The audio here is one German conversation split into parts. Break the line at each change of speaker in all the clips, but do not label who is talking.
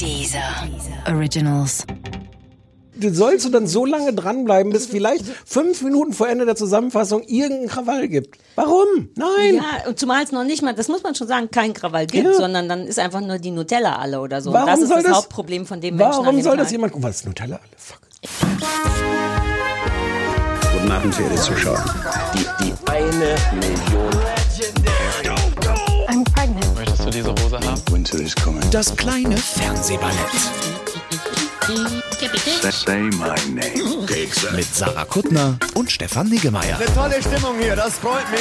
Dieser Originals.
Du sollst du dann so lange dranbleiben, bis vielleicht fünf Minuten vor Ende der Zusammenfassung irgendein Krawall gibt. Warum? Nein.
Ja, und zumal es noch nicht mal, das muss man schon sagen, kein Krawall gibt,
Ja.
sondern dann ist einfach nur die Nutella alle oder so.
Warum
das ist
soll
das,
das-
Hauptproblem von dem Menschen.
Warum soll das
Tag.
jemand? Guck mal, das ist Nutella alle. Fuck.
Guten Abend, verehrte Zuschauer. Die, die eine Million.
Du diese Hose haben?
Winter is coming.
Das kleine Fernsehballett
Say my name.
mit Sarah Kuttner und Stefan Niggemeier.
Tolle Stimmung hier, das freut mich.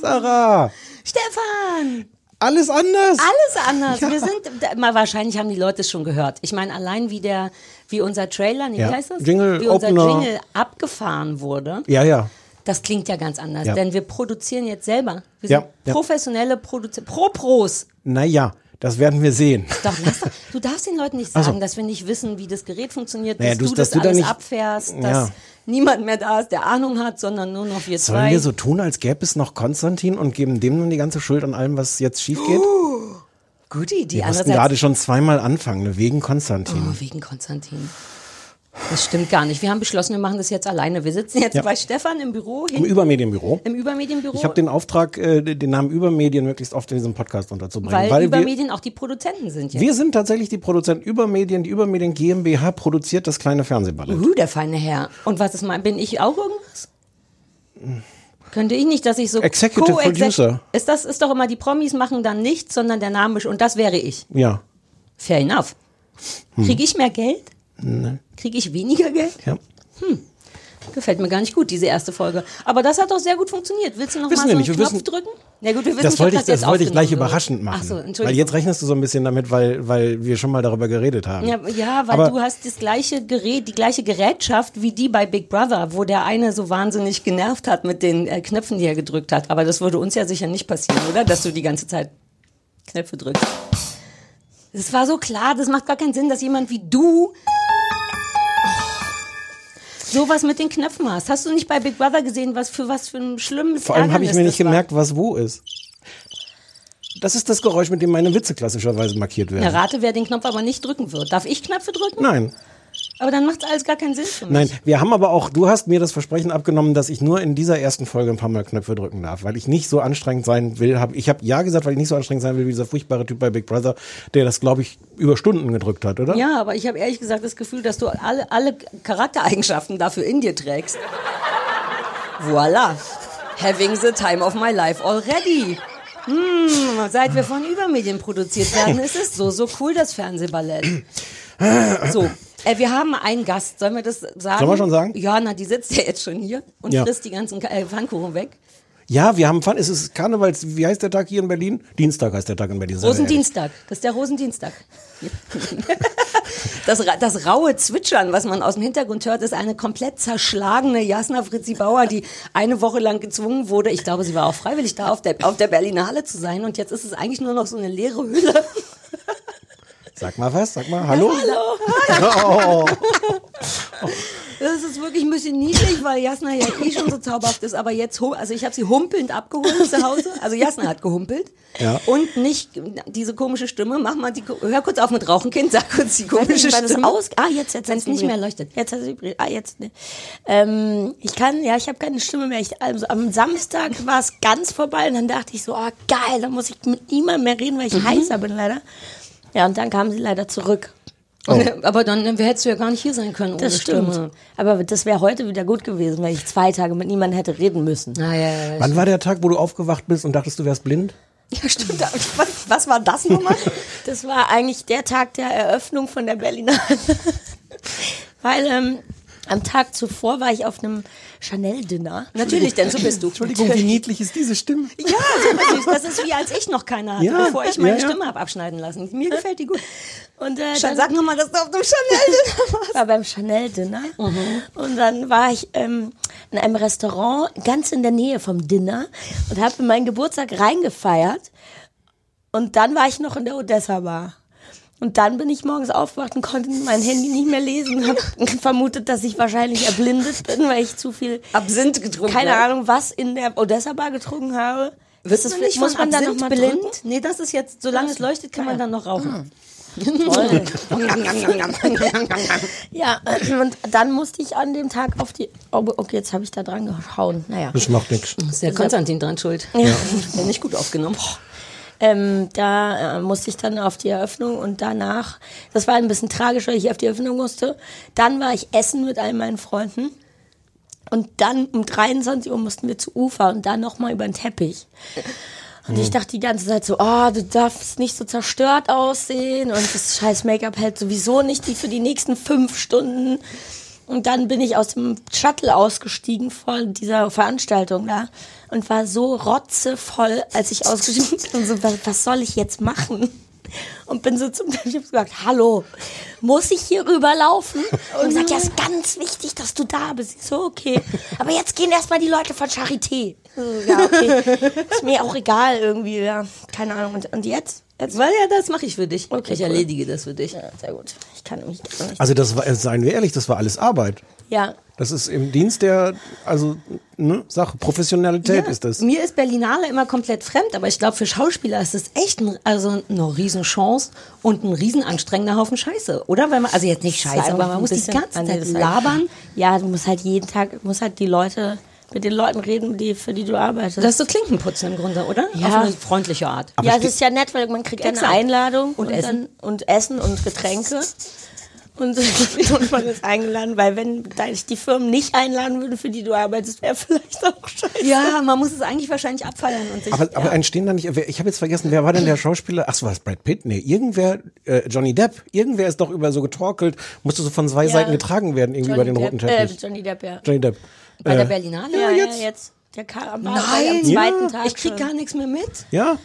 Sarah,
Stefan!
alles anders.
Alles anders. Wir sind, mal wahrscheinlich haben die Leute es schon gehört. Ich meine, allein wie der, wie unser Trailer, nee,
Ja.
wie heißt das?
Jingle,
wie unser
Opener.
Jingle abgefahren wurde.
Ja, ja.
Das klingt ja ganz anders,
Ja.
denn wir produzieren jetzt selber. Wir
Ja,
sind
ja.
professionelle Produzenten, Pro-Pros.
Naja, das werden wir sehen.
Doch, lass doch, du darfst den Leuten nicht
Ach so.
sagen, dass wir nicht wissen, wie das Gerät funktioniert,
Naja,
dass
du-
du, das
dass du da
alles
nicht-
abfährst, dass
Ja.
niemand mehr da ist, der Ahnung hat, sondern nur noch wir
Sollen
zwei.
wir so tun, als gäbe es noch Konstantin und geben dem dann die ganze Schuld an allem, was jetzt schief geht?
Gute Idee.
wir mussten gerade schon zweimal anfangen, wegen Konstantin.
Oh, wegen Konstantin. Das stimmt gar nicht. Wir haben beschlossen, wir machen das jetzt alleine. Wir sitzen jetzt
Ja.
bei Stefan im Büro,
Im Übermedienbüro.
im Übermedienbüro,
Ich habe den Auftrag, äh, den Namen Übermedien möglichst oft in diesem Podcast unterzubringen.
weil,
wir,
Übermedien auch die Produzenten sind jetzt.
wir sind tatsächlich die Produzenten Übermedien. Die Übermedien GmbH produziert das kleine Fernsehballett.
Uh, der feine Herr. Und was ist mein, bin ich auch irgendwas? Könnte ich nicht, dass ich so
Executive
Co-Exec-
Producer.
Ist das ist doch immer die Promis machen dann nichts, sondern der Name und das wäre ich.
Ja.
Fair enough.
Hm.
Kriege ich mehr Geld? Kriege ich weniger Geld?
ja.
Gefällt mir gar nicht gut, diese erste Folge. Aber das hat doch sehr gut funktioniert. Willst du noch
Wissen
mal so einen
nicht.
Knopf
wissen-
drücken? Na gut, wir wissen
Das
nicht,
wollte ich,
das
das wollte ich gleich
wird.
überraschend machen.
Ach so,
weil
Entschuldigung.
jetzt rechnest du so ein bisschen damit, weil, weil wir schon mal darüber geredet haben.
Ja, ja, weil
Aber-
du hast das gleiche Gerät, die gleiche Gerätschaft wie die bei Big Brother, wo der eine so wahnsinnig genervt hat mit den äh, Knöpfen, die er gedrückt hat. Aber das würde uns ja sicher nicht passieren, oder? Dass du die ganze Zeit Knöpfe drückst. Es war so klar, das macht gar keinen Sinn, dass jemand wie du sowas mit den Knöpfen hast. Hast du nicht bei Big Brother gesehen, was für was für ein schlimmes
Vor allem habe ich mir nicht
war?
gemerkt, was wo ist. Das ist das Geräusch, mit dem meine Witze klassischerweise markiert werden.
Ja, rate, wer den Knopf aber nicht drücken wird. Darf ich Knöpfe drücken?
Nein,
Aber dann macht alles gar keinen Sinn für mich.
nein. Wir haben aber auch, du hast mir das Versprechen abgenommen, dass ich nur in dieser ersten Folge ein paar Mal Knöpfe drücken darf, weil ich nicht so anstrengend sein will. Hab, ich habe ja gesagt, weil ich nicht so anstrengend sein will wie dieser furchtbare Typ bei Big Brother, der das, glaube ich, über Stunden gedrückt hat, oder?
Ja, aber ich habe ehrlich gesagt das Gefühl, dass du alle, alle Charaktereigenschaften dafür in dir trägst. Voila. Having the time of my life already. Hm, seit wir von Übermedien produziert werden, ist es so, so cool, das Fernsehballett. So, äh, wir haben einen Gast. Sollen wir das sagen?
Sollen wir schon sagen?
Ja, na, die sitzt ja jetzt schon hier und
Ja.
frisst die ganzen äh, Pfannkuchen weg.
Ja, wir haben Fun. Es ist Karnevals, wie heißt der Tag hier in Berlin? Dienstag heißt der Tag in Berlin.
Rosendienstag. Das ist der Rosendienstag. Das, das raue Zwitschern, was man aus dem Hintergrund hört, ist eine komplett zerschlagene Jasna Fritzi Bauer, die eine Woche lang gezwungen wurde, ich glaube, sie war auch freiwillig da, auf der, auf der Berliner Halle zu sein. Und jetzt ist es eigentlich nur noch so eine leere Hülle.
Sag mal was, sag mal Hallo.
Hallo. Das ist wirklich ein bisschen niedlich, weil Jasna ja eh schon so zauberhaft ist. Aber jetzt, also ich habe sie humpelnd abgeholt zu Hause. Also Jasna hat gehumpelt.
Ja.
Und nicht diese komische Stimme. Mach mal die, hör kurz auf mit Rauchen, Kind. Sag kurz die komische
es
Stimme.
aus ah, jetzt, jetzt
Wenn es nicht mehr leuchtet.
Jetzt hat vibriert. Ah, jetzt. Ne. Ähm, ich kann, ja, ich habe keine Stimme mehr. Ich, also, am Samstag war es ganz vorbei und dann dachte ich so, ah, geil, da muss ich mit niemandem mehr reden, weil ich heißer bin leider. Ja, und dann kam sie leider zurück.
Und, aber dann hättest du ja gar nicht hier sein können ohne
Das stimmt.
Stimme.
Aber das wäre heute wieder gut gewesen, weil ich zwei Tage mit niemandem hätte reden müssen.
Ah, ja, ja, ja.
Wann war der Tag, wo du aufgewacht bist und dachtest, du wärst blind?
ja stimmt. Was, was war das nochmal?
Das war eigentlich der Tag der Eröffnung von der Berliner Halle. Weil ähm, am Tag zuvor war ich auf einem Chanel-Dinner.
Natürlich, denn so bist du.
Entschuldigung, wie niedlich ist diese Stimme?
Ja, super süß. Das ist wie als ich noch keine hatte,
Ja,
bevor ich meine
ja, ja.
Stimme habe abschneiden lassen. Mir gefällt die gut.
Und äh,
Schatz,
dann
Sag nochmal, dass du auf dem Chanel warst.
war beim Chanel-Dinner. Und dann war ich ähm, in einem Restaurant ganz in der Nähe vom Dinner und habe meinen Geburtstag reingefeiert. Und dann war ich noch in der Odessa-Bar. Und dann bin ich morgens aufgewacht und konnte mein Handy nicht mehr lesen und habe vermutet, dass ich wahrscheinlich erblindet bin, weil ich zu viel,
Absinth getrunken.
keine
ja.
Ahnung, was in der Odessa-Bar getrunken habe.
Wirst
Das
du nicht
muss
von
man dann noch mal
blind?
drücken?
Nee, das ist jetzt, solange es leuchtet, kann man dann noch rauchen.
Toll. ja, und dann musste ich an dem Tag auf die. Oh, okay, jetzt habe ich da dran gehauen. Naja.
Das macht nichts.
Ist der Konstantin dran schuld? Ja. Der nicht gut aufgenommen.
Ähm, da äh, musste ich dann auf die Eröffnung und danach, das war ein bisschen tragisch, weil ich auf die Eröffnung musste. Dann war ich essen mit all meinen Freunden. Und dann um 23 Uhr mussten wir zu Ufer und dann nochmal über den Teppich. Und ich dachte die ganze Zeit so, oh, du darfst nicht so zerstört aussehen und das scheiß Make-up hält sowieso nicht die für die nächsten fünf Stunden. Und dann bin ich aus dem Shuttle ausgestiegen vor dieser Veranstaltung da und war so rotzevoll, als ich ausgestiegen bin. Und so, was, was soll ich jetzt machen? Und bin so zum ich hab gesagt, hallo, muss ich hier rüberlaufen? Und sagt, ja, ist ganz wichtig, dass du da bist. Ich so, okay. Aber jetzt gehen erstmal die Leute von Charité. So, Ja, okay. Ist mir auch egal irgendwie, ja. Keine Ahnung. Und, und jetzt? Jetzt
Weil ja, das mache ich für dich.
Okay,
ich
cool.
erledige das für dich.
Ja, sehr gut. Ich kann mich.
Also das war, seien wir ehrlich, das war alles Arbeit.
Ja.
Das ist im Dienst der, also, ne, Sache, Professionalität
Ja,
ist das.
Mir ist Berlinale immer komplett fremd, aber ich glaube, für Schauspieler ist es echt ein, also eine Riesenchance und ein riesenanstrengender Haufen Scheiße, oder? Weil man, also jetzt nicht Scheiße, aber man muss die ganze Zeit labern.
Ja, du musst halt jeden Tag, musst halt die Leute, mit den Leuten reden, die, für die du arbeitest.
Das ist so Klinkenputzen im Grunde, oder?
Ja.
Auf eine freundliche Art.
ja, es ist ja nett, weil man kriegt eine
Exakt.
Einladung
Und
und,
Essen.
Dann, und Essen und Getränke. Und, und man ist eingeladen, weil wenn dich die Firmen nicht einladen würden, für die du arbeitest, wäre vielleicht auch scheiße.
Ja, man muss es eigentlich wahrscheinlich abfeiern und sich.
Aber, aber entstehen da nicht, ich habe jetzt vergessen, wer war denn der Schauspieler? Ach so, war es Brad Pitt? Nee, irgendwer, äh, Johnny Depp, irgendwer ist doch über so getorkelt, musste so von zwei
Ja.
Seiten getragen werden, irgendwie über den roten
Depp,
Teppich.
Äh, Johnny Depp, ja.
Johnny Depp.
Bei der
Äh,
Berlinale?
Ja,
jetzt.
ja, jetzt. Der war
Nein,
am zweiten
Ja.
Tag.
ich krieg
schon.
gar nichts mehr mit.
Ja,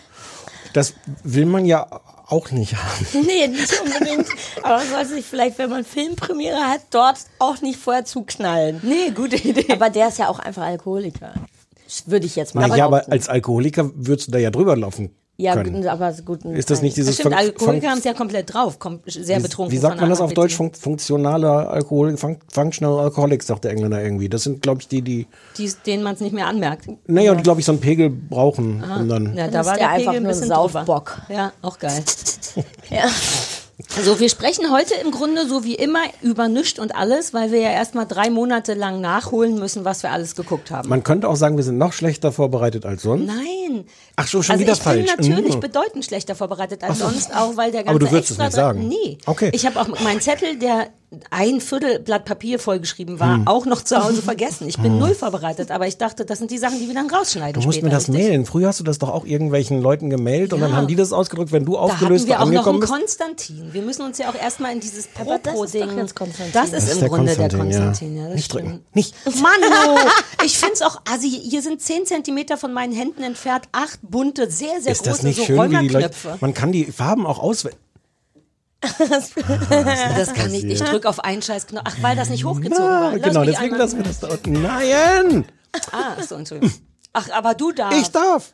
das will man ja auch nicht haben.
Nee, nicht unbedingt. Aber man sollte sich vielleicht, wenn man Filmpremiere hat, dort auch nicht vorher zuknallen.
Nee, gute Idee.
Aber der ist ja auch einfach Alkoholiker. Würde ich jetzt mal
Naja, aber
behaupten.
als Alkoholiker würdest du da ja drüber laufen
Ja,
können.
gut, aber gut.
Ist das nicht dieses
Stimmt,
Fun-
Alkoholiker haben es ja komplett drauf, kommt sehr betrunken.
Wie sagt man das auf Deutsch? Fun funktionaler Alkohol, fun Functional Alcoholics, sagt der Engländer irgendwie. Das sind, glaube ich, die, die,
Die, denen man es nicht mehr anmerkt.
naja, die, glaube ich, so einen Pegel brauchen. Und dann,
Ja, da war
der
der
einfach
Pegel ein
nur ein
bisschen
Saufbock.
Ja, auch geil.
Ja.
So, wir sprechen heute im Grunde so wie immer über nichts und alles, weil wir ja erstmal drei Monate lang nachholen müssen, was wir alles geguckt haben.
man könnte auch sagen, wir sind noch schlechter vorbereitet als sonst.
Nein.
Ach so, schon
also
wieder
ich
falsch.
bin natürlich
Mhm.
bedeutend schlechter vorbereitet als sonst, auch weil der ganze
Aber du würdest es nicht sagen.
Nee.
Okay.
Ich habe auch meinen Zettel, der ein Viertel Blatt Papier vollgeschrieben war,
Hm.
auch noch zu Hause vergessen. Ich bin null vorbereitet, aber ich dachte, das sind die Sachen, die wir dann rausschneiden
Du musst
später.
mir das
richtig?
mailen. Früher hast du das doch auch irgendwelchen Leuten gemailt und dann
Ja.
haben die das ausgedrückt, wenn du
Da hatten
aufgelöst
wir auch noch
angekommen
einen
bist.
Konstantin. Wir müssen uns ja auch erstmal in dieses
Aber das.
Das ist
Das ist
im
der
Grunde der
Konstantin, ja.
Konstantin. Ja,
Nicht
stimmt.
drücken. Nicht.
Mano! Ich find's auch, also hier sind 10 Zentimeter von meinen Händen entfernt, acht bunte, sehr, sehr
Ist
große
das nicht
so
schön, wie die Leute.
Römerknöpfe.
Man kann die Farben auch auswählen.
Das kann ich, ich drück auf einen scheiß Knopf. Ach, weil das nicht hochgezogen war. Lass
genau, deswegen lassen wir das da unten. Nein!
Ah, so, Entschuldigung. Ach, aber du darfst.
Ich darf.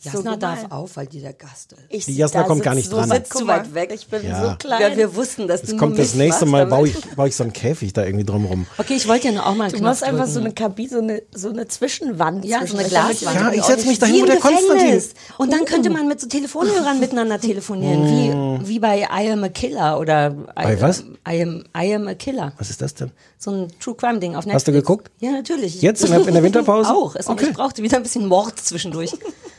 Jasna
So
darf auf, weil die der Gast ist.
Ich,
Die Jasna kommt gar nicht
so
dran.
Sitzt zu weit weg.
Ich bin
Ja.
so klein.
Ja, wir wussten, dass
Jetzt
du
kommt das nächste Mal, baue ich, baue ich so einen Käfig da irgendwie drum rum.
Okay, ich wollte ja noch auch mal
Du machst einfach so eine Kabine, so eine, so eine Zwischenwand.
Ja, so
zwischen-
eine Glaswand.
Ja, ich setz mich dahin, wo
im
der Konstantin.
Gefängnis. Und dann könnte man mit so Telefonhörern miteinander telefonieren, wie, wie bei I Am a Killer oder I,
Bei was?
I am, I am a Killer.
Was ist das denn?
So ein True Crime Ding auf Netflix.
Hast du geguckt?
Ja, natürlich.
Jetzt in der, in der Winterpause?
Auch. Es,
Okay.
Ich brauchte wieder ein bisschen Mord zwischendurch.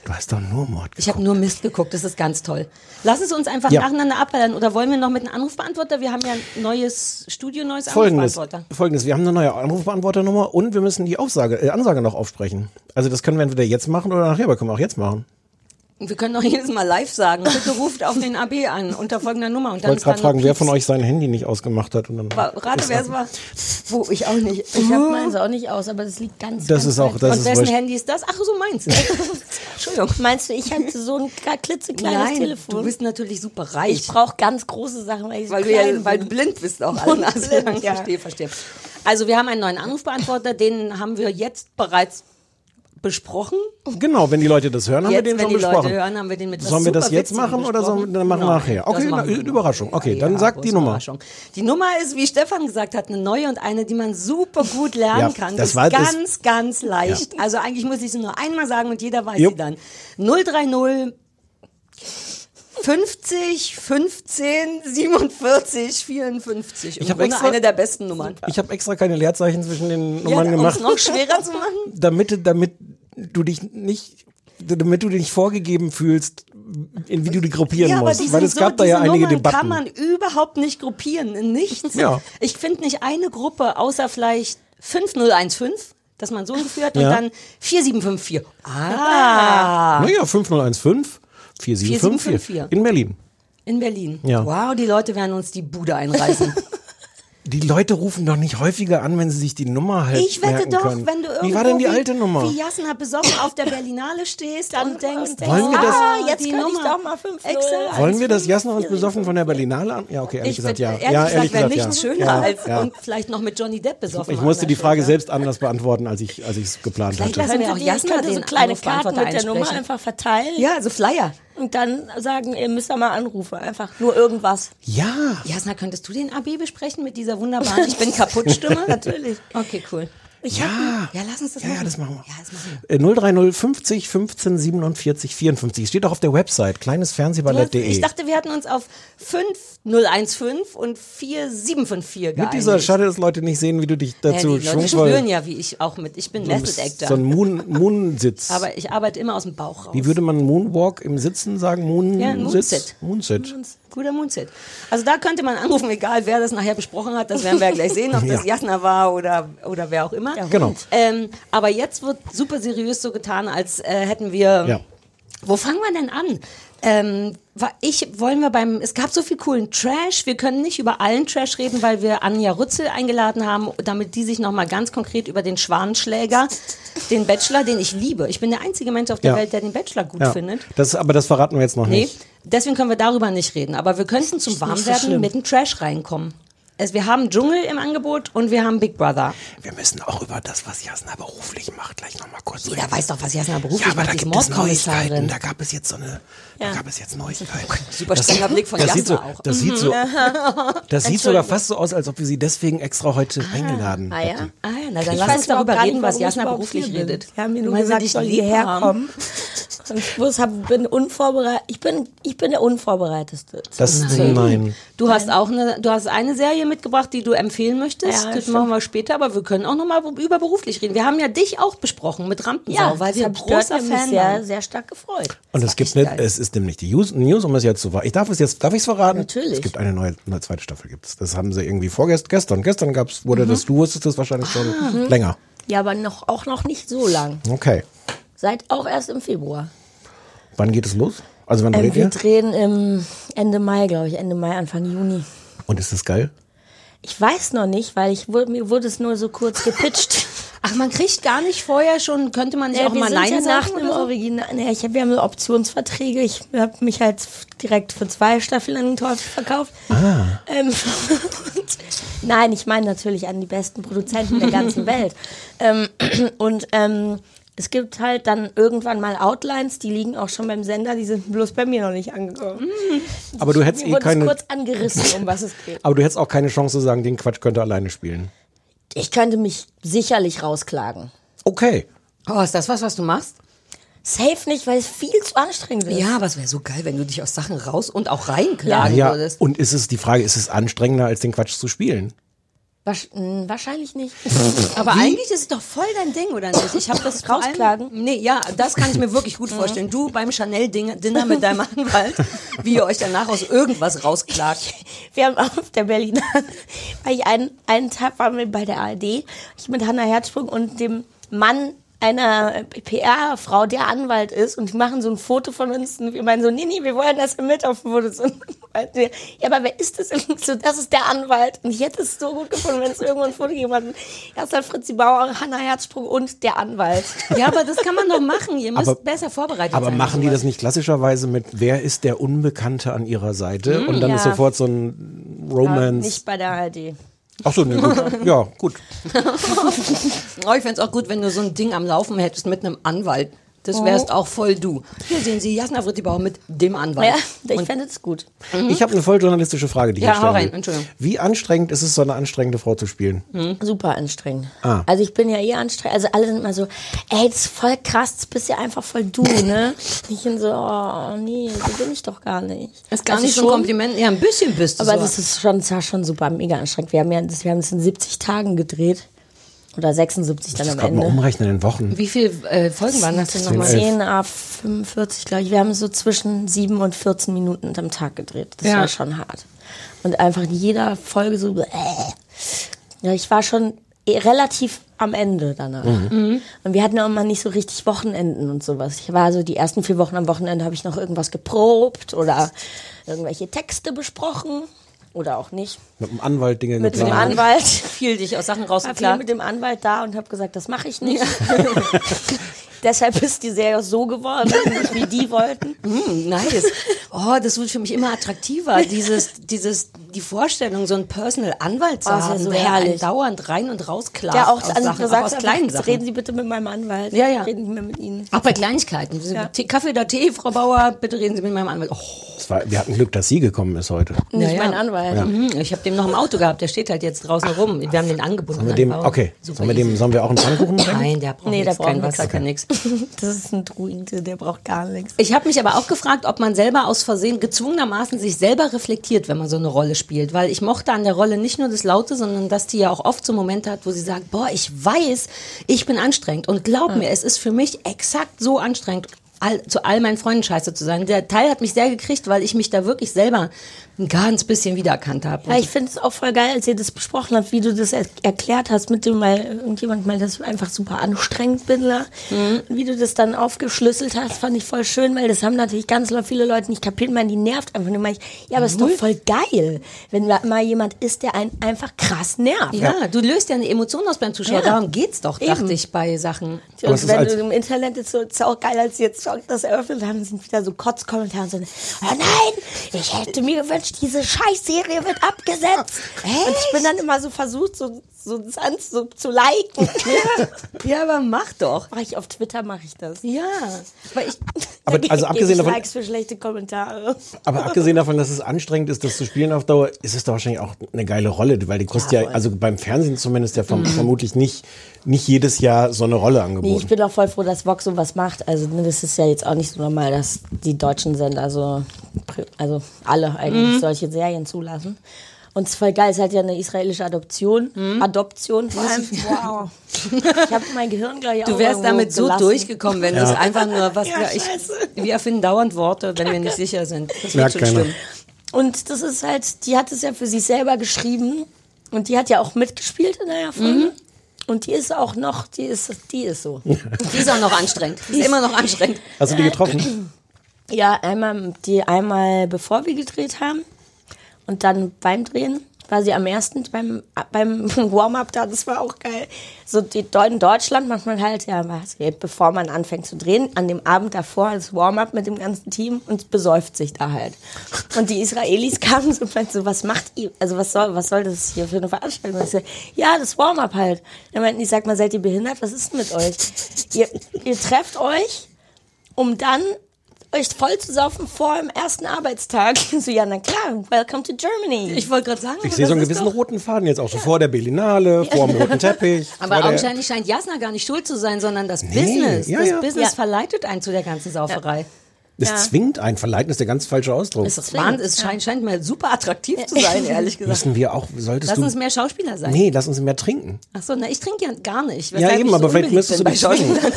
Du hast doch nur Mord
Ich habe nur Mist geguckt, das ist ganz toll. Lass es uns einfach
Ja.
nacheinander abballern. Oder wollen wir noch mit einem Anrufbeantworter? Wir haben ja ein neues Studio, neues
Folgendes,
Anrufbeantworter.
folgendes, wir haben eine neue Anrufbeantworternummer und wir müssen die Aufsage, äh, Ansage noch aufsprechen. Also das können wir entweder jetzt machen oder nachher, aber können wir auch jetzt machen.
Wir können doch jedes Mal live sagen. Bitte ruft auf den AB an unter folgender Nummer. Und
Ich wollte gerade fragen, wer von euch sein Handy nicht ausgemacht hat. Und dann
Wa- Rate, wer es war. Wo, ich auch nicht.
Ich habe meins auch nicht aus, aber das liegt ganz
Das
ganz
ist auch, das
Und
ist
wessen. Handy ist das? Ach so, meins. Entschuldigung.
Meinst du, ich hatte so ein klitzekleines
Nein,
Telefon?
du bist natürlich super reich.
ich brauche ganz große Sachen, weil ich so
weil du,
klein
ja, weil du blind bist auch. Alle Nase
blind, ja.
Verstehe, verstehe. Also wir haben einen neuen Anrufbeantworter, den haben wir jetzt bereits besprochen.
Genau, wenn die Leute das hören, haben
Jetzt,
wir den schon
die
besprochen.
Leute hören, haben wir den mit
Sollen wir das jetzt machen oder sollen wir dann machen wir nachher?
das
Okay, na. Überraschung. Okay, dann sag die
große
Nummer.
Die Nummer ist, wie Stefan gesagt hat, eine neue und eine, die man super gut lernen
Ja,
kann.
das
ist
war das-
ganz, ganz leicht. Also eigentlich muss ich sie nur einmal sagen und jeder weiß
Jupp.
sie dann. 030 50, 15, 47, 54.
Ich
Und
hab
ohne
extra-
eine der besten Nummern.
Ich habe extra keine Leerzeichen zwischen den
Ja,
Nummern
um
gemacht.
es noch schwerer zu machen.
damit, damit du dich nicht, damit du dich nicht vorgegeben fühlst, in wie du die gruppieren
Ja,
musst. Weil es gab
so,
da ja einige
Nummern
Debatten.
kann man überhaupt nicht gruppieren, in nichts.
Ja.
Ich finde nicht eine Gruppe, außer vielleicht 5015, dass man so ein Gefühl hat, und
Ja.
dann 4754. Ah,
naja, 5015 4754
4754.
in Berlin.
in Berlin.
Ja.
Wow, die Leute werden uns die Bude einreißen.
Die Leute rufen doch nicht häufiger an, wenn sie sich die Nummer halt
Ich wette
merken
doch,
können.
wenn du irgendwo
Wie war denn die alte Nummer?
wie Jasna besoffen auf der Berlinale stehst und denkst,
Wollen wir das-
Ah, jetzt
die
kann ich
Nummer.
doch mal 5
Exakt.
Wollen wir das Jasna uns besoffen von der Berlinale an? Ja, okay, ehrlich
Ich
gesagt, ja.
ehrlich
ja,
gesagt, wäre nichts
ja.
schöner
ja,
als
ja.
und vielleicht noch mit Johnny Depp besoffen.
Ich musste die Frage
Stelle.
selbst anders beantworten, als ich als ich es geplant
Vielleicht
hatte.
lassen wir auch Jasna
so kleine Karten
Anrufbeantworter
mit der Nummer einfach verteilen
Ja, so Flyer.
Und dann sagen, ihr müsst da mal anrufen. Einfach nur irgendwas.
Ja,
Jasna, könntest du den AB besprechen mit dieser wunderbaren Ich bin kaputt Stimme? Natürlich. Okay, cool.
Ja.
Ja, lass uns das
Ja, ja,
machen.
das machen wir.
Ja, das machen wir.
Äh, 030 50 15 47 54. Steht auch auf der Website kleinesfernsehballett.de.
Ich dachte, wir hatten uns auf 5015 und 4754 geeinigt.
Mit dieser, schade, dass Leute nicht sehen, wie du dich
ja,
dazu
die Leute spüren ja, wie ich auch mit. Ich bin Method Actor.
So ein Moon, Moon-Sitz.
aber ich arbeite immer aus dem Bauch raus.
Wie würde man Moonwalk im Sitzen sagen? Moon
Ja,
Sitz?
Moonsit.
Moonsit.
Guter Moonsit. Also da könnte man anrufen, egal wer das nachher besprochen hat, das werden wir ja gleich sehen, ob das
Ja.
Jasna war oder, oder wer auch immer.
Genau.
Ähm, aber jetzt wird super seriös so getan, als äh, hätten wir.
Ja.
Wo fangen wir denn an? Ähm, ich wollen wir beim es gab so viel coolen Trash wir können nicht über allen Trash reden weil wir Anja Rützel eingeladen haben damit die sich noch mal ganz konkret über den Schwanenschläger den Bachelor den ich liebe ich bin der einzige Mensch auf der
Ja.
Welt der den Bachelor gut
Ja.
findet
Das, aber das verraten wir jetzt noch
Nee,
nicht.
Deswegen können wir darüber nicht reden. Aber wir könnten zum
so
Warmwerden
schlimm.
mit dem Trash reinkommen. Es, wir haben Dschungel im Angebot und wir haben Big Brother.
Wir müssen auch über das, was Jasna beruflich macht, gleich nochmal kurz reden.
Jeder weiß doch, was Jasna beruflich
Ja, aber da
macht. Ist
gibt es Neuigkeiten. Da gab es jetzt so eine, da gab es jetzt Neuigkeiten.
Super strenger Blick von
das sieht
Jasna
so,
auch.
Das sieht so, das sieht sogar fast so aus, als ob wir sie deswegen extra heute eingeladen
Ah ja.
hätten.
Ah ja, na dann
Ich
lass
weiß
uns darüber reden, was Jasna beruflich redet.
Sie haben mir nur gesagt, ich soll hierher kommen. Ich bin unvorbereitet. Ich bin, ich bin der Unvorbereiteste.
Das, nein.
Du hast auch eine, du hast eine Serie mitgebracht, die du empfehlen möchtest.
Ja,
das
stimmt.
machen wir später, aber wir können auch noch mal über beruflich reden. Wir haben ja dich auch besprochen mit Rampensau, weil wir
ich
großer Fan
sehr,
waren.
sehr stark gefreut.
Und es gibt eine, es ist nämlich die News, News, um es jetzt zu Ich darf es jetzt, darf ich es verraten?
Natürlich.
Es gibt eine neue, eine zweite Staffel gibt's. Das haben sie irgendwie vorgestern, gestern, gestern gab's, wurde das, du wusstest das wahrscheinlich schon länger.
Ja, aber noch, auch noch nicht so lang.
Okay.
Seit auch erst im Februar.
Wann geht es los? Also wann
Ähm,
dreht
wir
ihr?
drehen im Ende Mai, glaube ich, Ende Mai, Anfang Juni.
Und ist das geil?
Ich weiß noch nicht, weil ich wurde, mir wurde es nur so kurz gepitcht.
Ach, man kriegt gar nicht vorher schon, könnte man nicht
Ja,
auch
wir
mal
sind
Nein
ja nach
sagen
dem
oder so?
Original. Nee, ich hab, wir haben so Optionsverträge. Ich habe mich halt direkt für zwei Staffeln an den Teufel verkauft. Ähm, und, nein, ich meine natürlich an die besten Produzenten der ganzen Welt. Ähm, und ähm, es gibt halt dann irgendwann mal Outlines, die liegen auch schon beim Sender, die sind bloß bei mir noch nicht angekommen.
Aber du hättest eh keine,
kurz angerissen, um was es geht.
aber du hättest auch keine Chance zu sagen, den Quatsch könnte alleine spielen.
Ich könnte mich sicherlich rausklagen.
Okay.
Oh, ist das was, was du machst?
Safe nicht, weil es viel zu anstrengend ist.
Ja, aber es wäre so geil, wenn du dich aus Sachen raus und auch reinklagen
Ja,
würdest.
und ist es, die Frage, ist es anstrengender, als den Quatsch zu spielen?
Mh, wahrscheinlich nicht.
Aber eigentlich ist es doch voll dein Ding, oder nicht? Ich habe das vor allem-
Rausklagen?
Nee, ja, das kann ich mir wirklich gut vorstellen. Du beim Chanel-Dinner mit deinem Anwalt, wie ihr euch danach aus irgendwas rausklagt.
Wir haben auf der Berliner, weil ich einen, einen Tag waren wir bei der ARD, ich mit Hannah Herzsprung und dem Mann einer PR-Frau, der Anwalt ist, und die machen so ein Foto von uns und wir meinen so, nee, nee, wir wollen, dass er mit auf dem Foto ist. Wir, ja, aber wer ist das? Und so, das ist der Anwalt. Und ich hätte es so gut gefunden, wenn es irgendwo ein Foto gegeben hat. Erst dann Fritzi Bauer, Hannah Herzsprung und der Anwalt.
Ja, aber das kann man doch machen. Ihr müsst
Aber-
besser vorbereitet
Aber
sein.
machen
auf
die das nicht klassischerweise mit, wer ist der Unbekannte an ihrer Seite? und dann ist
ja.
sofort so ein
Aber
Romance.
Nicht bei der ARD.
Ach so, nee, gut. Ja, gut.
Oh, ich fände es auch gut, wenn du so ein Ding am Laufen hättest mit einem Anwalt. Das wärst auch voll du. Hier sehen Sie Jasna Frittibauer mit dem Anwalt.
Ja, ich fände es gut.
Ich habe eine voll journalistische Frage, die ich
Ja,
hier stellen
hau rein,
will.
Entschuldigung.
Wie anstrengend ist es, so eine anstrengende Frau zu spielen?
Super anstrengend.
Ah.
Also ich bin ja eh anstrengend. Also alle sind immer so, ey, das ist voll krass, das bist ja einfach voll du, ne? Ich bin so, oh nee, so bin ich doch gar nicht.
ist gar
Also
nicht so ein Kompliment. Ja, ein bisschen bist du
Aber
so.
das ist schon, das war schon super mega anstrengend. Wir haben ja das, wir haben es in 70 Tagen gedreht. Oder 76 dann
Das
am
gerade mal
Ende.
umrechnen in Wochen.
Wie viele äh, Folgen waren das denn nochmal?
10 a 45, glaube ich. Wir haben so zwischen 7 und 14 Minuten am Tag gedreht. Das
Ja.
war schon hart. Und einfach in jeder Folge so. Äh. Ja, ich war schon eh relativ am Ende danach. Und wir hatten auch immer nicht so richtig Wochenenden und sowas. Ich war so die ersten vier Wochen am Wochenende habe ich noch irgendwas geprobt oder irgendwelche Texte besprochen oder auch nicht.
Mit dem Anwalt Dinge
Mit dem
geplant.
Anwalt.
Viel dich aus Sachen rausgeklagt.
mit dem Anwalt da und habe gesagt, das mache ich nicht. Deshalb ist die Serie so geworden, nicht wie die wollten.
Mm, nice. Oh, das wird für mich immer attraktiver. Dieses, dieses, die Vorstellung, so einen Personal Anwalt zu
Oh,
haben,
so
der
herrlich.
dauernd rein und raus klagt.
Der auch
aus
an
Sachen, auch
sagt,
aus kleinen Sachen.
reden Sie bitte mit meinem Anwalt.
Ja, ja.
Reden Sie mir mit Ihnen.
Auch bei Kleinigkeiten. Tee- Kaffee oder Tee, Frau Bauer, bitte reden Sie mit meinem Anwalt. Oh,
Das war, wir hatten Glück, dass sie gekommen ist heute.
Nicht
ja.
mein Anwalt.
mhm. Ich habe den noch im Auto gehabt, der steht halt jetzt draußen rum. Wir haben den angebunden.
Dem,
an den Baum.
okay, sollen wir, dem, sollen wir auch einen Pfannkuchen bringen?
Nein, der braucht
Nee, der
nichts, kein Wasser,
nichts.
kein nix.
Das ist ein Druide, der braucht gar nichts.
Ich habe mich aber auch gefragt, ob man selber aus Versehen gezwungenermaßen sich selber reflektiert, wenn man so eine Rolle spielt. Weil ich mochte an der Rolle nicht nur das Laute, sondern dass die ja auch oft so Momente hat, wo sie sagt, boah, ich weiß, ich bin anstrengend. Und glaub mir, es ist für mich exakt so anstrengend, all, zu all meinen Freunden scheiße zu sein. Der Teil hat mich sehr gekriegt, weil ich mich da wirklich selber ein ganz bisschen wiedererkannt habe.
Ja, ich finde es auch voll geil, als ihr das besprochen habt, wie du das er erklärt hast, mit dem, weil irgendjemand mal, dass ich einfach super anstrengend bin. Ne?
Mhm.
Wie du das dann aufgeschlüsselt hast, fand ich voll schön, weil das haben natürlich ganz viele Leute nicht kapiert, man, die nervt einfach nur. Ich, ja, aber es ist doch voll geil, wenn da mal jemand ist, der einen einfach krass nervt.
ja, du löst ja eine Emotion aus beim Zuschauer.
Ja.
Darum geht's doch, dachte
Eben.
ich, bei Sachen.
Aber
Und
ist
wenn du im Internet ist so, ist auch geil, als sie jetzt das eröffnet haben, sind wieder so Kotzkommentare und so, oh nein, ich hätte mir gewünscht, diese Scheißserie wird abgesetzt. Und ich bin dann immer so versucht, so, so an, so zu liken.
Ja, aber mach doch.
Mache ich auf Twitter, mache ich das.
Ja, weil ich,
Aber also abgesehen davon,
Likes für schlechte Kommentare.
aber abgesehen davon, dass es anstrengend ist, das zu spielen auf Dauer, ist es doch wahrscheinlich auch eine geile Rolle, weil die kostet ja, also beim Fernsehen zumindest ja vom, vermutlich nicht, nicht jedes Jahr so eine Rolle
Nee,
angeboten.
ich bin auch voll froh, dass Vox sowas macht. Also ne, das ist ja jetzt auch nicht so normal, dass die deutschen Sender so, pri- also alle eigentlich solche Serien zulassen. Und es ist voll geil, es hat ja eine israelische Adoption, Adoption vor allem. Wow. Ich habe mein Gehirn gleich
Du wärst damit so durchgekommen, wenn es einfach nur was.
Ja,
ich, wir erfinden dauernd Worte, wenn wir nicht sicher sind. Das wird
Merkt
schon
keiner.
schlimm.
Und das ist halt, die hat es ja für sich selber geschrieben und die hat ja auch mitgespielt in der Folge. Und die ist auch noch, die ist, die ist so.
Die ist auch noch anstrengend. Die ist immer noch anstrengend.
Hast du die getroffen?
Ja, einmal, die einmal bevor wir gedreht haben und dann beim Drehen war sie am ersten beim, beim Warm-up da, das war auch geil. So die, in Deutschland macht man halt, ja, was, bevor man anfängt zu drehen, an dem Abend davor das Warm-up mit dem ganzen Team und besäuft sich da halt. Und die Israelis kamen so und meinten so, was macht ihr, also was soll, was soll das hier für eine Veranstaltung? Ich so, ja, das Warm-up halt. Dann meinten die, sag mal, seid ihr behindert? Was ist denn mit euch? Ihr, ihr trefft euch, um dann euch voll zu saufen vor dem ersten Arbeitstag. So, ja, na klar, welcome to Germany.
Ich wollte gerade sagen,
Ich sehe so einen gewissen
doch-
roten Faden jetzt auch so vor der Berlinale, vor dem roten Teppich.
Aber
vor der-
augenscheinlich scheint Jasna gar nicht schuld zu sein, sondern das Business.
ja,
das
ja.
Business
Ja.
verleitet einen zu der ganzen Sauferei.
Es
Ja.
zwingt einen, verleiten ist der ganz falsche Ausdruck.
Es, ist Wahnsinn, es scheint, scheint mir super attraktiv zu sein, ehrlich gesagt.
Müssen wir auch, solltest
Lass
du...
uns mehr Schauspieler sein.
nee, lass uns mehr trinken.
Ach so, na, ich trinke ja gar nicht.
Ja, eben,
ich
aber vielleicht müsstest du dich.
Schauspielern.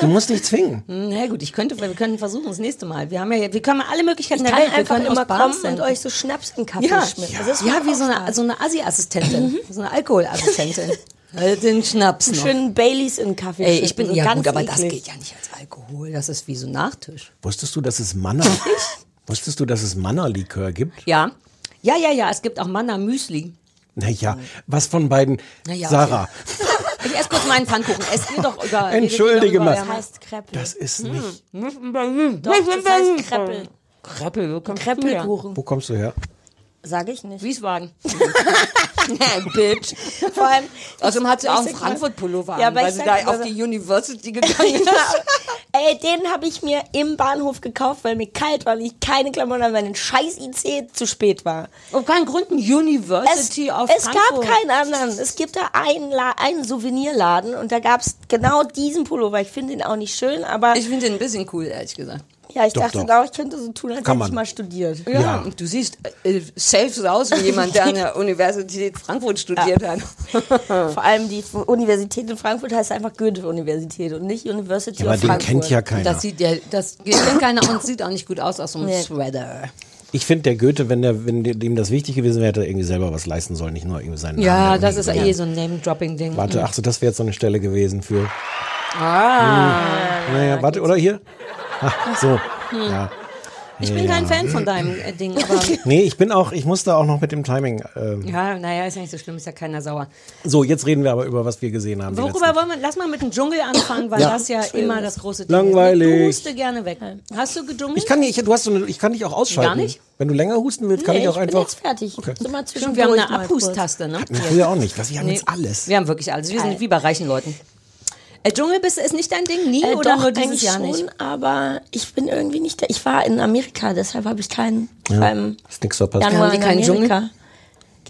Du musst dich zwingen.
Na gut, ich könnte, wir können versuchen, das nächste Mal. Wir haben ja, wir können alle Möglichkeiten
ich
der Welt. Wir
einfach
können
immer
Bars
kommen und
senden.
euch so Schnaps in Kaffee
Ja,
schmieren.
ja,
Das ist
ja wie so eine, so eine Assi-Assistentin, so eine Alkoholassistentin. Halt den Schnaps noch.
Schönen Baileys in Kaffee
Ey, ich bin, ja
ganz
gut, aber das
eklig.
geht ja nicht als Alkohol. Das ist wie so ein Nachtisch.
Wusstest du, dass es Manna... Wusstest du, dass es Manna-Likör gibt?
Ja. Ja, ja, ja, es gibt auch Manna Müsli.
Naja, was von beiden?
Na ja,
Sarah,
Ich esse kurz meinen Pfannkuchen. Es geht doch über.
Entschuldige mal.
Das heißt Kreppel.
das ist nicht...
Doch, das heißt Kreppel.
Kreppel, wo kommst du her?
Kreppelkuchen.
Wo kommst du her?
Sage ich nicht.
Wiesbaden. Bitch.
Vor allem,
Außerdem hat sie auch einen Frankfurt-Pullover
Ja,
an, weil sie da auf die University gegangen ist.
Ey, den habe ich mir im Bahnhof gekauft, weil mir kalt war und ich keine Klamotten habe, weil ein scheiß IC zu spät war.
Auf keinen Grund ein
Es,
University auf
es gab
Frankfurt.
keinen anderen. Es gibt da einen, La einen Souvenirladen und da gab es genau diesen Pullover. Ich finde ihn auch nicht schön, aber
Ich finde den ein bisschen cool, ehrlich gesagt.
Ja, ich
Doch,
dachte
doch.
ich könnte so tun, als
Kann
hätte
man.
ich mal studiert.
Ja,
Ja.
und du siehst äh, safe so aus wie jemand, der an der Universität Frankfurt studiert hat.
Vor allem die Universität in Frankfurt heißt einfach Goethe-Universität und nicht University
Ja, aber
of
den
Frankfurt.
kennt ja keiner.
Das sieht ja, das kennt keiner und sieht auch nicht gut aus aus so einem
Nee.
Sweater.
Ich finde, der Goethe, wenn, der, wenn dem das wichtig gewesen wäre, hätte er irgendwie selber was leisten sollen, nicht nur irgendwie seinen Namen.
Ja, das ist eh so ein Name-Dropping-Ding.
Warte, ach so, das wäre jetzt so eine Stelle gewesen für.
Ah.
Naja, warte, oder hier? So. Ja.
Ich bin kein Fan von deinem äh, Ding, aber
Nee, ich bin auch, ich musste auch noch mit dem Timing. Ähm,
ja, naja, ist ja nicht so schlimm, ist ja keiner sauer.
so, jetzt reden wir aber über was wir gesehen haben.
Worüber wollen wir, lass mal mit dem Dschungel anfangen, weil
Ja.
das ja immer das große Ding
Langweilig.
ist. Du huste gerne weg. Hast du gedschungelt?
Ich kann nicht, du hast so eine, ich kann dich auch ausschalten.
Gar nicht?
Wenn du länger husten willst, kann
Nee,
ich auch
bin
einfach.
jetzt fertig.
Okay.
So mal
Stimmt, wir haben eine. Abhusttaste, ne?
Ja, auch nicht. Was, wir haben
Nee,
jetzt alles.
Wir haben wirklich alles. Wir sind wie bei reichen Leuten. Äh, Dschungelbiss ist nicht dein Ding? Nie
Äh,
oder
doch,
nur dieses
eigentlich
Jahr
schon,
nicht?
aber ich bin irgendwie nicht da. Ich war in Amerika, deshalb habe ich keinen. Ich war im
Ist nichts verpasst.
Januar
Haben die
in
keinen
Amerika.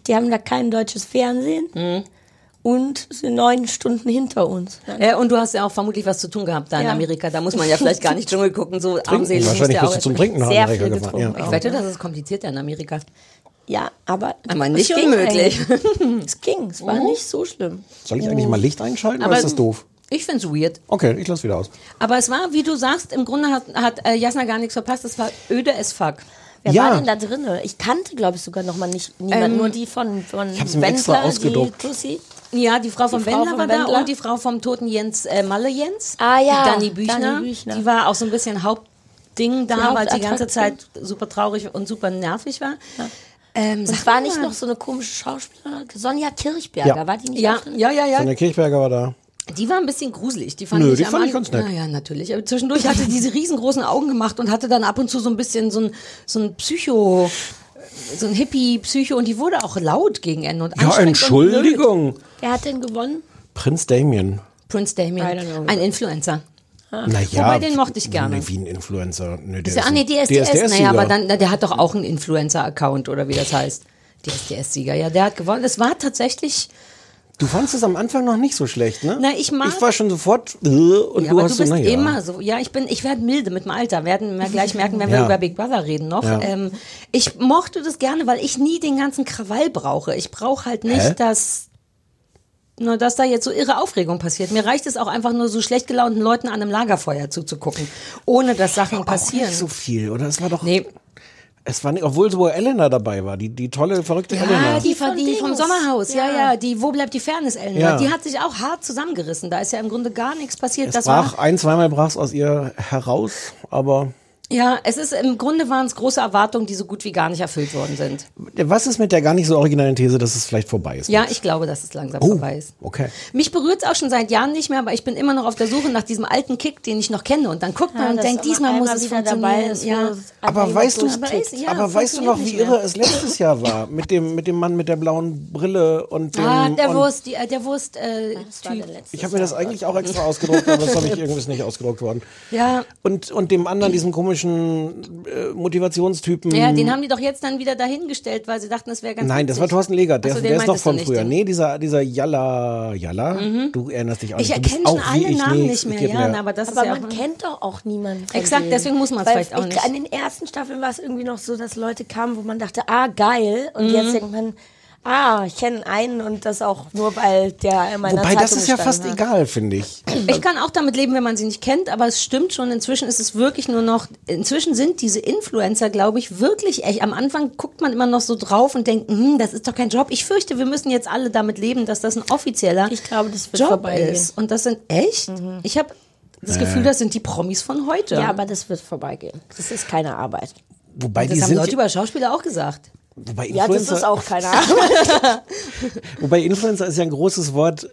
Die haben da kein deutsches Fernsehen
Mhm.
und sind neun Stunden hinter uns.
Äh, und du hast ja auch vermutlich was zu tun gehabt da in
Ja.
Amerika. Da muss man ja vielleicht gar nicht Dschungel gucken. So armselig
Wahrscheinlich bist
auch
du zum Trinken nach
sehr
Amerika
viel
gefahren.
getrunken.
Ja.
Ich wette, das ist komplizierter in Amerika.
Ja, aber.
Aber
es
nicht
ging
unmöglich.
Es ging, es war
Mhm.
nicht so schlimm.
Soll ich eigentlich mal Licht einschalten
Aber
oder ist das doof?
Ich find's weird.
Okay, ich lass wieder aus.
Aber es war, wie du sagst, im Grunde hat, hat äh, Jasna gar nichts verpasst. Es war öde as fuck.
Wer
Ja.
war denn da drinne? Ich kannte, glaube ich, sogar noch mal nicht niemand,
Ähm,
nur die von, von
Ich mir extra
die
ausgedruckt.
Tussi.
Ja, die Frau vom
Frau
Wendler war da
Wendler.
und die Frau vom toten Jens äh, Malle Jens.
Ah, ja,
Die Dani Büchner.
Dani Büchner.
Die war auch so ein bisschen Hauptding da,
Die
weil die ganze. Zeit super traurig und super nervig war. Ähm,
Und es war nicht noch so eine komische Schauspielerin, Sonja Kirchberger,
Ja.
war die nicht
Ja,
auch drin?
ja, ja, ja.
Sonja Kirchberger war da.
Die war ein bisschen gruselig. Die fand
Nö,
ich
die fand ich
An-
ganz nett.
Naja, natürlich. Aber zwischendurch hatte die diese riesengroßen Augen gemacht und hatte dann ab und zu so ein bisschen so ein, so ein Psycho, so ein Hippie-Psycho und die wurde auch laut gegen Ende. Und
Ja,
anstrengend und.
Entschuldigung.
Wer hat denn gewonnen?
Prinz Damien.
Prince Damien, ein Influencer.
Naja.
Wobei, den mochte ich gerne.
Nee, wie ein Influencer. Nee, der
Ist ah, nee, DSDS.
DSDS
naja, aber dann, der hat doch auch einen Influencer-Account oder wie das heißt. DSDS-Sieger, ja, der hat gewonnen. Es war tatsächlich,
Du fandst es am Anfang noch nicht so schlecht, ne?
Na, ich mag-
Ich war schon sofort. äh, Und
ja,
du
aber
hast
du bist
so, naja.
immer so. Ja, ich bin, ich werde milde mit dem Alter. Werden wir gleich merken, wenn wir
Ja.
über Big Brother reden noch.
Ja.
Ähm, ich mochte das gerne, weil ich nie den ganzen Krawall brauche. Ich brauche halt nicht,
Hä?
dass nur dass da jetzt so irre Aufregung passiert. Mir reicht es auch einfach nur so schlecht gelaunten Leuten an einem Lagerfeuer zuzugucken, ohne dass Sachen
Auch
passieren.
nicht so viel, oder? Es war doch.
Nee.
Es war nicht, obwohl so Elena dabei war, die, die tolle, verrückte Elena.
Ja, die, von, die vom. Sommerhaus, ja.
Ja.
ja, die Wo bleibt die Fairness, Ellen?
Ja.
Die hat sich auch hart zusammengerissen. Da ist ja im Grunde gar nichts passiert.
es
das
brach
war,
ein, zweimal brach es aus ihr heraus, aber
ja, es ist im Grunde waren es große Erwartungen, die so gut wie gar nicht erfüllt worden sind.
was ist mit der gar nicht so originellen These, dass es vielleicht vorbei ist?
Ja, ich glaube, dass es langsam
oh,
vorbei ist.
okay.
Mich berührt es auch schon seit Jahren nicht mehr, aber ich bin immer noch auf der Suche nach diesem alten Kick, den ich noch kenne. Und dann guckt man und denkt, diesmal muss es funktionieren.
dabei ist,
ja.
Aber weißt du,
durchbricht.
durchbricht.
Ja,
aber weißt du noch, wie irre es letztes Jahr war? Mit dem, mit dem Mann mit der blauen Brille und dem.
Ah, der
und
Wurst, die, äh, der Wurst, äh,
Ich habe mir das eigentlich auch extra ausgedruckt, aber das habe ich irgendwie ist nicht ausgedruckt worden.
Ja.
Und, und dem anderen, diesem komischen äh, Motivationstypen.
Ja, den haben die doch jetzt dann wieder dahingestellt, weil sie dachten, das wäre ganz
Nein, das war
witzig.
Thorsten Legert, der,
so,
der ist noch
du
von
nicht,
früher.
den-
Nee, dieser, dieser Jalla, Jalla, du erinnerst dich auch
Ich
nicht. Du bist
erkenne schon
auch
alle
ich
Namen
nicht.
nicht mehr, ja,
mir-
aber das
Aber
ist ja
man
auch,
kennt doch auch niemanden.
Exakt,
denen.
deswegen muss man's
Weil
vielleicht auch
ich,
nicht.
An den ersten Staffeln war es irgendwie noch so, dass Leute kamen, wo man dachte, ah, geil. Und
Mhm.
jetzt denkt man, ah, ich kenne einen und das auch nur, weil der in meiner
Wobei,
Zeitung
das ist ja fast
hat.
egal, finde ich.
Ich kann auch damit leben, wenn man sie nicht kennt, aber es stimmt schon, inzwischen ist es wirklich nur noch, inzwischen sind diese Influencer, glaube ich, wirklich echt. Am Anfang guckt man immer noch so drauf und denkt, hm, das ist doch kein Job. Ich fürchte, wir müssen jetzt alle damit leben, dass das ein offizieller
Ich glaube, das wird
Job
vorbeigehen.
ist. Und das sind echt? Ich habe das Gefühl, das sind die Promis von heute.
Ja, aber das wird vorbeigehen. Das ist keine Arbeit.
Wobei
das
die
haben
sind,
Leute über Schauspieler auch gesagt.
Wobei
Ja, das ist
Influencer,
auch keine Arbeit.
wobei Influencer ist ja ein großes Wort.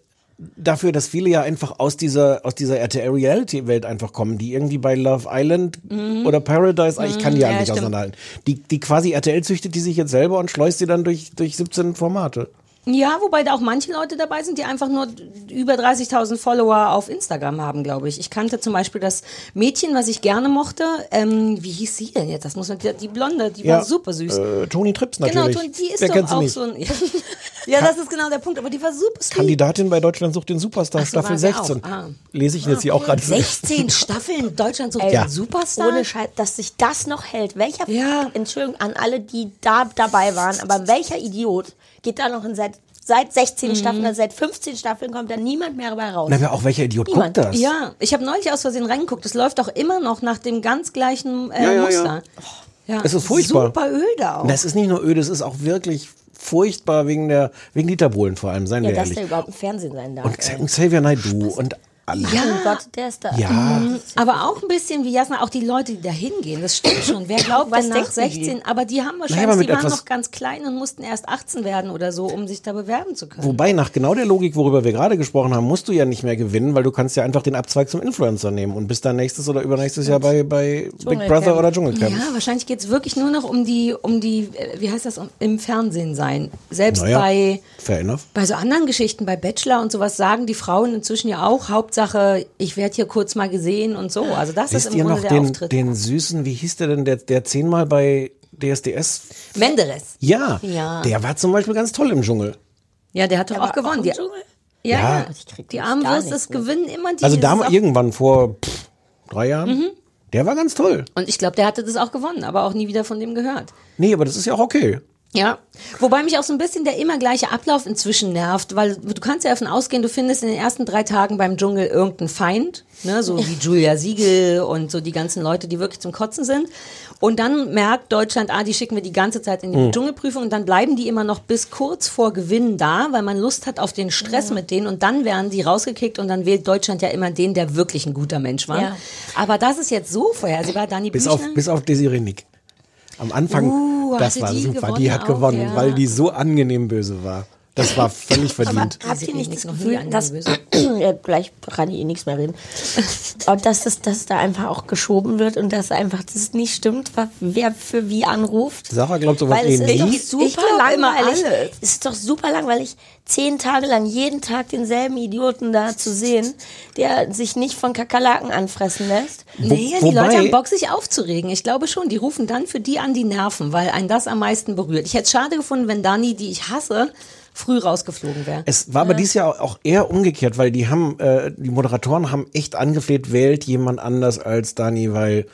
dafür, dass viele ja einfach aus dieser, aus dieser RTL-Reality-Welt einfach kommen, die irgendwie bei Love Island oder Paradise, ich kann die ja nicht
stimmt.
auseinanderhalten. Die, die quasi RTL züchtet die sich jetzt selber und schleust sie dann durch, durch 17 Formate.
Ja, wobei da auch manche Leute dabei sind, die einfach nur über 30.000 Follower auf Instagram haben, glaube ich. Ich kannte zum Beispiel das Mädchen, was ich gerne mochte. Ähm, wie hieß sie denn jetzt? Das muss man, die, die Blonde, die war super süß.
Äh, Toni Trips
Genau,
natürlich.
die ist
Wer
doch auch
nicht?
so ein. Ja, das ist genau der Punkt, aber die war super süß.
Kandidatin bei Deutschland sucht den Superstar,
Ach so,
Staffel
war sie
16.
auch. Ah.
Lese ich jetzt hier auch gerade.
16 Staffeln Deutschland sucht
Ey,
den Superstar.
Ohne Scheiß, dass sich das noch hält. Welcher,
Ja.
Entschuldigung an alle, die da dabei waren, aber welcher Idiot geht da noch in seit, seit 16
Mhm.
Staffeln, also seit 15 Staffeln kommt da niemand mehr dabei raus.
Na, aber auch welcher Idiot
Niemand.
guckt das?
Ja, ich habe neulich aus Versehen reingeguckt. Es läuft auch immer noch nach dem ganz gleichen äh,
Ja, ja, ja.
Muster. Ja.
Es ist furchtbar.
Super öl da auch.
Das ist nicht nur öde, es ist auch wirklich furchtbar wegen der wegen Dieter Bohlen vor allem, seien
ja,
wir
dass
ehrlich.
der überhaupt im Fernsehen sein darf.
Und
ey.
Xavier Naidoo und alle.
Oh Gott, der ist da.
Ja.
Aber auch ein bisschen wie Jasna, auch die Leute, die da hingehen, das stimmt schon. Wer glaubt
Was
denn nach
denken die?
16? Aber die haben
Naja,
wahrscheinlich,
mit
die waren noch ganz klein und mussten erst 18 werden oder so, um sich da bewerben zu können.
Wobei, nach genau der Logik, worüber wir gerade gesprochen haben, musst du ja nicht mehr gewinnen, weil du kannst ja einfach den Abzweig zum Influencer nehmen und bist dann nächstes oder übernächstes Jahr bei, bei Big. Brother oder Dschungelcamp.
Ja, wahrscheinlich geht's wirklich nur noch um die, um die, äh, wie heißt das, um, im Fernsehen sein. Selbst
Naja,
bei,
fair enough.
bei so anderen Geschichten, bei Bachelor und sowas, sagen die Frauen inzwischen ja auch, Hauptsache, ich werde hier kurz mal gesehen und so. Also das ist
Wisst
im
ihr
Grunde
noch
der
den,
Auftritt.
den süßen, wie hieß der denn, der, der zehnmal bei DSDS?
Menderes.
Ja,
Ja.
der war zum Beispiel ganz toll im Dschungel.
Ja, der hat doch
Der
auch gewonnen.
im
Die,
Dschungel?
ja,
Ja.
ja.
Ich krieg
Die
das nicht mit.
gewinnen immer die.
Also
das
da
ist
mal
auch-
irgendwann vor pff, drei Jahren.
Mhm.
Der war ganz toll.
Und ich glaube, der hatte das auch gewonnen, aber auch nie wieder von dem gehört.
Nee, aber das ist ja auch okay.
Ja, wobei mich auch so ein bisschen der immer gleiche Ablauf inzwischen nervt, weil du kannst ja davon ausgehen, du findest in den ersten drei Tagen beim Dschungel irgendeinen Feind, ne, so wie Julia Siegel und so die ganzen Leute, die wirklich zum Kotzen sind. Und dann merkt Deutschland, ah, die schicken wir die ganze Zeit in die Dschungelprüfung und dann bleiben die immer noch bis kurz vor Gewinn da, weil man Lust hat auf den Stress mit denen und dann werden die rausgekickt und dann wählt Deutschland ja immer den, der wirklich ein guter Mensch war.
Ja.
Aber das ist jetzt so vorhersehbar, Dani
Bis
Büchner.
auf, bis auf Desiree Nick. Am Anfang,
Uh,
das war
die
super.
gewonnen
Die hat
auch,
gewonnen,
ja.
weil die so angenehm böse war. Das war völlig verdient.
Habt ihr nicht das Gefühl, dass ja, gleich kann ich eh nichts mehr reden, und dass das, dass da einfach auch geschoben wird und dass einfach das nicht stimmt, wer für wie anruft?
Sarah glaubt sowas
Weil es
eh
ist doch super
Ich
langweilig. Es ist doch super langweilig, zehn Tage lang jeden Tag denselben Idioten da zu sehen, der sich nicht von Kakerlaken anfressen lässt.
Nee, die Leute haben Bock, sich aufzuregen. Ich glaube schon, die rufen dann für die an die Nerven, weil einen das am meisten berührt. Ich hätte es schade gefunden, wenn Dani, die ich hasse, früh rausgeflogen wäre.
Es war aber dieses Jahr auch eher umgekehrt, weil die haben, äh, die Moderatoren haben echt angefleht, wählt jemand anders als Dani, weil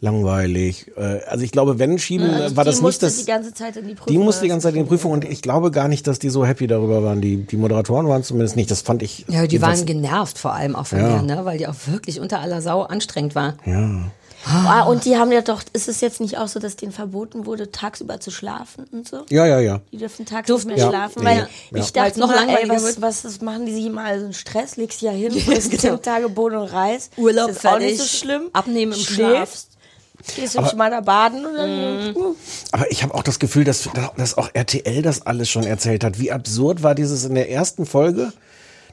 langweilig. Äh, also ich glaube, wenn schieben, äh, war
die
das
musste
nicht das.
die ganze Zeit in die Prüfung.
Die musste die ganze Zeit in die Prüfung und ich glaube gar nicht, dass die so happy darüber waren. Die, die Moderatoren waren zumindest nicht. Das fand ich.
Ja, die waren genervt vor allem auch von
Ja.
der, ne? weil die auch wirklich unter aller Sau anstrengend war.
Ja.
Ah, und die haben ja doch, ist es jetzt nicht auch so, dass denen verboten wurde, tagsüber zu schlafen und so?
Ja, ja, ja.
Die dürfen tags
Durften
nicht mehr
nicht.
schlafen,
Ja,
weil
ja.
ich dachte
noch
ey,
langweiliger
was, was, was machen die sich immer also einen Stress, legst ja hin,
Ja,
frisst
genau.
zehn Tage Bohnen und Reis.
Urlaub
ist auch nicht so schlimm.
abnehmen im
Schläfst, gehst hübsch mal da baden und dann,
Mhm.
uh,
Aber ich habe auch das Gefühl, dass, dass auch RTL das alles schon erzählt hat. Wie absurd war dieses in der ersten Folge,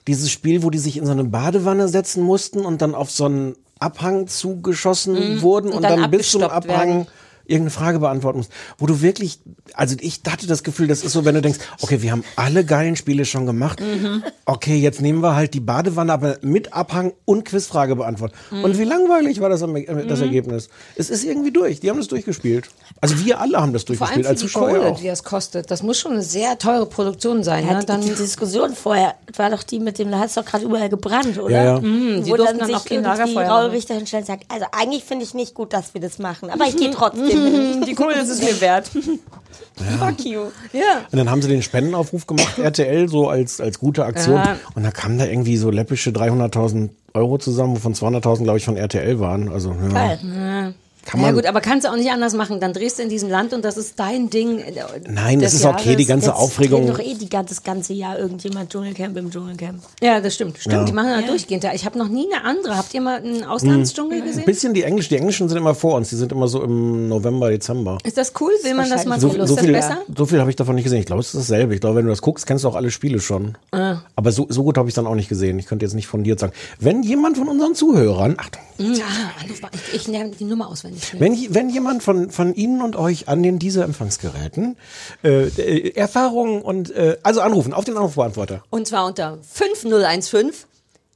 dieses Spiel, wo die sich in so eine Badewanne setzen mussten und dann auf so einen Abhang zugeschossen wurden und,
Mhm. dann
dann, bis zum Abhang
werden.
Irgendeine Frage beantworten musst. Wo du wirklich, also ich hatte das Gefühl, das ist so, wenn du denkst, okay, wir haben alle geilen Spiele schon gemacht.
Mhm.
Okay, jetzt nehmen wir halt die Badewanne, aber mit Abhang und Quizfrage beantworten.
Mhm.
Und wie langweilig war das, äh, das Ergebnis? Es ist irgendwie durch. Die haben das durchgespielt. Also wir alle haben das
Vor allem
durchgespielt,
für
als
die
Zuschauer
Kohle,
auch.
die das kostet. Das muss schon eine sehr teure Produktion sein.
ja,
Ne?
die,
Dann,
die Diskussion vorher war doch die mit dem, da hat es doch gerade überall gebrannt, oder?
Ja, ja.
Mhm, die
Wo dann
dann
sich
auch
irgendwie
Lagerfeuer
Raul
machen.
Richter hinstellt und sagt, also eigentlich finde ich nicht gut, dass wir das machen, aber ich gehe trotzdem.
die Kohle ist es mir wert.
Fuck you.
ja.
Und dann haben sie den Spendenaufruf gemacht, RTL, so als, als gute Aktion.
Ja.
Und da kamen da irgendwie so läppische 300.000 Euro zusammen, wovon 200.000, glaube ich, von RTL waren. Also, ja.
Geil.
Kann
Ja
man.
gut, aber kannst du auch nicht anders machen. Dann drehst du in diesem Land und das ist dein Ding. äh,
Nein, es ist okay, die
Jahres.
ganze
Jetzt
Aufregung.
dreht doch eh die, das ganze Jahr irgendjemand Dschungelcamp im Dschungelcamp.
Ja, das stimmt. Stimmt,
Ja.
die machen ja durchgehend. Ich habe noch nie eine andere. Habt ihr mal einen Auslandsdschungel
Ein
gesehen?
bisschen die Englischen, die Englischen sind immer vor uns, die sind immer so im November, Dezember.
Ist das cool? Will man das mal
So, so
das
viel,
besser?
so viel habe ich davon nicht gesehen. Ich glaube, es ist dasselbe. Ich glaube, wenn du das guckst, kennst du auch alle Spiele schon.
Ah.
Aber so, so gut habe ich es dann auch nicht gesehen. Ich könnte jetzt nicht von dir sagen. Wenn jemand von unseren Zuhörern, Achtung,
Ja, ich, ich nehme die Nummer auswendig.
Wenn, wenn jemand von, von Ihnen und euch an den diese Empfangsgeräten äh, Erfahrungen und äh, also anrufen auf den Anrufbeantworter
Und zwar unter 5015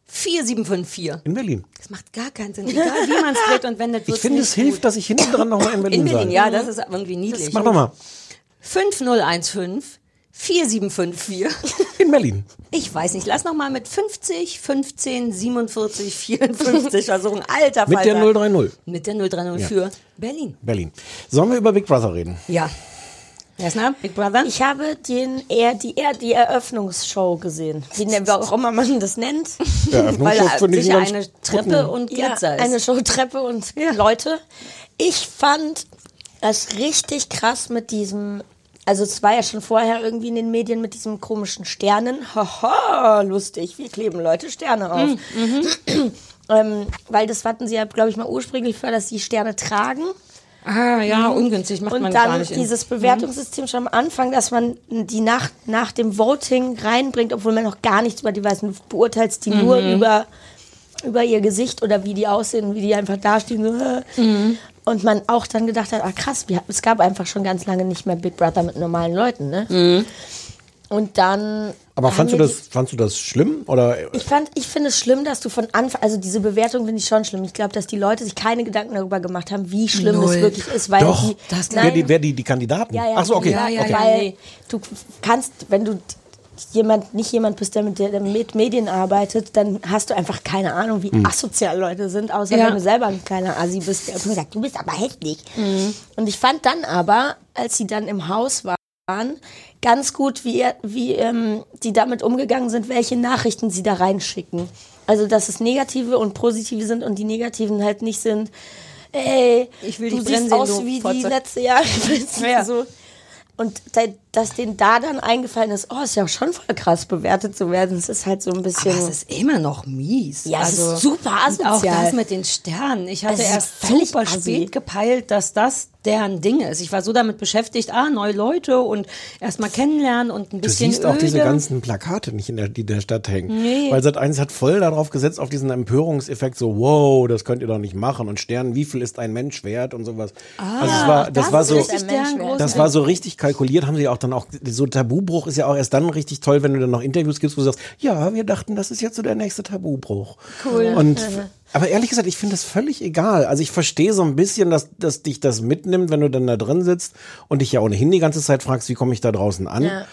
4754.
in Berlin.
Das macht gar keinen Sinn. Egal wie man es dreht und wendet,
Ich finde, es hilft,
gut.
dass ich hinten dran nochmal in Berlin,
In Berlin,
sage.
ja, das ist irgendwie niedlich.
Mach doch mal.
5015 4754.
In Berlin.
Ich weiß nicht, lass noch mal mit 50, 15, 47, 54 versuchen. Alter
Mit der
Falter.
030.
Mit der 030 für Berlin.
Berlin. Sollen wir über Big Brother reden?
Ja. Jasna, Big Brother?
Ich habe den eher die, eher die Eröffnungsshow gesehen. Wie, ne- warum man das nennt.
Eröffnungsshow
Weil er
finde ich
sicher
einen ganz
eine Treppe und
Ja,
Glitzer ist.
eine Showtreppe und Leute. Ich fand das richtig krass mit diesem, also es war ja schon vorher irgendwie in den Medien mit diesem komischen Sternen. Haha, lustig, wir kleben Leute Sterne auf. ähm, weil das hatten sie ja, glaube ich, mal ursprünglich vor, dass sie Sterne tragen.
ah, ja, ungünstig, macht man
Und
gar
dann
nicht. in-
dieses Bewertungssystem schon am Anfang, dass man die nach, nach dem Voting reinbringt, obwohl man noch gar nichts über die weiß. Du beurteilst die nur
Mhm.
über, über ihr Gesicht oder wie die aussehen, wie die einfach dastehen. So.
Mhm.
Und man auch dann gedacht hat, ah krass, wir, es gab einfach schon ganz lange nicht mehr Big Brother mit normalen Leuten. Ne?
Mhm.
Und dann.
Aber fandst du das, fandst du das schlimm? Oder
ich fand, ich finde es schlimm, dass du von Anfang, also diese Bewertung finde ich schon schlimm. Ich glaube, dass die Leute sich keine Gedanken darüber gemacht haben, wie schlimm
Null.
es wirklich ist, weil
Doch,
die,
das-
wer
nein,
die, wer die, die Kandidaten?
ja, ja,
Ach so, okay.
Ja, ja,
okay.
ja.
Weil du kannst, wenn du jemand, nicht jemand bist, der mit, der mit Medien arbeitet, dann hast du einfach keine Ahnung, wie asozial Leute sind, außer
Ja.
wenn du selber ein kleiner Assi bist, der immer sagt, du bist aber hässlich. Und ich fand dann aber, als sie dann im Haus waren, ganz gut, wie, wie ähm, die damit umgegangen sind, welche Nachrichten sie da reinschicken. Also, dass es negative und positive sind und die negativen halt nicht sind, ey,
Ich will
du
dich brennen
siehst
sehen,
aus
du
wie die
Fotze.
letzte Jahre.
Ja.
so. Und dass denen da dann eingefallen ist, oh, ist ja schon voll krass bewertet zu werden. Es ist halt so ein bisschen.
Aber es ist immer noch mies.
Ja, es ist super
und Auch
asozial.
das mit den Sternen. Ich hatte erst
völlig
super
assi.
spät gepeilt, dass das deren Ding ist. Ich war so damit beschäftigt, ah, neue Leute und erstmal kennenlernen und ein
Du
bisschen
siehst auch
öde.
diese ganzen Plakate nicht, in der, die in der Stadt hängen.
Nee.
Weil Sat 1 hat voll darauf gesetzt, auf diesen Empörungseffekt, so, wow, das könnt ihr doch nicht machen. Und Sternen, wie viel ist ein Mensch wert und sowas. also es war, das,
das
war so, das war so richtig kalkuliert, haben sie auch dann auch, so Tabubruch ist ja auch erst dann richtig toll, wenn du dann noch Interviews gibst, wo du sagst, ja, wir dachten, das ist jetzt so der nächste Tabubruch. Cool. Und, aber ehrlich gesagt, ich finde das völlig egal. Also ich verstehe so ein bisschen, dass, dass dich das mitnimmt, wenn du dann da drin sitzt und dich ja ohnehin die ganze Zeit fragst, wie komme ich da draußen an.
Ja.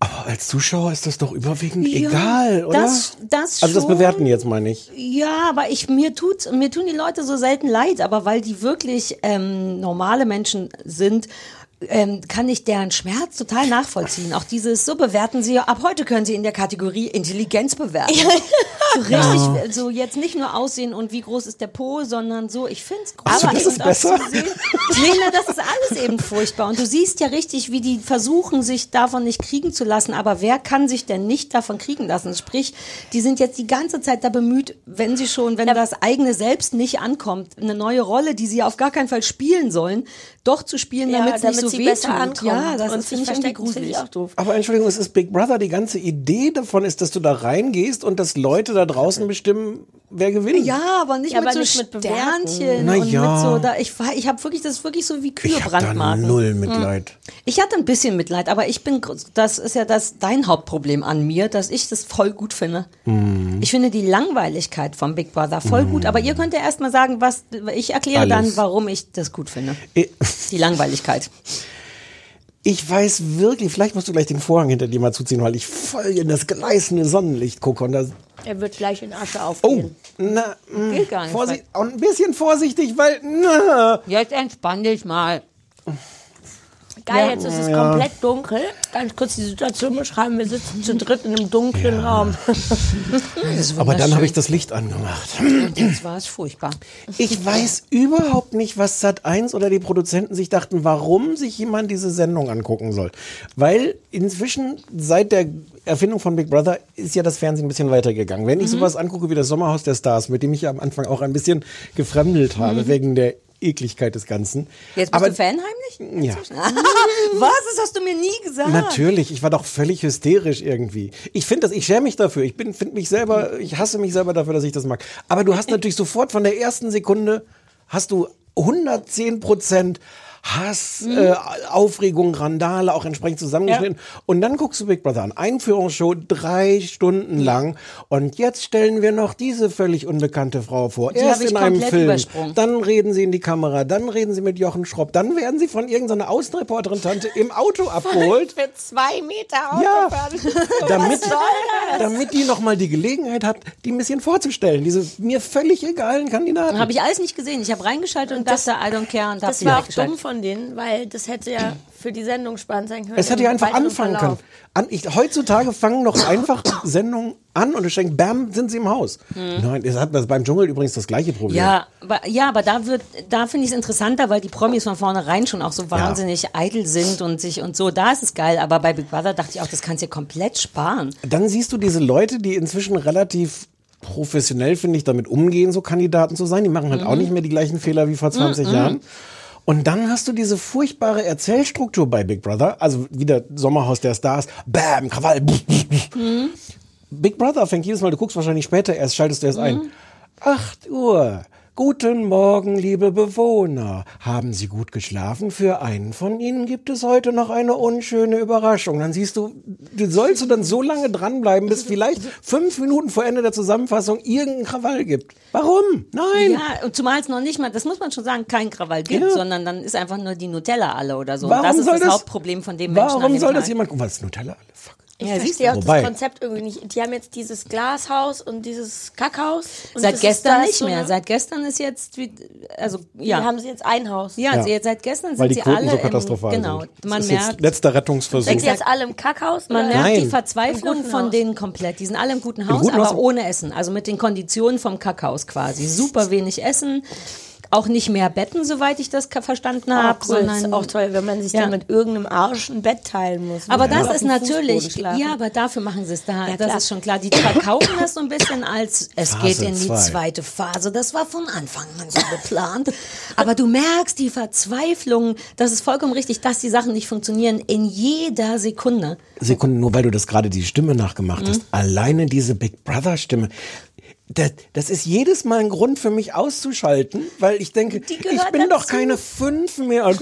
Aber als Zuschauer ist das doch überwiegend
Ja,
egal, oder?
das- das
also das. Bewerten jetzt meine ich.
Ja, aber ich mir tut's mir tun die Leute so selten leid, aber weil die wirklich ähm, normale Menschen sind, ähm, kann ich deren Schmerz total nachvollziehen. Auch dieses so bewerten sie ab heute können sie in der Kategorie Intelligenz bewerten. So richtig, so jetzt nicht nur Aussehen und wie groß ist der Po, sondern so, ich find's groß.
du, das ist besser?
Nee, na, das ist alles eben furchtbar. Und du siehst ja richtig, wie die versuchen, sich davon nicht kriegen zu lassen. Aber wer kann sich denn nicht davon kriegen lassen? Sprich, die sind jetzt die ganze Zeit da bemüht, wenn sie schon, wenn das eigene Selbst nicht ankommt, eine neue Rolle, die sie auf gar keinen Fall spielen sollen, doch zu spielen,
Ja,
damit es nicht so
sie
weh
besser ankommt.
Ja, das
und
ist
sich
ich gruselig.
auch doof.
Aber Entschuldigung, es ist Big Brother. Die ganze Idee davon ist, dass du da reingehst und dass Leute da draußen bestimmen, wer gewinnt.
Ja, aber nicht
Ja,
mit
aber
so
nicht mit.
Sternchen
Na
und
ja.
mit so da ich war- ich habe wirklich das ist wirklich so wie Kühe
ich da
brandmarken.
null Mitleid.
Ich hatte ein bisschen Mitleid, aber ich bin, das ist ja das dein Hauptproblem an mir, dass ich das voll gut finde.
Mhm.
Ich finde die Langweiligkeit vom Big Brother voll gut, aber ihr könnt ja erstmal sagen, was, ich erkläre dann,
Alles.
warum ich das gut finde.
Ich-
Die Langweiligkeit.
Ich weiß wirklich, vielleicht musst du gleich den Vorhang hinter dir mal zuziehen, weil ich voll in das gleißende Sonnenlicht gucke und da
Er wird gleich in Asche
Oh,
aufgehen.
na, mh,
Geht gar nicht.
Vorsicht, und ein bisschen vorsichtig, weil na,
Jetzt entspann dich mal.
Geil, jetzt ist es komplett dunkel. Ganz kurz die Situation beschreiben. Wir sitzen zu dritt in einem dunklen Raum.
Aber dann habe ich das Licht angemacht.
Jetzt war es furchtbar.
Ich weiß überhaupt nicht, was Sat 1 oder die Produzenten sich dachten, warum sich jemand diese Sendung angucken soll. Weil inzwischen seit der Erfindung von Big Brother ist ja das Fernsehen ein bisschen weitergegangen. Wenn ich sowas angucke wie das Sommerhaus der Stars, mit dem ich ja am Anfang auch ein bisschen gefremdelt habe, wegen der Ekligkeit des Ganzen.
Jetzt bist
Aber
du Fan heimlich?
Ja.
Was? Das hast du mir nie gesagt.
Natürlich, ich war doch völlig hysterisch irgendwie. Ich finde das, ich schäme mich dafür. Ich bin, finde mich selber, ich hasse mich selber dafür, dass ich das mag. Aber du hast natürlich sofort von der ersten Sekunde hast du 110 Prozent Hass, äh, Aufregung, Randale, auch entsprechend zusammengeschnitten. Und dann guckst du Big Brother an. Einführungsshow drei Stunden lang. Und jetzt stellen wir noch diese völlig unbekannte Frau vor.
Die
Erst in einem Film. Dann reden sie in die Kamera. Dann reden sie mit Jochen Schropp. Dann werden sie von irgendeiner Außenreporterin-Tante im Auto abgeholt.
Für zwei Meter
Ja,
Autofahren.
damit, damit die nochmal die Gelegenheit hat, die ein bisschen vorzustellen. Diese mir völlig egalen Kandidaten.
Habe ich alles nicht gesehen. Ich habe reingeschaltet und dachte, I don't care und
Das war auch dumm von denen, weil das hätte ja für die Sendung spannend sein können.
es hätte ja einfach anfangen
Verlauf.
können. An, ich, heutzutage fangen noch einfach Sendungen an und du denkst, bam, sind sie im Haus. Nein, das hat das beim Dschungel übrigens das gleiche Problem.
Ja, aber, ja, aber da wird, da finde ich es interessanter, weil die Promis von vornherein schon auch so wahnsinnig eitel sind und sich und so. Da ist es geil. Aber bei Big Brother dachte ich auch, das kannst du dir komplett sparen.
Dann siehst du diese Leute, die inzwischen relativ professionell, finde ich, damit umgehen, so Kandidaten zu sein. Die machen halt
Mhm.
auch nicht mehr die gleichen Fehler wie vor 20 Jahren. Und dann hast du diese furchtbare Erzählstruktur bei Big Brother, also wieder Sommerhaus der Stars, Bam, Krawall.
Mhm.
Big Brother fängt jedes Mal, du guckst wahrscheinlich später erst, schaltest du erst
Mhm.
ein. 8 Uhr. Guten Morgen, liebe Bewohner. Haben Sie gut geschlafen? Für einen von Ihnen gibt es heute noch eine unschöne Überraschung. Dann siehst du, du sollst du dann so lange dranbleiben, bis vielleicht fünf Minuten vor Ende der Zusammenfassung irgendein Krawall gibt. Warum? Nein.
Ja, und zumal es noch nicht mal, das muss man schon sagen, kein Krawall gibt,
Ja.
sondern dann ist einfach nur die Nutella alle oder so.
Warum
und das ist
soll
das,
das-
Hauptproblem von dem Menschen.
Warum soll
Tag.
das jemand gucken? Was ist Nutella alle? Fuck.
Ich
Ja,
verstehe auch
Wobei-
das Konzept irgendwie nicht. Die haben jetzt dieses Glashaus und dieses Kackhaus. Und
Seit gestern nicht mehr.
eine-
Seit gestern ist jetzt, wie- also
Ja.
ja.
haben sie jetzt ein Haus.
Ja,
Ja.
also jetzt seit gestern
Weil
sind
die
sie
Quoten
alle
so katastrophal
im, genau.
sind.
Man
das ist jetzt
merkt,
letzter Rettungsversuch.
Sind sie jetzt alle im Kackhaus?
man
oder?
merkt
Nein.
die Verzweiflung
Im
von
Haus.
denen komplett. Die sind alle im guten Haus,
guten
aber
Haus.
ohne Essen. Also mit den Konditionen vom Kackhaus quasi. Super wenig Essen. Auch nicht mehr Betten, soweit ich das verstanden
Ah,
habe.
cool. Das
sondern
ist auch toll, wenn man sich
Ja.
dann mit irgendeinem Arsch ein Bett teilen muss.
Aber das ist natürlich, ja, aber dafür machen sie es da.
Ja,
das
klar.
ist schon klar. Die verkaufen das so ein bisschen als, es
Phase
geht in die
zwei.
zweite Phase. Das war von Anfang an so geplant. Aber du merkst die Verzweiflung, das ist vollkommen richtig, dass die Sachen nicht funktionieren in jeder Sekunde.
Sekunde, nur weil du das gerade die Stimme nachgemacht
Mhm.
hast. Alleine diese Big Brother Stimme. Das, das ist jedes Mal ein Grund für mich auszuschalten, weil ich denke, ich bin doch keine fünf mehr als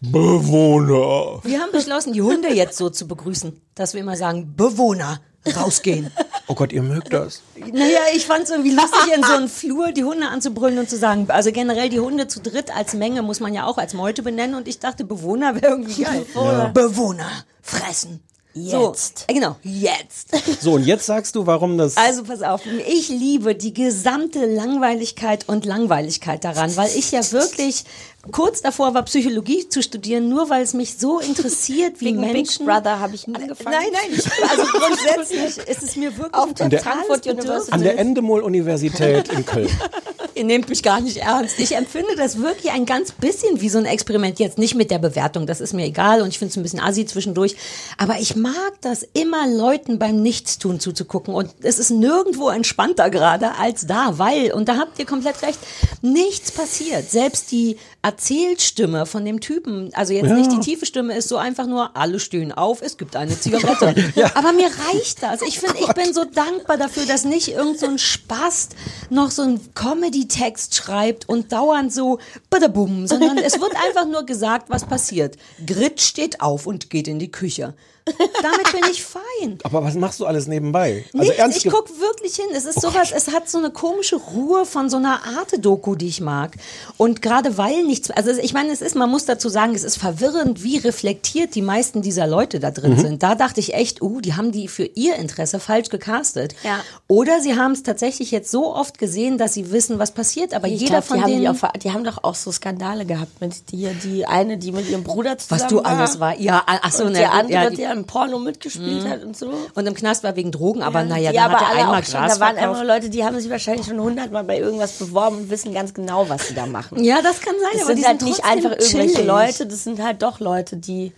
Bewohner.
Wir haben beschlossen, die Hunde jetzt so zu begrüßen, dass wir immer sagen, Bewohner, rausgehen.
Oh Gott, ihr mögt das.
Naja, ich fand es irgendwie lustig, in so einen Flur die Hunde anzubrüllen und zu sagen, also generell die Hunde zu dritt als Menge muss man ja auch als Meute benennen und ich dachte, Bewohner wäre irgendwie geil. Bewohner, fressen.
Jetzt.
So, äh, genau, jetzt.
So, und jetzt sagst du, warum das.
Also pass auf, ich liebe die gesamte Langweiligkeit und Langweiligkeit daran, weil ich ja wirklich kurz davor war, Psychologie zu studieren, nur weil es mich so interessiert, wie
Wegen Big
Menschen...
Brother habe ich angefangen.
Nein, nein, ich, also grundsätzlich ist es mir wirklich
Auf der Frankfurt. University.
an der Endemol-Universität in Köln.
Ihr nehmt mich gar nicht ernst. Ich empfinde das wirklich ein ganz bisschen wie so ein Experiment. Jetzt nicht mit der Bewertung, das ist mir egal und ich finde es ein bisschen assi zwischendurch. Aber ich mag das immer Leuten beim Nichtstun zuzugucken und es ist nirgendwo entspannter gerade als da, weil, und da habt ihr komplett recht, nichts passiert. Selbst die Erzählstimme von dem Typen, also jetzt nicht die tiefe Stimme, ist so einfach nur, alle stehen auf, es gibt eine Zigarette. Aber mir reicht das. Ich finde, ich bin so dankbar dafür, dass nicht irgend so ein Spast noch so einen Comedy-Text schreibt und dauernd so badabum, sondern es wird einfach nur gesagt, was passiert. Grit steht auf und geht in die Küche. Damit bin ich fein.
Aber was machst du alles nebenbei? Also
Nichts,
ernst
ich guck wirklich hin. Es ist sowas, es hat so eine komische Ruhe von so einer Arte-Doku, die ich mag. Und gerade weil nichts, also ich meine, es ist, man muss dazu sagen, es ist verwirrend, wie reflektiert die meisten dieser Leute da
Mhm.
drin sind. Da dachte ich echt, uh, die haben die für ihr Interesse falsch gecastet.
Ja.
Oder sie haben es tatsächlich jetzt so oft gesehen, dass sie wissen, was passiert. Aber
Ich
jeder
glaub,
von
die haben
denen,
die, auch, die haben doch auch so Skandale gehabt mit die, die eine, die mit ihrem Bruder zusammen
was du
war.
alles war. Ja, ach so,
und
na
der andere,
ja, die- Mhm.
Im Porno mitgespielt hat und so.
und im Knast war wegen Drogen, aber naja,
die
dann
aber
hat er
alle
einmal
auch schon,
Gras
da waren
verkauft.
immer Leute, die haben sich wahrscheinlich schon hundertmal bei irgendwas beworben und wissen ganz genau, was sie da machen.
Ja, das kann sein,
Das
aber
sind
die
halt
sind
nicht
trotzdem
einfach irgendwelche
chillig.
Leute, das sind halt doch Leute, die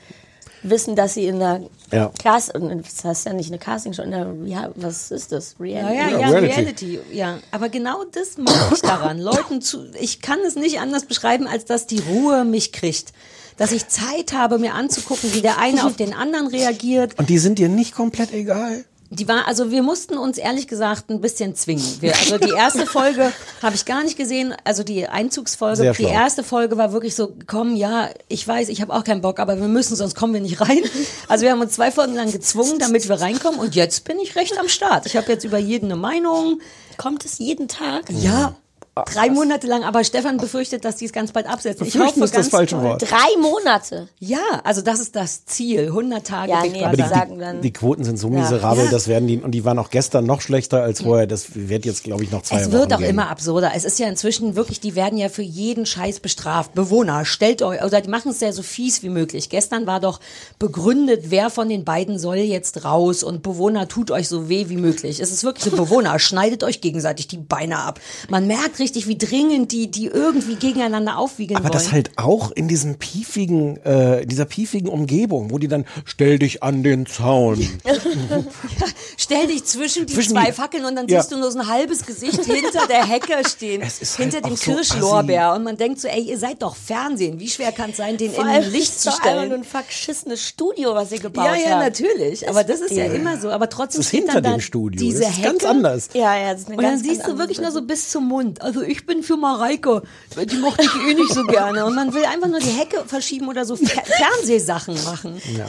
wissen, dass sie in der
Ja.
Cast, das heißt ja nicht eine Castingshow, in der, ja, was ist das?
Ja,
Reality?
ja, ja,
Reality.
Reality. ja. Aber genau das mag ich daran. Leuten zu, ich kann es nicht anders beschreiben, als dass die Ruhe mich kriegt. Dass ich Zeit habe, mir anzugucken, wie der eine auf den anderen reagiert.
Und die sind dir nicht komplett egal?
Die war, also wir mussten uns ehrlich gesagt ein bisschen zwingen. Wir, also die erste Folge habe ich gar nicht gesehen, also die Einzugsfolge.
Sehr
die
schlau.
erste Folge war wirklich so, komm, ja, ich weiß, ich habe auch keinen Bock, aber wir müssen, sonst kommen wir nicht rein. Also wir haben uns zwei Folgen lang gezwungen, damit wir reinkommen. Und jetzt bin ich recht am Start. Ich habe jetzt über jeden eine Meinung.
Kommt es jeden Tag?
Ja, drei Monate lang. Aber Stefan befürchtet, dass die es ganz bald absetzen. Ich
Befürchten
hoffe
ist das falsche. Wort.
Drei Monate.
Ja, also das ist das Ziel. 100 Tage
Ja, nee, aber
Die,
sagen dann-
die, die Quoten sind so miserabel,
Ja.
das werden die, und die waren auch gestern noch schlechter als vorher. Das wird jetzt, glaube ich, noch zwei
Es
Wochen
wird auch
gehen.
immer absurder. Es ist ja inzwischen wirklich, die werden ja für jeden Scheiß bestraft. Bewohner, stellt euch, oder die machen es ja so fies wie möglich. Gestern war doch begründet, wer von den beiden soll jetzt raus und Bewohner tut euch so weh wie möglich. Es ist wirklich so, Bewohner, schneidet euch gegenseitig die Beine ab. Man merkt richtig, wie dringend die, die irgendwie gegeneinander aufwiegeln
Aber
wollen.
das halt auch in diesem piefigen, äh, dieser piefigen Umgebung, wo die dann, stell dich an den Zaun.
Stell dich zwischen die
Zwischen
zwei
die-
Fackeln und dann
Ja.
siehst du nur so ein halbes Gesicht hinter der Hecke stehen.
Es ist
hinter
halt
dem
auch so
Kirschlorbeer. und man denkt so, ey, ihr seid doch Fernsehen. Wie schwer kann es sein, den
Vor
in
allem
Licht
ist
zu
doch einfach
stellen?
nur ein verschissenes Studio, was ihr gebaut
Ja,
habt.
ja, natürlich. Aber das ist ja
Ja.
immer so. Aber trotzdem
Das ist
steht
hinter
dann da
dem Studio.
diese
das ist
Hecke.
ganz anders.
Ja, ja, das ist eine
Und dann
ganz,
siehst
ganz
du wirklich nur so bis zum Mund. Also ich bin für Mareike. Die mochte ich eh nicht so gerne. Und man will einfach nur die Hecke verschieben oder so Fer Fernsehsachen machen.
Ja.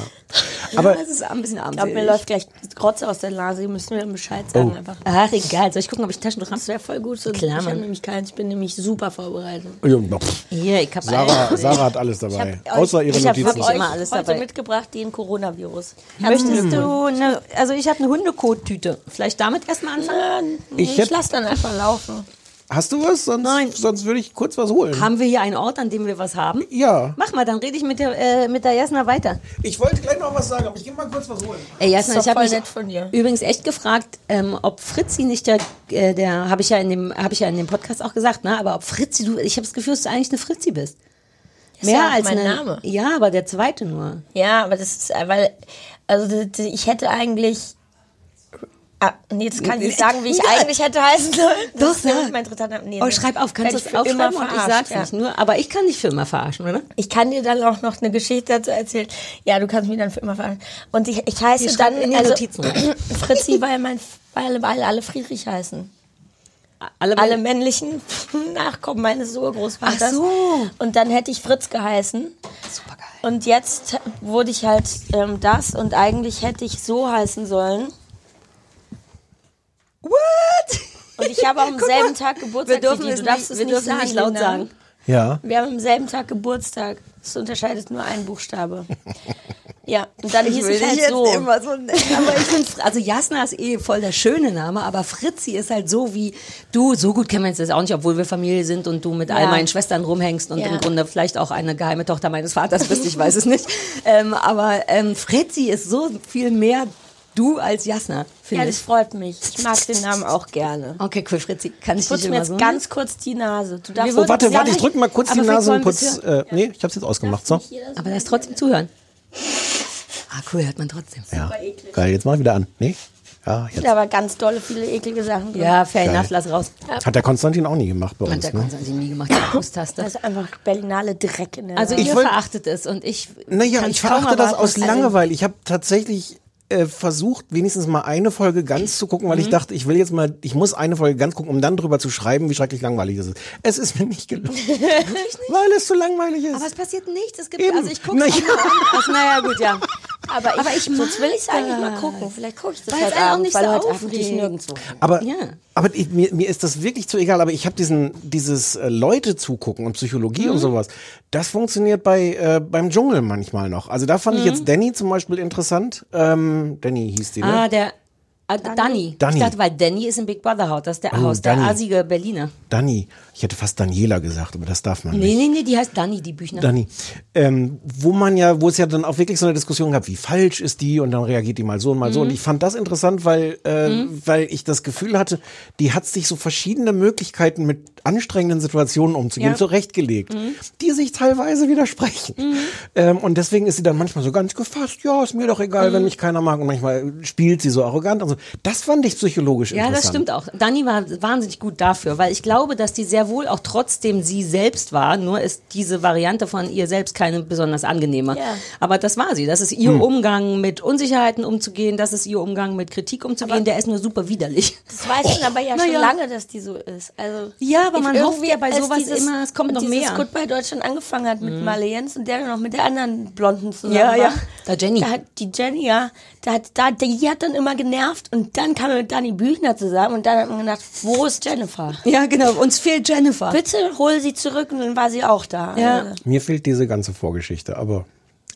Ja,
Aber
das ist ein bisschen
Ich glaube,
armselig.
mir läuft gleich Grotze aus der Nase. Ihr müsst mir dann Bescheid sagen
Oh.
einfach.
Ach, egal. Soll ich gucken, ob ich Taschentuch habe?
Das wäre voll gut. So,
Klar,
ich habe nämlich keins. Ich bin nämlich super vorbereitet.
ja,
Hier, ich habe
Sarah, Sarah hat alles dabei. Außer ihre
ich hab
Notizen.
wirklich immer alles
heute
dabei.
mitgebracht den Coronavirus.
Möchtest du eine, also ich habe eine Hundekot-Tüte. Vielleicht damit erstmal anfangen?
Ich
Ich,
hätt-
lass dann einfach laufen.
Hast du was? Sonst,
Nein.
sonst würde ich kurz was holen.
Haben wir hier einen Ort, an dem wir was haben?
ja.
Mach mal, dann rede ich mit der, äh, mit der Jasna weiter.
Ich wollte gleich noch was sagen, aber ich gehe mal kurz was holen.
Ey, Jasna,
Das ist
ich habe
voll
mich
nett von dir.
übrigens echt gefragt, ähm, ob Fritzi nicht der, äh, der habe ich ja in dem, habe ich ja in dem Podcast auch gesagt, ne? Aber ob Fritzi, du, ich habe das Gefühl, dass du eigentlich eine Fritzi bist.
ist ja auch
als
mein
eine,
Name.
Ja, aber der zweite nur.
Ja, aber das ist, äh, weil, also ich hätte eigentlich. Ah, nee, das kann ich nicht sagen, wie ich
Ja.
eigentlich hätte heißen sollen.
Doch,
Das ist nämlich
sag.
mein dritter Name. Nee,
Oh, schreib auf, kannst du es
für immer
aufschreiben und ich
verarscht,
sag's
ja.
nicht nur. Aber ich kann dich für immer verarschen, oder?
Ich kann dir dann auch noch eine Geschichte dazu erzählen. Ja, du kannst mich dann für immer verarschen. Und ich, ich heiße
Die
dann
in
also,
Notizen.
Fritzi, weil mein weil, weil alle Friedrich heißen.
Alle,
Alle männlichen Nachkommen meines Urgroßvaters.
Ach so.
Und dann hätte ich Fritz geheißen.
Supergeil.
Und jetzt wurde ich halt ähm, das und eigentlich hätte ich so heißen sollen.
What?
Und ich habe auch am selben
mal,
Tag Geburtstag.
Wir dürfen es
du darfst
nicht,
es
wir
nicht sagen,
nicht laut sagen.
Ja.
Wir haben am selben Tag Geburtstag. Es unterscheidet nur ein Buchstabe. Ja, und dann hieß ich halt so.
so. Aber ich finde, also Jasna ist eh voll der schöne Name, aber Fritzi ist halt so wie du, so gut kennen wir uns das auch nicht, obwohl wir Familie sind und du mit all
Ja.
meinen Schwestern rumhängst und
Ja.
im Grunde vielleicht auch eine geheime Tochter meines Vaters bist, ich weiß es nicht. Ähm, aber ähm, Fritzi ist so viel mehr du als Jasna,
Ja,
finde
das
ich.
freut mich. Ich mag den Namen auch gerne.
Okay, cool, Fritzi. Kann ich
Putz
dich
mir
immer
jetzt
so
ganz kurz die Nase. Du darfst
Oh, warte,
Ja,
warte, ich
ich-
drücke mal kurz die Nase und
wir's
putz. Äh, nee, ich hab's jetzt ausgemacht. So.
Aber das trotzdem zuhören. Ah, cool, hört man trotzdem.
Ja. Geil, jetzt mach ich wieder an. Nee? Ja, jetzt.
Da aber ganz dolle, viele eklige Sachen drin.
Ja, fair enough, lass raus.
Hat der Konstantin auch nie gemacht bei
Hat
uns.
der
Ne?
Konstantin nie gemacht, die Brusttaste.
Das ist einfach Berlinale Dreck in der
Also
Nase.
ihr
wollt-
verachtet es und ich
Naja, ich
kaum
verachte das
erwarten,
aus
da
Langeweile. Ich habe tatsächlich äh, versucht, wenigstens mal eine Folge ganz zu gucken, weil ich dachte, ich will jetzt mal, ich muss eine Folge ganz gucken, um dann drüber zu schreiben, wie schrecklich langweilig das ist. Es ist mir nicht gelungen. Weil es so langweilig ist.
Aber es passiert nichts. Es gibt,
Eben.
also ich gucke
Na
es
ja.
auch. Also, naja, gut, ja.
Aber,
Aber
ich,
ich
sonst will ich es eigentlich mal gucken. Vielleicht gucke ich das
Weil es
heute
auch
Abend,
nicht
weil
so
heute Abend ich nirgendwo.
Aber,
Ja.
aber ich, mir, mir ist das wirklich zu egal. Aber ich habe diesen dieses äh, Leute zugucken und Psychologie
Mhm.
und sowas. Das funktioniert bei äh, beim Dschungel manchmal noch. Also da fand ich jetzt Danny zum Beispiel interessant. Ähm, Danny hieß die, ne?
Ah, der ah, Danny.
Danny.
Ich dachte, weil Danny ist im Big Brother Haus. Das ist der
Oh,
Haus, der
Danny.
asige Berliner.
Danny. Ich hätte fast Daniela gesagt, aber das darf man
Nee,
nicht.
nee, nee, die heißt Danny, die Büchner.
Dani, ähm, wo man ja, wo es ja dann auch wirklich so eine Diskussion gab, wie falsch ist die und dann reagiert die mal so und mal so.
Mhm.
Und ich fand das interessant, weil, äh, weil ich das Gefühl hatte, die hat sich so verschiedene Möglichkeiten mit anstrengenden Situationen umzugehen,
Ja. Mhm.
zurechtgelegt, die sich teilweise widersprechen. Ähm, und deswegen ist sie dann manchmal so ganz gefasst, ja, ist mir doch egal,
Mhm.
wenn mich keiner mag. Und manchmal spielt sie so arrogant und so. Das fand ich psychologisch
Ja,
interessant.
das stimmt auch. Dani war wahnsinnig gut dafür, weil ich glaube, dass die sehr wohl auch trotzdem sie selbst war, nur ist diese Variante von ihr selbst keine besonders angenehme.
Ja.
Aber das war sie. Das ist ihr
Hm.
Umgang mit Unsicherheiten umzugehen, das ist ihr Umgang mit Kritik umzugehen, der ist nur super widerlich.
Das weiß man aber ja
Na
schon
ja.
lange, dass die so ist. Also
Ja, aber man hofft ja bei sowas immer, es kommt noch
dieses
mehr. Mhm.
Goodbye Deutschland angefangen hat mit Marle Jens und der dann noch mit der anderen Blonden zusammen
Ja,
war.
ja. Da Jenny.
Da hat die Jenny, ja, da hat, da, die hat dann immer genervt und dann kam er mit Dani Büchner zusammen und dann hat man gedacht, wo ist Jennifer?
Ja, genau. Uns fehlt Jennifer.
Bitte hol sie zurück und dann war sie auch da.
Ja.
Also,
Mir fehlt diese ganze Vorgeschichte, aber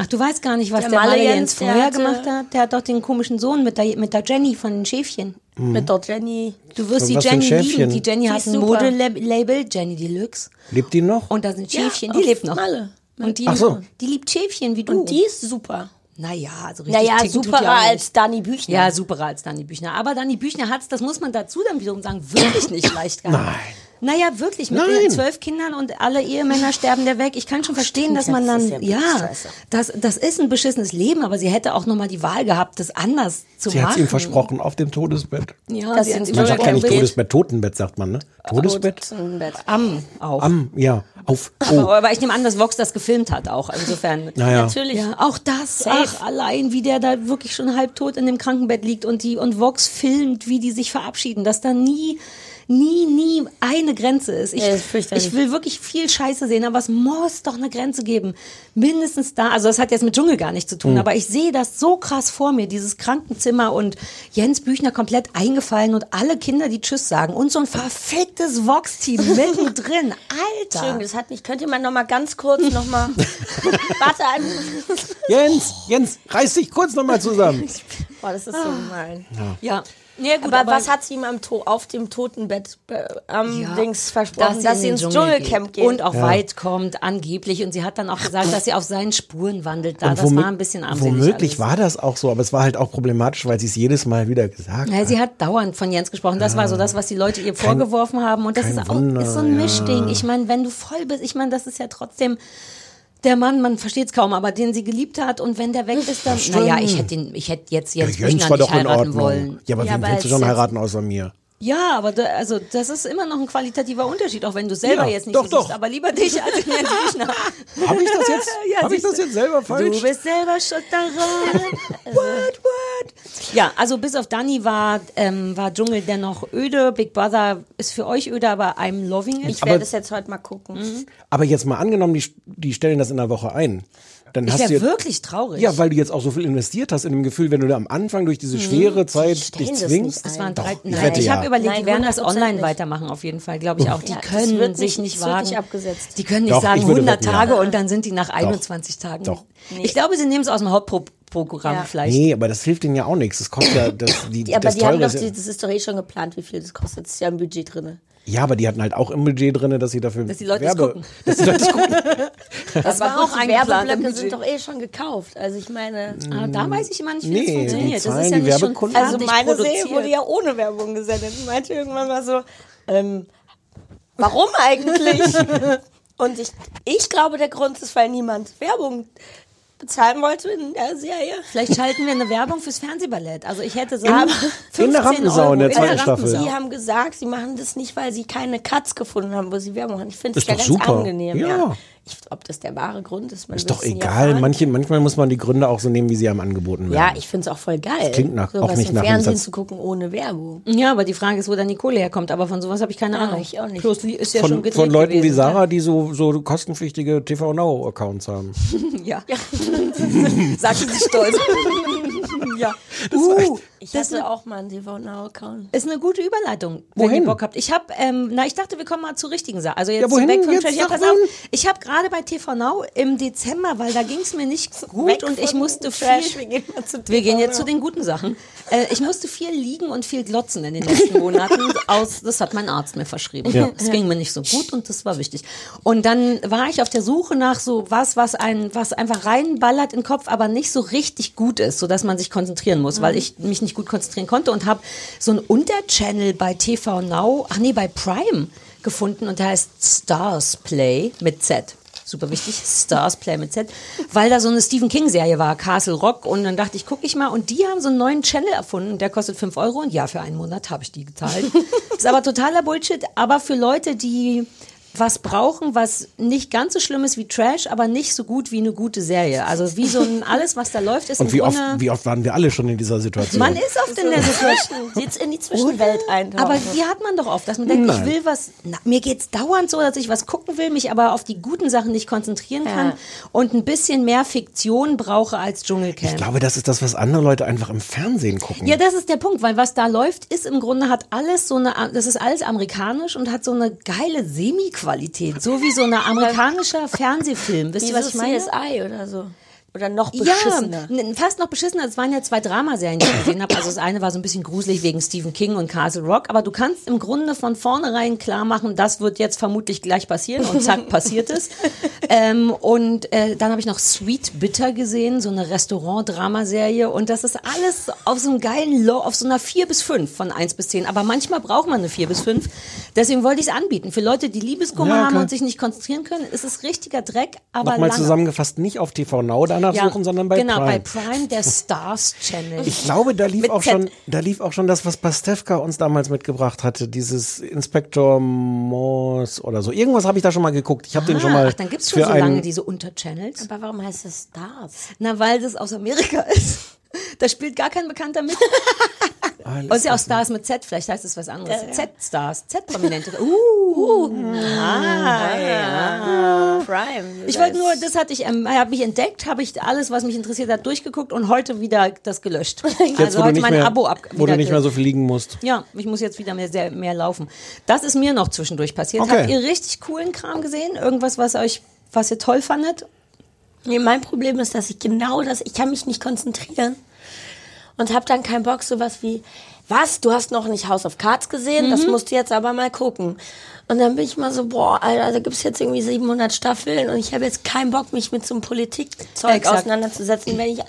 Ach, du weißt gar nicht, was
Der
der,
Malle Jens,
vorher
hatte-
gemacht hat. Der hat doch den komischen Sohn mit der, mit der Jenny von den Schäfchen.
Mit der Jenny.
Du wirst die Jenny lieben. Die Jenny
Die
hat ein. Modelabel, Jenny Deluxe.
lebt die noch?
Und da sind
Ja,
Schäfchen,
auf
die lebt noch.
Malle.
Und die,
Ach so.
die liebt Schäfchen wie du.
Und die ist super.
naja, also richtig
Naja,
ticken tut die
superer als Dani Büchner.
Ja, superer als Dani Büchner. Aber Dani Büchner hat's, das muss man dazu dann wiederum sagen, wirklich nicht leicht gehabt.
Nein.
Naja, wirklich, mit
Nein.
den zwölf Kindern und alle Ehemänner sterben der weg. Ich kann schon verstehen, dass man dann,
ja
das, das ist ein beschissenes Leben, aber sie hätte auch nochmal die Wahl gehabt, das anders zu
Sie hat es
machen.
ihm versprochen auf dem Todesbett.
Ja,
Das
sie
sind
hat
sie
Man sagt ja nicht Todesbett, Totenbett sagt man, ne? Todesbett?
Totenbett.
am auch.
Am, ja, auf.
Aber,
Oh.
aber ich nehme an, dass Vox das gefilmt hat auch. Insofern.
Naja.
Natürlich.
Ja, auch das,
Safe.
ach, allein wie der da wirklich schon halbtot in dem Krankenbett liegt und die und Vox filmt, wie die sich verabschieden, dass da nie nie, nie eine Grenze ist. Ich,
Ja,
ich will wirklich viel Scheiße sehen, aber es muss doch eine Grenze geben. Mindestens da, also das hat jetzt mit Dschungel gar nichts zu tun, aber ich sehe das so krass vor mir, dieses Krankenzimmer und Jens Büchner komplett eingefallen und alle Kinder, die Tschüss sagen und so ein verficktes Vox-Team mittendrin. Alter!
Entschuldigung, das hat mich. Könnt ihr mal noch mal ganz kurz noch mal. Warte, ein.
Jens, Jens, reiß dich kurz nochmal zusammen.
Boah, das ist so gemein.
Ja. Nee, gut,
Aber, was hat sie ihm am to auf dem Totenbett äh, am
Ja,
Dings versprochen, dass,
in
sie ins
Dschungel
Dschungelcamp geht?
Und auch weit kommt, angeblich. Und sie hat dann auch gesagt, dass sie auf seinen Spuren wandelt. Da,
Und
das war ein bisschen armselig.
Womöglich
alles.
war das auch so, aber es war halt auch problematisch, weil sie es jedes Mal wieder gesagt
Ja,
hat.
sie hat dauernd von Jens gesprochen. Das war so das, was die Leute ihr vorgeworfen haben. Und das
kein
ist auch
Wunder,
ist so ein
ja.
Mischding. Ich meine, wenn du voll bist, ich meine, das ist ja trotzdem der Mann, man versteht es kaum, aber den sie geliebt hat. Und wenn der weg ist, dann, naja, ich hätte ihn, ich hätte jetzt
Ja,
Jens Büchner
war
nicht
doch in
heiraten
Ordnung.
wollen.
Ja, aber
Ja,
wen willst du schon heiraten außer mir?
Ja, aber da, also das ist immer noch ein qualitativer Unterschied, auch wenn du selber
Ja,
jetzt nicht
doch,
so
doch.
siehst, aber lieber dich als Jens Büchner.
Habe ich das jetzt,
Ja,
hab ich das jetzt selber falsch?
Du bist selber schuld daran. what, what? Ja, also bis auf Dani war, ähm, war Dschungel dennoch öde. Big Brother ist für euch öde, aber I'm loving it.
ich werde es jetzt heute mal gucken.
Mhm.
Aber jetzt mal angenommen, die, die stellen das in der Woche ein. Dann
Ich
hast du
wäre
jetzt,
wirklich traurig.
Ja, weil du jetzt auch so viel investiert hast in dem Gefühl, wenn du da am Anfang durch diese schwere Zeit dich zwingst.
das waren drei,
Doch, ich
nein,
wette
ich
ja.
habe überlegt,
Nein,
die werden das
100%
online
nicht.
weitermachen, auf jeden Fall, glaube ich auch. Die
Ja, das
können
wird
sich
nicht-
nicht
das wird
wagen.
nicht abgesetzt.
Die können nicht
Doch,
sagen
ich würde
100
wetten,
Tage
ja.
und dann sind die nach 21 Tagen.
Doch.
Ich glaube, sie nehmen es aus dem Hauptprogramm
Ja.
vielleicht.
Nee, aber das hilft denen ja auch nichts. Das kostet ja, das, die,
Die, aber
das
die haben doch,
ist,
die, das ist doch eh schon geplant, wie viel das kostet. Das ist ja im Budget drin.
Ja, aber die hatten halt auch im Budget drin, dass sie dafür
Dass die Leute das
Werbe,
gucken.
dass die Leute das gucken.
Das war
Aber
auch im
Werbeblöcke sind doch eh schon gekauft. Also ich meine,
Ah, da weiß ich immer nicht, wie
Nee,
das funktioniert. Das ist ja nicht schon
also meine
produziert.
Serie wurde ja ohne Werbung gesendet. Und meinte irgendwann mal so, ähm, warum eigentlich? Und ich, ich glaube, der Grund ist, weil niemand Werbung bezahlen wollte in der Serie.
Vielleicht schalten wir eine Werbung fürs Fernsehballett. Also ich hätte so
In-
15
in der Rampensau
Euro
in der zweiten. Staffel.
Die haben gesagt, sie machen das nicht, weil sie keine Cuts gefunden haben, wo sie Werbung machen. Ich finde es ja ganz
super.
angenehm.
Ja.
Ja. Ob das der wahre Grund ist. Man
Ist doch egal. Manche, manchmal muss man die Gründe auch so nehmen, wie sie einem angeboten
Ja,
werden.
ich finde es auch voll geil.
klingt nach- auch
sowas
nicht
im
nach
Fernsehen zu gucken ohne Werbung.
Ja, aber die Frage ist, wo dann die Kohle herkommt. Aber von sowas habe ich keine
Ja,
Ahnung.
ich auch nicht.
Plus, ist ja schon
von,
gedreht
von Leuten wie
gewesen,
Sarah, die so, so kostenpflichtige TV Now Accounts haben.
Ja. ja. Sagte sie stolz. ja. Uh,
Ich
das ist
hatte
eine,
auch mal einen TV Now Account.
ist eine gute Überleitung, wenn
Wohin?
ihr Bock habt. Ich habe, ähm, na, ich dachte, wir kommen mal zur richtigen Sache. Also jetzt
Ja, wohin
weg von
jetzt?
Trash. Ja, pass auf. Ich habe gerade bei TV Now im Dezember, weil da ging es mir nicht gut und ich musste
Trash,
viel.
wir gehen mal zu
Wir gehen jetzt zu den guten Sachen. Äh, ich musste viel liegen und viel glotzen in den letzten Monaten. Aus, das hat mein Arzt mir verschrieben.
Ja.
Es ging mir nicht so gut und das war wichtig. Und dann war ich auf der Suche nach so was, was ein, was einfach reinballert in den Kopf, aber nicht so richtig gut ist, so dass man sich konzentrieren muss, weil ich mich nicht gut konzentrieren konnte und habe so ein Unterchannel bei TV Now, ach nee, bei Prime gefunden und der heißt Stars Play mit Z super wichtig, Stars Play mit Z, weil da so eine Stephen King Serie war, Castle Rock und dann dachte ich, gucke ich mal und die haben so einen neuen Channel erfunden, der kostet 5 Euro und ja, für einen Monat habe ich die gezahlt. Ist aber totaler Bullshit, aber für Leute, die was brauchen, was nicht ganz so schlimm ist wie Trash, aber nicht so gut wie eine gute Serie. Also wie so ein alles, was da läuft, ist
Und
im
wie oft,
Grunde...
wie oft waren wir alle schon in dieser Situation?
man ist oft in der Situation.
Jetzt in die Zwischenwelt eintauchen.
Aber die hat man doch oft, dass man denkt,
Nein.
ich will was, na, mir geht's dauernd so, dass ich was gucken will, mich aber auf die guten Sachen nicht konzentrieren kann
Ja.
und ein bisschen mehr Fiktion brauche als Dschungelcamp.
ich glaube, das ist das, was andere Leute einfach im Fernsehen gucken.
ja, das ist der Punkt, weil was da läuft, ist im Grunde hat alles so eine, das ist alles amerikanisch und hat so eine geile Semi-Qualität, so wie so ein amerikanischer Fernsehfilm. Wisst ihr, was
so
ich meine?
CSI oder so. Oder noch beschissener.
Ja, fast noch beschissener. Es waren ja zwei Dramaserien, die ich gesehen habe. Also das eine war so ein bisschen gruselig wegen Stephen King und Castle Rock. Aber du kannst im Grunde von vornherein klar machen, das wird jetzt vermutlich gleich passieren. Und zack, passiert es. ähm, und äh, dann habe ich noch Sweet Bitter gesehen, so eine Restaurant-Dramaserie. Und das ist alles auf so einem geilen Low, auf so einer 4 bis 5 von 1 bis 10. Aber manchmal braucht man eine 4 bis 5. Deswegen wollte ich es anbieten. Für Leute, die Liebeskummer
Ja,
haben und sich nicht konzentrieren können, ist es richtiger Dreck. Aber
Nochmal
lange.
zusammengefasst, nicht auf TV Now danach suchen, sondern bei
genau,
Prime.
bei Prime, der Stars Channel.
Ich glaube, da lief
Mit
auch schon, da lief auch schon das, was Pastewka uns damals mitgebracht hatte, dieses Inspektor Moss oder so. Irgendwas habe ich da schon mal geguckt. Ich habe den schon mal
Ach, dann gibt's schon
für
so lange diese Unterchannels.
Aber warum heißt es Stars?
Na, weil das aus Amerika ist. Da spielt gar kein Bekannter mit. Und ist ja auch Stars mit Z, vielleicht heißt es was anderes. Z-Stars, Z-Prominente. Uh,
Prime.
ich wollte nur, das hatte ich, ähm, habe mich entdeckt, habe ich alles, was mich interessiert hat, durchgeguckt und heute wieder das gelöscht.
jetzt,
also
wo du
heute
nicht
mein
mehr,
Abo ab.
wo du nicht mehr so viel liegen musst.
Ja, ich muss jetzt wieder mehr, sehr, mehr laufen. Das ist mir noch zwischendurch passiert.
Okay.
Habt ihr richtig coolen Kram gesehen? Irgendwas, was euch, was ihr toll fandet?
Nee, mein Problem ist, dass ich genau das, ich kann mich nicht konzentrieren und habe dann keinen Bock, sowas wie, was, du hast noch nicht House of Cards gesehen, das musst du jetzt aber mal gucken. Und dann bin ich mal so, boah, Alter, da gibt's jetzt irgendwie 700 Staffeln und ich habe jetzt keinen Bock, mich mit so einem Politikzeug
Exakt.
auseinanderzusetzen, wenn ich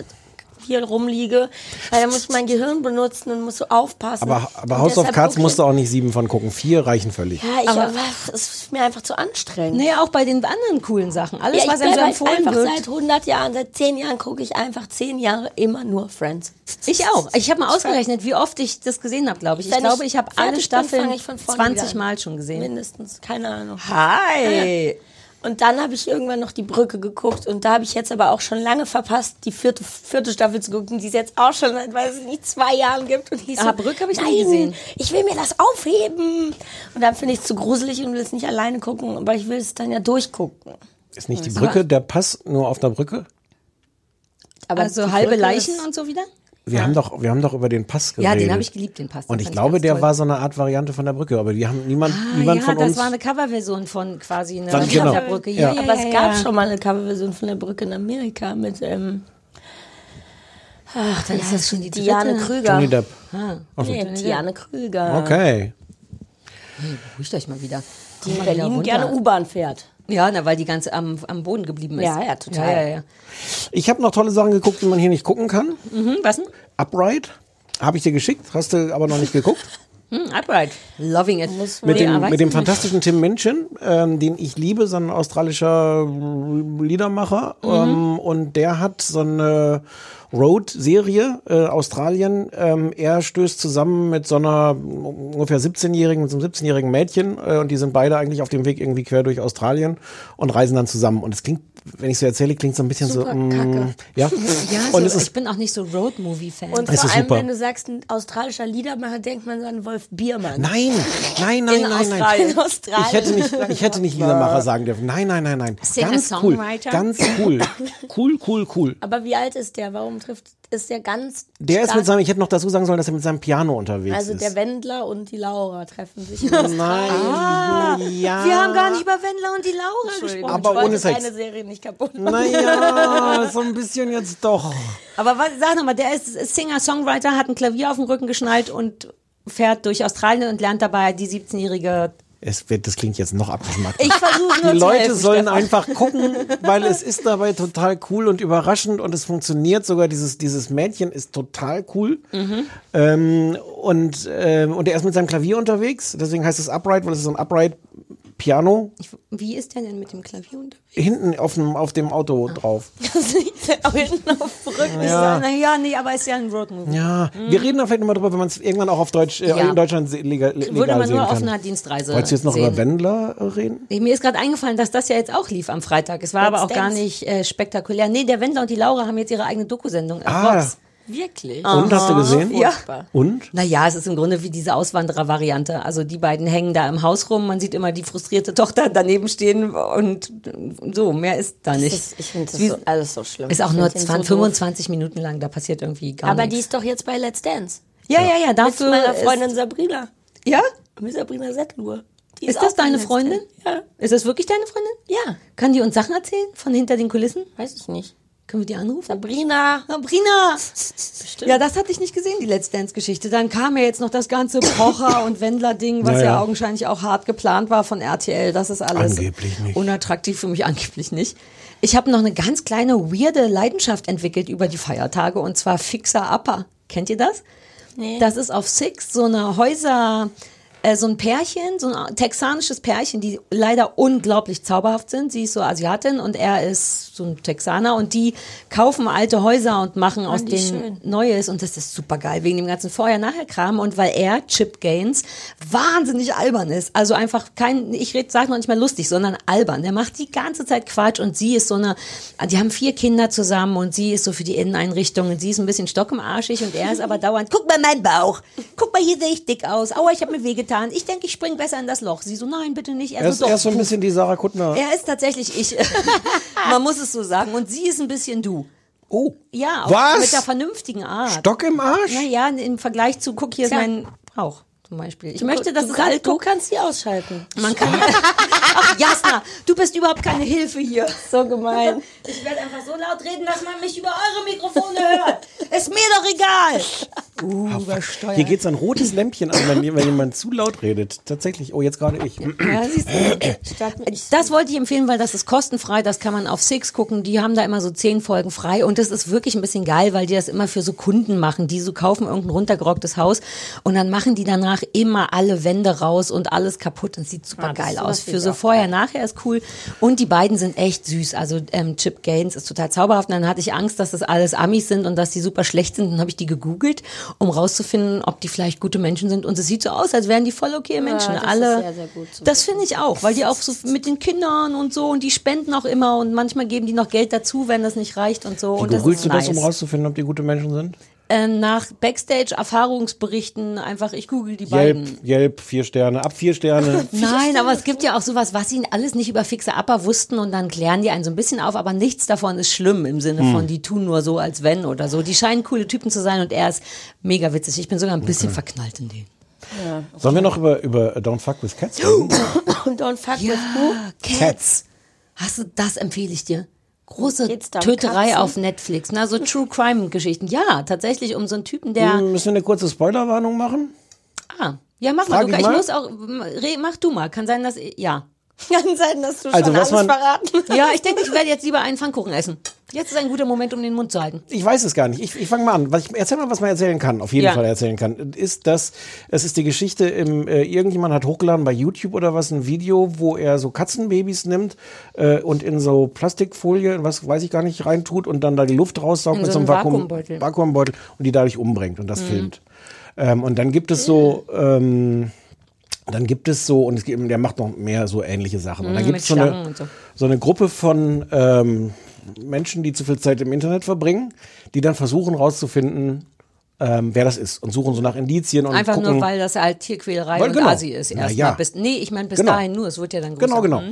hier rumliege, weil da muss ich mein Gehirn benutzen und muss so aufpassen.
Aber, aber House of Cards
ich-
musst du auch nicht sieben von gucken. Vier reichen völlig.
Ja, ich, aber es ist mir einfach zu anstrengend.
Nee, auch bei den anderen coolen Sachen. Alles,
Ja, ich
was einem so
bleib
empfohlen
einfach
wird.
seit 100 Jahren, seit 10 Jahren gucke ich einfach 10 Jahre immer nur Friends.
Ich auch. Ich habe mal ausgerechnet, wie oft ich das gesehen habe, glaube ich. Ich
Wenn
glaube, ich habe alle
bin,
Staffeln
ich vorne
20
wieder an.
Mal schon gesehen.
Mindestens, keine Ahnung.
Hi!
Und dann habe ich irgendwann noch die Brücke geguckt und da habe ich jetzt aber auch schon lange verpasst, die vierte, vierte Staffel zu gucken, die es jetzt auch schon seit, weiß ich nicht, zwei Jahren gibt. Und ich so,
Ah, Brücke habe ich
nein,
nie gesehen.
ich will mir das aufheben. Und dann finde ich es zu gruselig und will es nicht alleine gucken, aber ich will es dann ja durchgucken.
Ist nicht die Brücke der Pass nur auf der Brücke?
Aber
Also
die
halbe Leichen und so wieder?
Wir haben doch, wir haben doch über den Pass
Ja,
geredet.
den habe ich geliebt, den Pass. Den
Und ich glaube,
ganz
der
toll.
war so eine Art Variante von der Brücke, aber die haben niemand,
Ah,
niemand
ja,
von
das
uns.
war eine Coverversion von quasi einer
Dann genau.
Brücke.
Ja.
Aber es gab schon mal eine Coverversion von der Brücke in Amerika mit ähm,
Ach, dann ist das schon die
Diane
dritte.
Krüger.
Johnny Depp.
Ah,
Nee, Diane Krüger.
Okay.
beruhigt euch mal wieder.
Die in Berlin gerne U-Bahn fährt.
Ja, na, weil die ganze am, am Boden geblieben ist.
Ja, ja, total.
Ja, ja, ja.
Ich habe noch tolle Sachen geguckt, die man hier nicht gucken kann.
Mhm, was denn?
Upright. Habe ich dir geschickt, hast du aber noch nicht geguckt.
Hm, upright. Loving it.
Mit dem, mit dem fantastischen Tim Minchin, ähm, den ich liebe, so ein australischer Liedermacher. Ähm, und der hat so eine Road-Serie, äh, Australien. Ähm, er stößt zusammen mit so einer ungefähr 17-jährigen, mit so einem 17-jährigen Mädchen äh, und die sind beide eigentlich auf dem Weg irgendwie quer durch Australien und reisen dann zusammen. Und es klingt, wenn ich so erzähle, klingt so ein bisschen
Super
so, mm,
kacke.
ja.
Ja,
und
so,
es ist
ich bin auch nicht so Road-Movie-Fan.
Und
Es
vor
ist
allem,
super.
wenn du sagst, ein australischer Liedermacher, denkt man so an Wolf Biermann.
Nein, nein, nein,
In
nein, nein.
Australien.
In Australien.
Ich hätte nicht, ich hätte nicht Liedermacher sagen dürfen. Nein, nein, nein, nein. Ganz cool. Ganz cool. Cool, cool, cool.
Aber wie alt ist der? Warum trifft, ist der ganz
Der ist mit seinem, ich hätte noch dazu sagen sollen, dass er mit seinem Piano unterwegs
Also
ist.
der Wendler und die Laura treffen sich.
Nein, ja.
Wir haben gar nicht über Wendler und die Laura gesprochen.
Aber
ich wollte
ohne Sex.
deine Serie nicht kaputt machen.
Naja, so ein bisschen jetzt doch.
Aber was, sag nochmal, der ist Singer-Songwriter, hat ein Klavier auf den Rücken geschnallt und fährt durch Australien und lernt dabei die 17-jährige.
Es wird, das klingt jetzt noch abgeschmackt.
Ich versuche nur
Die Leute
helfen,
sollen
Stefan.
einfach gucken, weil es ist dabei total cool und überraschend und es funktioniert sogar. Dieses, dieses Mädchen ist total cool.
Mhm.
Ähm, und, ähm, und er ist mit seinem Klavier unterwegs. Deswegen heißt es Upright, weil es ist so ein Upright Piano
Ich, wie ist der denn mit dem Klavier unterwegs?
hinten auf dem, auf dem Auto drauf.
Auch hinten auf dem Rücken.
Ja.
Naja, nee, aber ist ja ein Roadmovie.
Ja, wir reden da vielleicht nochmal drüber, wenn man es irgendwann auch auf Deutsch, äh,
Ja.
in Deutschland legal, legal
Würde man nur auf einer Dienstreise
Wolltest du jetzt noch
sehen.
über Wendler äh, reden?
Nee, Mir ist gerade eingefallen, dass das ja jetzt auch lief am Freitag. Es war aber auch
Let's
gar
Dance.
nicht äh, spektakulär. Nee, der Wendler und die Laura haben jetzt ihre eigene Doku-Sendung.
Ah.
Vox.
Wirklich?
Und hast du gesehen?
Ja.
Und?
Naja, es ist im Grunde wie diese Auswanderer-Variante. Also die beiden hängen da im Haus rum, man sieht immer die frustrierte Tochter daneben stehen und so, mehr ist da
Das
nicht.
ist, ich finde das
Wie-
so, alles so schlimm.
Ist auch
Ich
nur
find den
20,
so doof.
25 Minuten lang, da passiert irgendwie gar
Aber die
nichts.
ist doch jetzt bei Let's Dance.
ja, ja, ja,
Mit meiner
ist-
Freundin Sabrina.
Ja?
Mit Sabrina Settlur. Die
Ist
auch
das deine Freundin?
Ja.
Ist das wirklich deine Freundin?
Ja.
Kann die uns Sachen erzählen von hinter den Kulissen?
Weiß ich nicht.
Können wir die anrufen?
Sabrina.
Sabrina! Ja, das hatte ich nicht gesehen, die Let's Dance-Geschichte. Dann kam ja jetzt noch das ganze Pocher- und Wendler-Ding, was
Naja.
ja augenscheinlich auch hart geplant war von RTL. Das ist alles
Angeblich nicht.
unattraktiv für mich, angeblich nicht. Ich habe noch eine ganz kleine, weirde Leidenschaft entwickelt über die Feiertage und zwar Fixer Upper. Kennt ihr das?
Nee.
Das ist auf Six so eine Häuser, äh, so ein Pärchen, so ein texanisches Pärchen, die leider unglaublich zauberhaft sind. Sie ist so Asiatin und er ist so ein Texaner und die kaufen alte Häuser und machen aus
die
denen
schön.
Neues und das ist super geil wegen dem ganzen Vorher-Nachher-Kram und weil er, Chip Gaines, wahnsinnig albern ist. Also einfach kein, ich red, sag noch nicht mal lustig, sondern albern. Der macht die ganze Zeit Quatsch und sie ist so eine, die haben vier Kinder zusammen und sie ist so für die Inneneinrichtung und sie ist ein bisschen stockemarschig und er ist aber dauernd, guck mal meinen Bauch, guck mal, hier sehe ich dick aus, aua, ich habe mir wehgetan, ich denke, ich spring besser in das Loch. Sie so, nein, bitte nicht. Er,
Er ist,
so,
er
doch,
ist so ein bisschen die Sarah Kuttner.
Er ist tatsächlich ich. Man muss es so sagen. Und sie ist ein bisschen du.
Oh,
Ja, auch
Was?
mit der vernünftigen Art.
Stock im Arsch?
Naja, im Vergleich zu, guck, hier ist
Tja.
mein Bauch zum Beispiel. Ich möchte, dass
du,
es
kann,
alt
du kannst die ausschalten.
Man kann. Ach, Jasna, du bist überhaupt keine Hilfe hier.
So gemein.
Ich werde einfach so laut reden, dass man mich über eure Mikrofone hört. Ist mir doch egal. Uh, übersteuert.
Hier geht so ein rotes Lämpchen an, wenn, wenn jemand zu laut redet. Tatsächlich. Oh, jetzt gerade ich.
Ja, siehst du. Das wollte ich empfehlen, weil das ist kostenfrei, das kann man auf Six gucken. Die haben da immer so zehn Folgen frei und das ist wirklich ein bisschen geil, weil die das immer für so Kunden machen, die so kaufen irgendein runtergerocktes Haus und dann machen die danach immer alle Wände raus und alles kaputt und sieht super
Ah, das-
geil aus. Für so vorher, nachher ist cool und die beiden sind echt süß. Also ähm, Chip Gaines ist total zauberhaft und dann hatte ich Angst, dass das alles Amis sind und dass die super schlecht sind. Dann habe ich die gegoogelt, um rauszufinden, ob die vielleicht gute Menschen sind und es sieht so aus, als wären die voll okay Menschen.
das ist
alle.
sehr, sehr
Das finde ich auch, weil die auch so mit den Kindern und so und die spenden auch immer und manchmal geben die noch Geld dazu, wenn das nicht reicht und so.
Wie
und das
googelst
ist
du das,
nice.
um rauszufinden, ob die gute Menschen sind?
Äh, nach Backstage-Erfahrungsberichten einfach, ich google die
Yelp,
beiden.
Yelp, vier Sterne, ab vier Sterne.
Nein, aber es gibt ja auch sowas, was sie alles nicht über fixe Upper wussten und dann klären die einen so ein bisschen auf, aber nichts davon ist schlimm im Sinne
Hm.
von, die tun nur so, als wenn oder so. Die scheinen coole Typen zu sein und er ist mega witzig. Ich bin sogar ein bisschen verknallt in den.
Sollen wir noch über, über Don't Fuck with Cats reden?
Und don't fuck with who?
Cats. Hast du, das empfehle ich dir. Große Töterei
Katzen?
auf Netflix. Na, so True Crime Geschichten. Ja, tatsächlich um so einen Typen, der.
Müssen wir eine kurze Spoilerwarnung machen?
Ah, ja, mach
Frag
mal. Du,
ich
ich
mal.
muss auch. re- Mach du mal. Kann sein, dass. Ja.
Kann sein, dass du
Also,
schon
was
alles
man-
verraten hast.
Ja, ich denke, ich werde jetzt lieber einen Pfannkuchen essen. Jetzt ist ein guter Moment, um den Mund zu halten.
Ich weiß es gar nicht. Ich, ich fange mal an. Was ich erzähl mal, was man erzählen kann. Auf jeden
Ja.
Fall erzählen kann. Ist das, es ist die Geschichte im, äh, irgendjemand hat hochgeladen bei YouTube oder was, ein Video, wo er so Katzenbabys nimmt äh, und in so Plastikfolie, was weiß ich gar nicht, reintut und dann da die Luft raussaugt
In
mit
so
einem Vakuum,
Vakuumbeutel. Mhm.
Vakuumbeutel und die dadurch umbringt und das filmt. Ähm, und dann gibt es so, ähm, dann gibt es so, und es gibt, der macht noch mehr so ähnliche Sachen. Und dann
Mhm,
gibt es so eine,
so.
so eine Gruppe von ähm, Menschen, die zu viel Zeit im Internet verbringen, die dann versuchen rauszufinden, ähm, wer das ist und suchen so nach Indizien und
Einfach
gucken.
nur, weil das halt Tierquälerei
Weil
und
genau.
Asi ist. Erstmal.
ja.
Bis, nee, ich meine bis
Genau.
dahin nur. Es wird ja dann größer.
Genau, genau.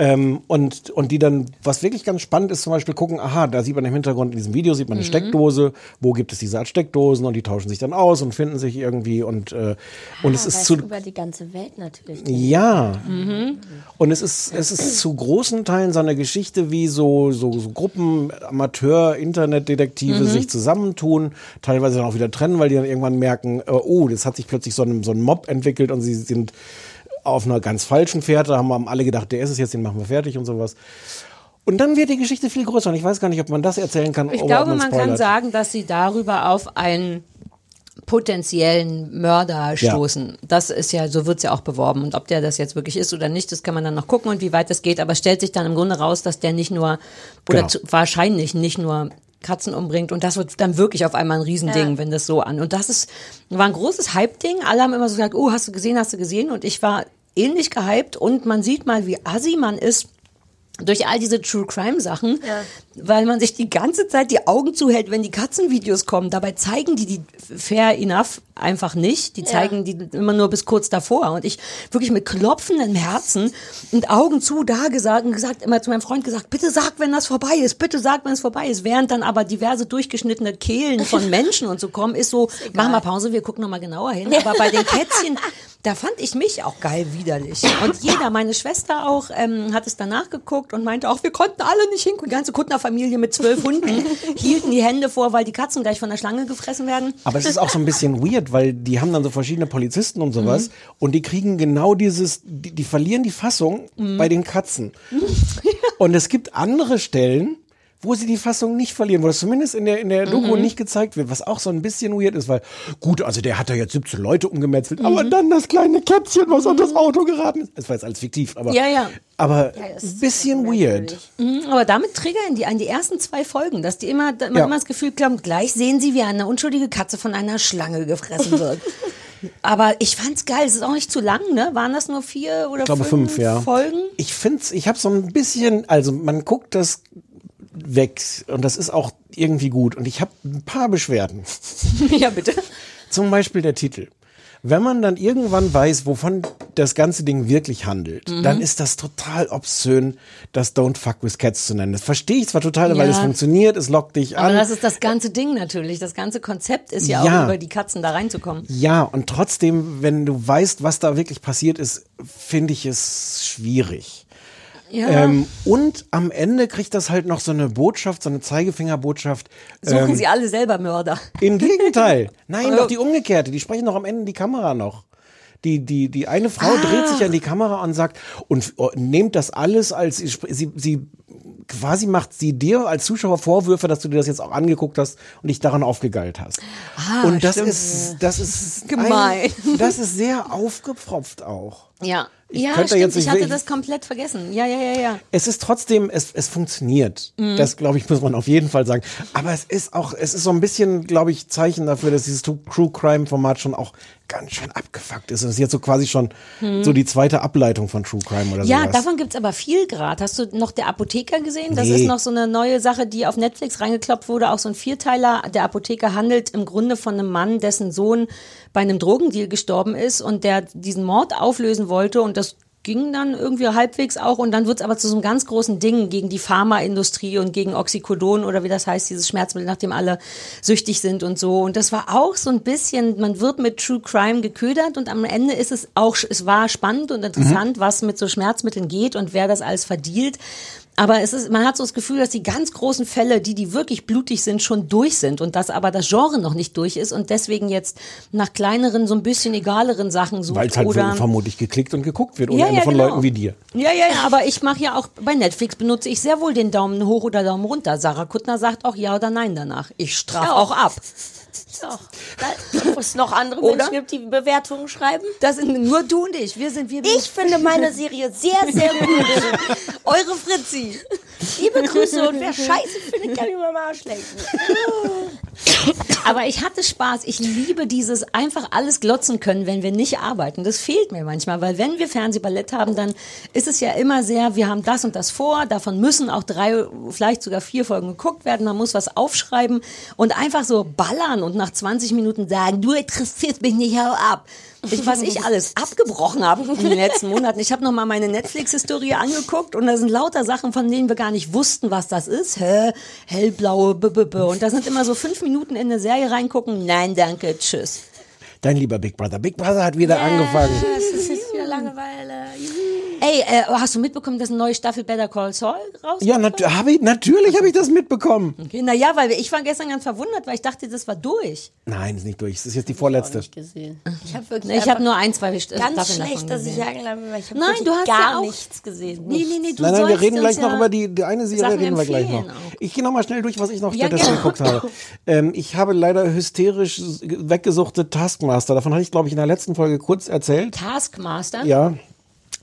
Mhm.
Ähm, und, und die dann, was wirklich ganz spannend ist, zum Beispiel gucken, aha, da sieht man im Hintergrund in diesem Video, sieht man
Mhm.
eine Steckdose, wo gibt es diese Art Steckdosen und die tauschen sich dann aus und finden sich irgendwie und, äh, und es
Ah,
ist
weißt
zu,
über die ganze Welt natürlich.
ja.
Mhm.
Und es ist, es ist zu großen Teilen so eine Geschichte, wie so, so, so Gruppen, Amateur, Internetdetektive
Mhm.
sich zusammentun, teilweise dann auch wieder trennen, weil die dann irgendwann merken, äh, oh, das hat sich plötzlich so ein, so ein Mob entwickelt und sie sind auf einer ganz falschen Fährte, haben alle gedacht, der ist es jetzt, den machen wir fertig und sowas. Und dann wird die Geschichte viel größer und ich weiß gar nicht, ob man das erzählen kann.
Ich glaube, man kann sagen, dass sie darüber auf einen potenziellen Mörder
Ja.
stoßen. Das ist ja, so wird's ja auch beworben. Und ob der das jetzt wirklich ist oder nicht, das kann man dann noch gucken und wie weit das geht. Aber es stellt sich dann im Grunde raus, dass der nicht nur, oder
Genau.
zu, wahrscheinlich nicht nur Katzen umbringt und das wird dann wirklich auf einmal ein Riesending, wenn das so an. Und das ist, war ein großes Hype-Ding. Alle haben immer so gesagt, oh, hast du gesehen, hast du gesehen? Und ich war ähnlich gehypt und man sieht mal, wie assi man ist durch all diese True Crime Sachen, weil man sich die ganze Zeit die Augen zuhält, wenn die Katzenvideos kommen. Dabei zeigen die die fair enough einfach nicht. Die zeigen die immer nur bis kurz davor. Und ich wirklich mit klopfendem Herzen und Augen zu da gesagt und gesagt, immer zu meinem Freund gesagt, bitte sag, wenn das vorbei ist, bitte sag, wenn es vorbei ist. Während dann aber diverse durchgeschnittene Kehlen von Menschen und so kommen, ist so, mach mal Pause, wir gucken noch mal genauer hin. Aber bei den Kätzchen, da fand ich mich auch geil widerlich. Und jeder, meine Schwester auch, ähm, hat es danach geguckt und meinte auch, wir konnten alle nicht hingucken. Die ganze Kuttner-Familie mit zwölf Hunden hielten die Hände vor, weil die Katzen gleich von der Schlange gefressen werden.
Aber es ist auch so ein bisschen weird, weil die haben dann so verschiedene Polizisten und sowas
Mhm.
und die kriegen genau dieses, die, die verlieren die Fassung
Mhm.
bei den Katzen. und es gibt andere Stellen, wo sie die Fassung nicht verlieren, wo das zumindest in der, in der Doku
Mhm.
nicht gezeigt wird, was auch so ein bisschen weird ist, weil gut, also der hat da jetzt 17 Leute umgemetzelt,
Mhm.
aber dann das kleine Kätzchen, was an das Auto geraten ist. Das war jetzt alles fiktiv, aber,
Ja, ja.
aber ein bisschen weird.
Mhm, Aber damit triggern die an die ersten zwei Folgen, dass die immer, man
Ja.
immer das Gefühl haben, gleich sehen sie, wie eine unschuldige Katze von einer Schlange gefressen wird. Aber ich fand's geil. Es ist auch nicht zu lang, ne? Waren das nur vier oder
Ich glaube
fünf,
fünf, ja.
Folgen?
Ich find's, ich habe so ein bisschen, also man guckt das weg und das ist auch irgendwie gut und ich habe ein paar Beschwerden.
ja, bitte.
Zum Beispiel der Titel. Wenn man dann irgendwann weiß, wovon das ganze Ding wirklich handelt,
Mhm.
dann ist das total obszön, das Don't Fuck with Cats zu nennen. Das verstehe ich zwar total, weil
Ja.
es funktioniert, es lockt dich
Aber
an.
das ist das ganze Ding natürlich. Das ganze Konzept ist ja,
Ja.
auch über die Katzen da reinzukommen.
ja, und trotzdem, wenn du weißt, was da wirklich passiert ist, finde ich es schwierig.
Ja.
Ähm, und am Ende kriegt das halt noch so eine Botschaft, so eine Zeigefingerbotschaft.
Suchen
ähm,
sie alle selber Mörder.
Im Gegenteil. Nein,
Also-
doch die umgekehrte. Die sprechen doch am Ende in die Kamera noch. Die, die, die eine Frau dreht sich an die Kamera und sagt, und äh, nehmt das alles als, sie, sie quasi macht sie dir als Zuschauer Vorwürfe, dass du dir das jetzt auch angeguckt hast und dich daran aufgegeilt hast. und das
stimmt.
ist, das ist
Gemein.
Ein, das ist sehr aufgepfropft auch.
Ja.
Ich
ja,
könnte
stimmt.
jetzt nicht
ich hatte das komplett vergessen. Ja, ja, ja, ja.
Es ist trotzdem, es, es funktioniert.
Mhm.
Das, glaube ich, muss man auf jeden Fall sagen. Aber es ist auch, es ist so ein bisschen, glaube ich, Zeichen dafür, dass dieses True Crime Format schon auch ganz schön abgefuckt ist. Und es ist jetzt so quasi schon so die zweite Ableitung von True Crime oder
Mhm. Ja,
sowas.
davon gibt's aber viel gerade. Hast du noch der Apotheker gesehen? Das
Nee.
ist noch so eine neue Sache, die auf Netflix reingeklopft wurde. Auch so ein Vierteiler. Der Apotheker handelt im Grunde von einem Mann, dessen Sohn bei einem Drogendeal gestorben ist und der diesen Mord auflösen wollte und das ging dann irgendwie halbwegs auch und dann wird's aber zu so einem ganz großen Ding gegen die Pharmaindustrie und gegen Oxycodon oder wie das heißt, dieses Schmerzmittel, nach dem alle süchtig sind und so. Und das war auch so ein bisschen, man wird mit True Crime geködert und am Ende ist es auch, es war spannend und interessant, was mit so Schmerzmitteln geht und wer das alles verdielt. Aber es ist, man hat so das Gefühl, dass die ganz großen Fälle, die, die wirklich blutig sind, schon durch sind und dass aber das Genre noch nicht durch ist und deswegen jetzt nach kleineren, so ein bisschen egaleren Sachen sucht.
Weil es halt
oder
vermutlich geklickt und geguckt wird, ohne
Ja,
Ende
ja,
von
genau.
Leuten wie dir.
Ja, ja, ja, aber ich mache ja auch, bei Netflix benutze ich sehr wohl den Daumen hoch oder Daumen runter. Sarah Kuttner sagt auch ja oder nein danach. Ich strafe
Ja.
auch ab.
Doch. Da, es noch andere
Oder?
Menschen gibt, die Bewertungen schreiben.
Das sind nur du und ich. Wir sind wir.
Ich finde meine Serie sehr, sehr gut.
eure Fritzi.
Liebe Grüße und wer Scheiße findet, kann über den Arsch lecken.
Aber ich hatte Spaß. Ich liebe dieses einfach alles glotzen können, wenn wir nicht arbeiten. Das fehlt mir manchmal, weil wenn wir Fernsehballett haben, dann ist es ja immer sehr, wir haben das und das vor, davon müssen auch drei, vielleicht sogar vier Folgen geguckt werden, man muss was aufschreiben und einfach so ballern und nach 20 Minuten sagen, du interessierst mich nicht, hau ab. Ich, was ich alles abgebrochen habe in den letzten Monaten. Ich habe nochmal meine Netflix-Historie angeguckt und da sind lauter Sachen, von denen wir gar nicht wussten, was das ist. Hä? Hellblaue, b, b, b. Und da sind immer so fünf Minuten in eine Serie reingucken. Nein, danke, tschüss.
Dein lieber Big Brother. Big Brother hat wieder angefangen.
Das ist jetzt wieder Langeweile.
Ey, äh, hast du mitbekommen, dass eine neue Staffel Better Call Saul rauskommt?
Ja, nat hab ich, natürlich habe ich das mitbekommen.
Okay, na ja, weil ich war gestern ganz verwundert, weil ich dachte, das war durch.
Nein, ist nicht durch. Es ist jetzt die vorletzte.
Ich habe wirklich
Ich habe nur ein, zwei St-
ganz
Staffeln davon
schlecht, dass ich bin, weil ich habe
Nein, du hast
gar
ja auch-
nichts gesehen.
Nee, nee, nee, du
Nein, nein, wir reden gleich
ja
noch über die, die eine Serie,
Sachen
reden wir gleich noch.
auch.
Ich gehe nochmal schnell durch, was ich noch
Ja,
stattdessen
gerne.
geguckt habe. Ähm, ich habe leider hysterisch weggesuchte Taskmaster. Davon hatte ich, glaube ich, in der letzten Folge kurz erzählt.
Taskmaster?
Ja,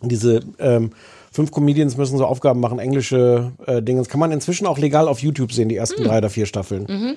diese ähm, fünf Comedians müssen so Aufgaben machen, englische äh, Dinge. Das kann man inzwischen auch legal auf YouTube sehen, die ersten
Hm.
drei oder vier Staffeln.
Mhm.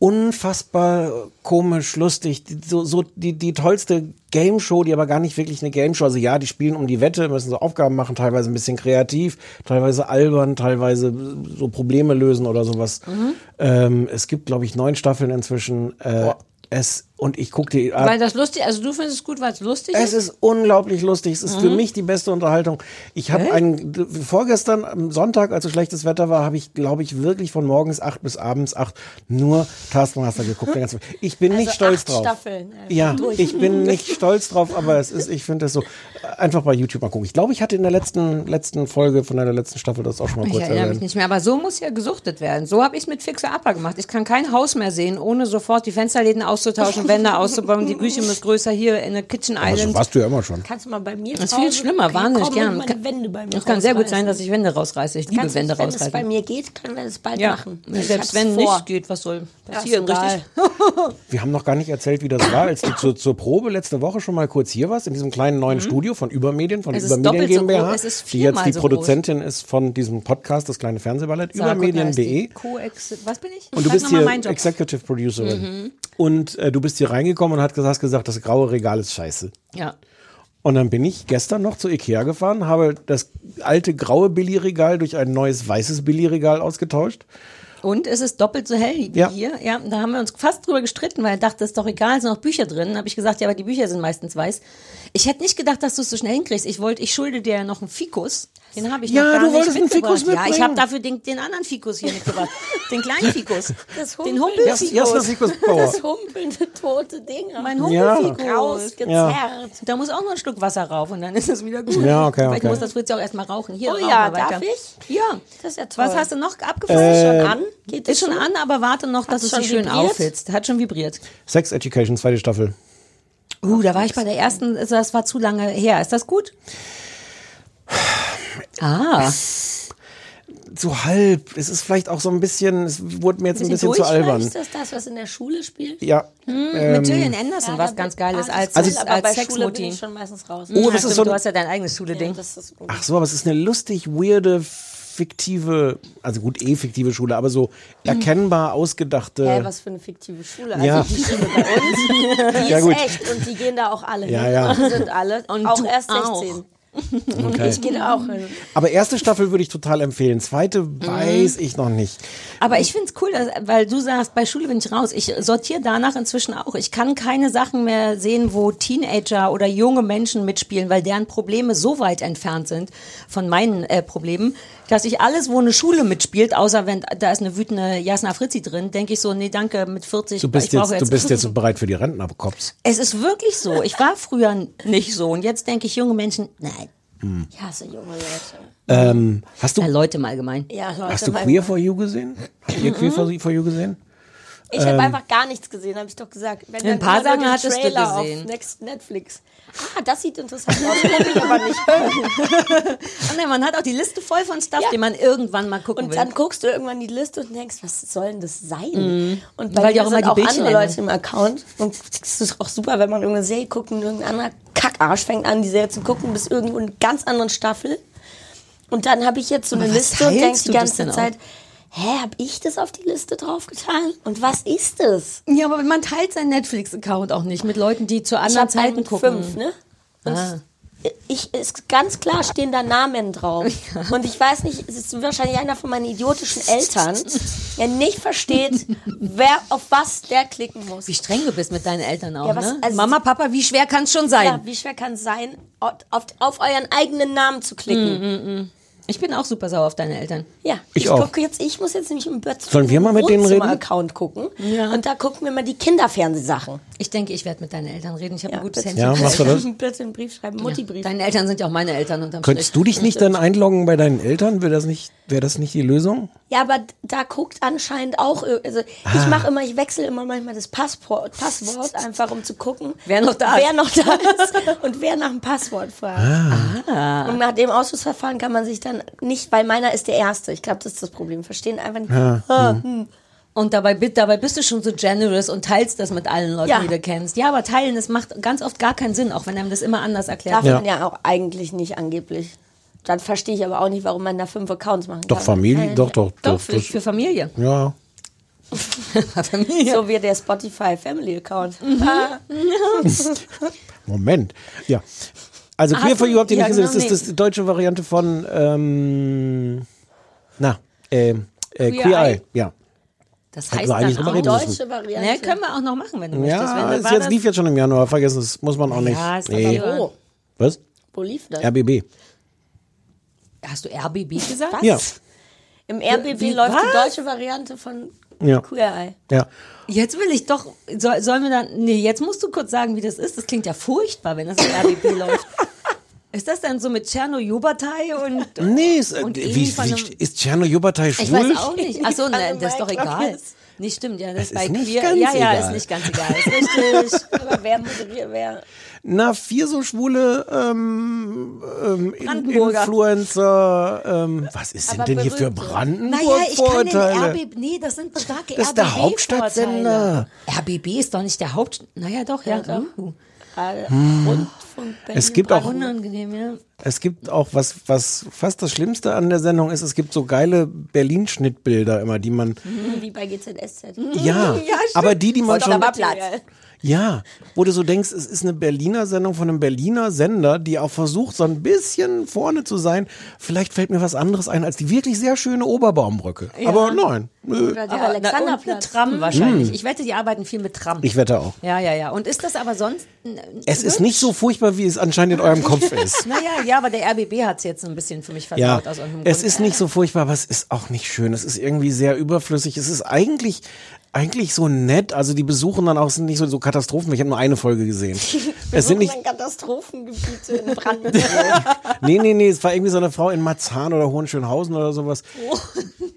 Unfassbar komisch, lustig, die- so, so die, die tollste Game Show, die aber gar nicht wirklich eine Game Show. Also ja, die spielen um die Wette, müssen so Aufgaben machen, teilweise ein bisschen kreativ, teilweise albern, teilweise so Probleme lösen oder sowas.
Mhm.
Ähm, es gibt, glaube ich, neun Staffeln inzwischen. Äh, es und ich gucke die.
Weil das lustig, also du findest es gut, weil es lustig
Es
ist?
ist unglaublich lustig. Es ist für mich die beste Unterhaltung. Ich habe einen vorgestern am Sonntag, als so schlechtes Wetter war, habe ich, glaube ich, wirklich von morgens acht bis abends acht nur Taskmaster geguckt. Ich bin nicht stolz
acht
drauf.
Staffeln, äh,
Ja,
durch.
ich bin nicht stolz drauf, aber es ist, ich finde das so. Einfach bei YouTube mal gucken. Ich glaube, ich hatte in der letzten letzten Folge von der letzten Staffel das auch schon mal
Ich
kurz
erinnere mich nicht mehr, aber so muss ja gesuchtet werden. So habe ich es mit Fixer Upper gemacht. Ich kann kein Haus mehr sehen, ohne sofort die Fensterläden auszutauschen, Wände auszubauen, die Küche muss größer hier in der Kitchen
Also
Island.
warst du ja immer schon.
Kannst du mal bei mir
Das ist viel schlimmer, wahnsinnig gern. Es kann sehr gut
rausreißen?
sein, dass ich Wände rausreiße. Ich liebe Wände
wenn es bei
rausreißen.
mir geht, können wir das bald
Ja,
machen.
selbst
Ich hab's
wenn
vor.
nicht geht, was soll passieren, richtig?
Wir haben noch gar nicht erzählt, wie das war, als du zur, zur Probe letzte Woche schon mal kurz hier warst, in diesem kleinen neuen Studio von Übermedien, von
Mhm. Es
Übermedien
so
GmbH,
groß, es ist
die jetzt die
so
Produzentin ist von diesem Podcast, das kleine Fernsehballett, übermedien.de.
Was bin ich?
Und du
Sag
bist hier
meinen Job. Mhm.
Und äh, du bist hier reingekommen und hat- hast gesagt, das graue Regal ist scheiße.
Ja.
Und dann bin ich gestern noch zu Ikea gefahren, habe das alte graue Billigregal durch ein neues weißes Billigregal ausgetauscht.
Und es ist doppelt so hell wie
Ja.
hier. Ja, da haben wir uns fast drüber gestritten, weil er dachte, ist doch egal, es sind noch Bücher drin. Dann habe ich gesagt, ja, aber die Bücher sind meistens weiß. Ich hätte nicht gedacht, dass du es so schnell hinkriegst. Ich wollte, ich schulde dir ja noch einen Fikus. Den habe ich
Ja,
noch gar
du
nicht
wolltest einen
mitgebracht.
Fikus
Ja, ich
mitbringen.
habe dafür den, den anderen Fikus hier mitgebracht. den kleinen Fikus.
Das
den
Humpel-
Jasna
Humpelfikus.
Fikus.
Das humpelnde tote Ding.
Mein
Ja.
Humpelfikus.
Rausgezerrt.
Da muss auch noch ein Stück Wasser rauf und dann ist es wieder gut.
Ja, okay,
Vielleicht
okay.
muss das Fritz ja auch erstmal rauchen. Hier,
Oh ja, darf ich?
Ja.
Das ist ja toll.
Was hast du noch abgefahren?
Äh,
schon an? Geht
Ist schon an, aber warte noch, dass
Hat's
es sich schön
vibriert?
aufhitzt. Hat schon vibriert.
Sex Education, zweite Staffel.
Uh, da war ich bei der ersten, also das war zu lange her. Ist das gut? Ah,
Zu halb. Es ist vielleicht auch so ein bisschen, es wurde mir jetzt ein bisschen,
bisschen
zu albern.
Ist das das, was in der Schule spielt?
Ja.
mit Gillian Anderson, was
da
ganz
bin-
geil ist,
ah,
als,
das
als,
ist cool, aber bei
als
ich schon meistens raus.
Oh,
Ja,
das ist
stimmt,
so
du
ein-
hast ja dein eigenes Schule-Ding.
Ja, ist.
Ach so, aber es ist eine lustig, weirde, fiktive, also gut, eh fiktive Schule, aber so erkennbar ausgedachte.
Hä, was für eine fiktive Schule. Also
Ja.
die Schule bei uns, die
Ja,
ist
gut.
echt und die gehen da auch alle
Ja,
hin.
ja.
Die sind alle
Und
auch
du
erst
auch.
16.
Okay.
Ich gehe auch hin.
Aber erste Staffel würde ich total empfehlen. Zweite
Mhm.
weiß ich noch nicht.
Aber ich find's cool, dass, weil du sagst, bei Schule bin ich raus. Ich sortiere danach inzwischen auch. Ich kann keine Sachen mehr sehen, wo Teenager oder junge Menschen mitspielen, weil deren Probleme so weit entfernt sind von meinen äh, Problemen, dass ich alles, wo eine Schule mitspielt, außer wenn da ist eine wütende Jasna Fritzi drin, denke ich so, nee, danke, mit 40.
Du bist
ich brauche
jetzt, du bist jetzt bereit für die Rentnerkops.
Es ist wirklich so. Ich war früher nicht so und jetzt denke ich, junge Menschen, nein.
Ich hasse junge Leute.
Ähm, hast du,
Ja, Leute im Allgemeinen.
Ja, Leute.
hast du Queer
Gott.
for You gesehen? Habt ihr Queer for for You gesehen?
Ich habe einfach gar nichts gesehen, habe ich doch gesagt. Wenn
Ähm. Ein paar Sachen hattest du
Trailer
gesehen.
Auf Next Netflix. Ah, das sieht interessant aus. Guck ich aber nicht.
Ach nee, man hat auch die Liste voll von Stuff,
Ja.
den man irgendwann mal gucken
Und
will.
dann guckst du irgendwann die Liste und denkst, was soll denn das sein? Und bei
Mhm. Weil
mir
auch immer die
auch andere. Leute im Account. Und es ist auch super, wenn man irgendeine Serie guckt und irgendein anderer Kackarsch fängt an, die Serie zu gucken, bis irgendwo in einer ganz anderen Staffel. Und dann habe ich jetzt so
Aber
eine Liste und denke die ganze
denn auch?
Hä, habe ich das auf die Liste draufgetan? Und was ist das?
ja, aber man teilt seinen Netflix-Account auch nicht mit Leuten, die zu anderen
habe
Zeiten
einen
gucken.
fünf, ne? Und
Ah.
ich ist ganz klar stehen da Namen drauf. Und ich weiß nicht, es ist wahrscheinlich einer von meinen idiotischen Eltern, der nicht versteht, wer auf was der klicken muss.
Wie streng du bist mit deinen Eltern auch,
Ja, was-
ne?
also-
Mama, Papa, wie schwer kann es schon sein?
Ja, wie schwer kann es sein, auf, auf euren eigenen Namen zu klicken?
Ich bin auch super sauer auf deine Eltern.
Ja,
Ich
ich,
auch.
gucke jetzt, ich muss jetzt nämlich im Bett
Sollen wir mal mit denen reden?
Account gucken. Und da gucken wir mal die Kinderfernsehsachen.
Ich denke, ich werde mit deinen Eltern reden. Ich habe ein gutes. Händchen.
Ja, machst du das?
Bitte einen Brief schreiben, Mutti-Brief.
Deine Eltern sind ja auch meine Eltern unterm
Könntest
Strich.
du dich nicht dann einloggen bei deinen Eltern? Wäre das nicht, wäre das nicht die Lösung?
Ja, aber da guckt anscheinend auch, also
Ah.
ich mache immer, ich wechsle immer manchmal das Passwort, Passwort einfach, um zu gucken,
Wer noch da
wer
ist.
noch da ist und wer nach dem Passwort fragt.
Ah.
Und nach dem Ausschussverfahren kann man sich dann nicht, weil meiner ist der erste. Ich glaube, das ist das Problem. Verstehen einfach nicht. Ah, hm.
Und dabei, dabei bist du schon so generous und teilst das mit allen Leuten,
Ja.
die du kennst. Ja, aber teilen, das macht ganz oft gar keinen Sinn, auch wenn einem das immer anders erklärt
Darf
wird.
man ja auch eigentlich nicht angeblich. Dann verstehe ich aber auch nicht, warum man da fünf Accounts machen
Doch,
kann.
Familie, doch, doch,
Doch,
doch.
für,
Das,
für Familie.
ja.
Familie.
So wie der Spotify Family Account.
Mhm.
Ah,
Moment. Ja. Also Queer
Hast
for You habt ihr nicht gesehen.
genau,
Das ist das die deutsche Variante von ähm, na, ähm, äh,
Queer
Queer,
Eye.
Ja.
Das heißt
wir eigentlich
dann auch,
müssen.
deutsche Variante.
Ne, können wir auch noch machen, wenn du möchtest.
Ja,
wenn, war
jetzt
das-
lief jetzt schon im Januar. Vergessen, das muss man auch nicht.
Ja, ist
nee.
Oh,
Was?
wo lief das?
RBB.
Hast du RBB gesagt?
Ja.
Im RBB
Wie-
läuft die deutsche Variante von
Ja.
Queer Eye.
Ja.
Jetzt will ich doch, soll, sollen wir dann, nee, jetzt musst du kurz sagen, wie das ist. Das klingt ja furchtbar, wenn das im RBB läuft. Ist das dann so mit Tscherno Jubatai und,
Nee, ist,
und
wie, wie,
einem-
ist Tscherno Jubatai schwul?
Ich weiß auch nicht. Achso, ne, das ist doch egal. Nee, stimmt, ja, das
Es
ist bei
ist nicht
Queer.
ganz
ja, ja,
egal.
ist nicht ganz egal. Ist richtig.
Aber wer moderiert, wer.
Na, vier so schwule ähm, ähm. Influencer. Ähm, was ist denn denn hier für. Brandenburg
Naja, ich kann den? RBB, nee, das sind starke
Das ist der
RBB
Hauptstadtsender.
RBB ist doch nicht der Haupt, naja doch, ja. Uh,
Rundfunk Berlin.
Es gibt auch
unangenehm, ja.
Es gibt auch was, was fast das Schlimmste an der Sendung ist, es gibt so geile Berlin-Schnittbilder immer, die man,
Wie bei GZSZ.
ja, aber die, die man schon,
aber Platz.
Ja, wo du so denkst, es ist eine Berliner Sendung von einem Berliner Sender, die auch versucht, so ein bisschen vorne zu sein. Vielleicht fällt mir was anderes ein als die wirklich sehr schöne Oberbaumbrücke. Aber nein.
Oder der Alexanderplatz.
Tram wahrscheinlich. Ich wette, die arbeiten viel mit Tram.
Ich wette auch.
ja, ja, ja. Und ist das aber sonst.
Es ist nicht so furchtbar, wie es anscheinend in eurem Kopf ist.
Naja, ja, aber der RBB hat es jetzt ein bisschen für mich
Ja,
versaut aus irgendeinem
es
Grund.
ist nicht so furchtbar, aber es ist auch nicht schön. Es ist irgendwie sehr überflüssig. Es ist eigentlich, eigentlich so nett. Also die besuchen dann auch, sind nicht so, so Katastrophen. Ich habe nur eine Folge gesehen. es sind nicht,
Katastrophengebiete in Brandenburg.
nee, nee, nee, es war irgendwie so eine Frau in Marzahn oder Hohenschönhausen oder sowas.
Die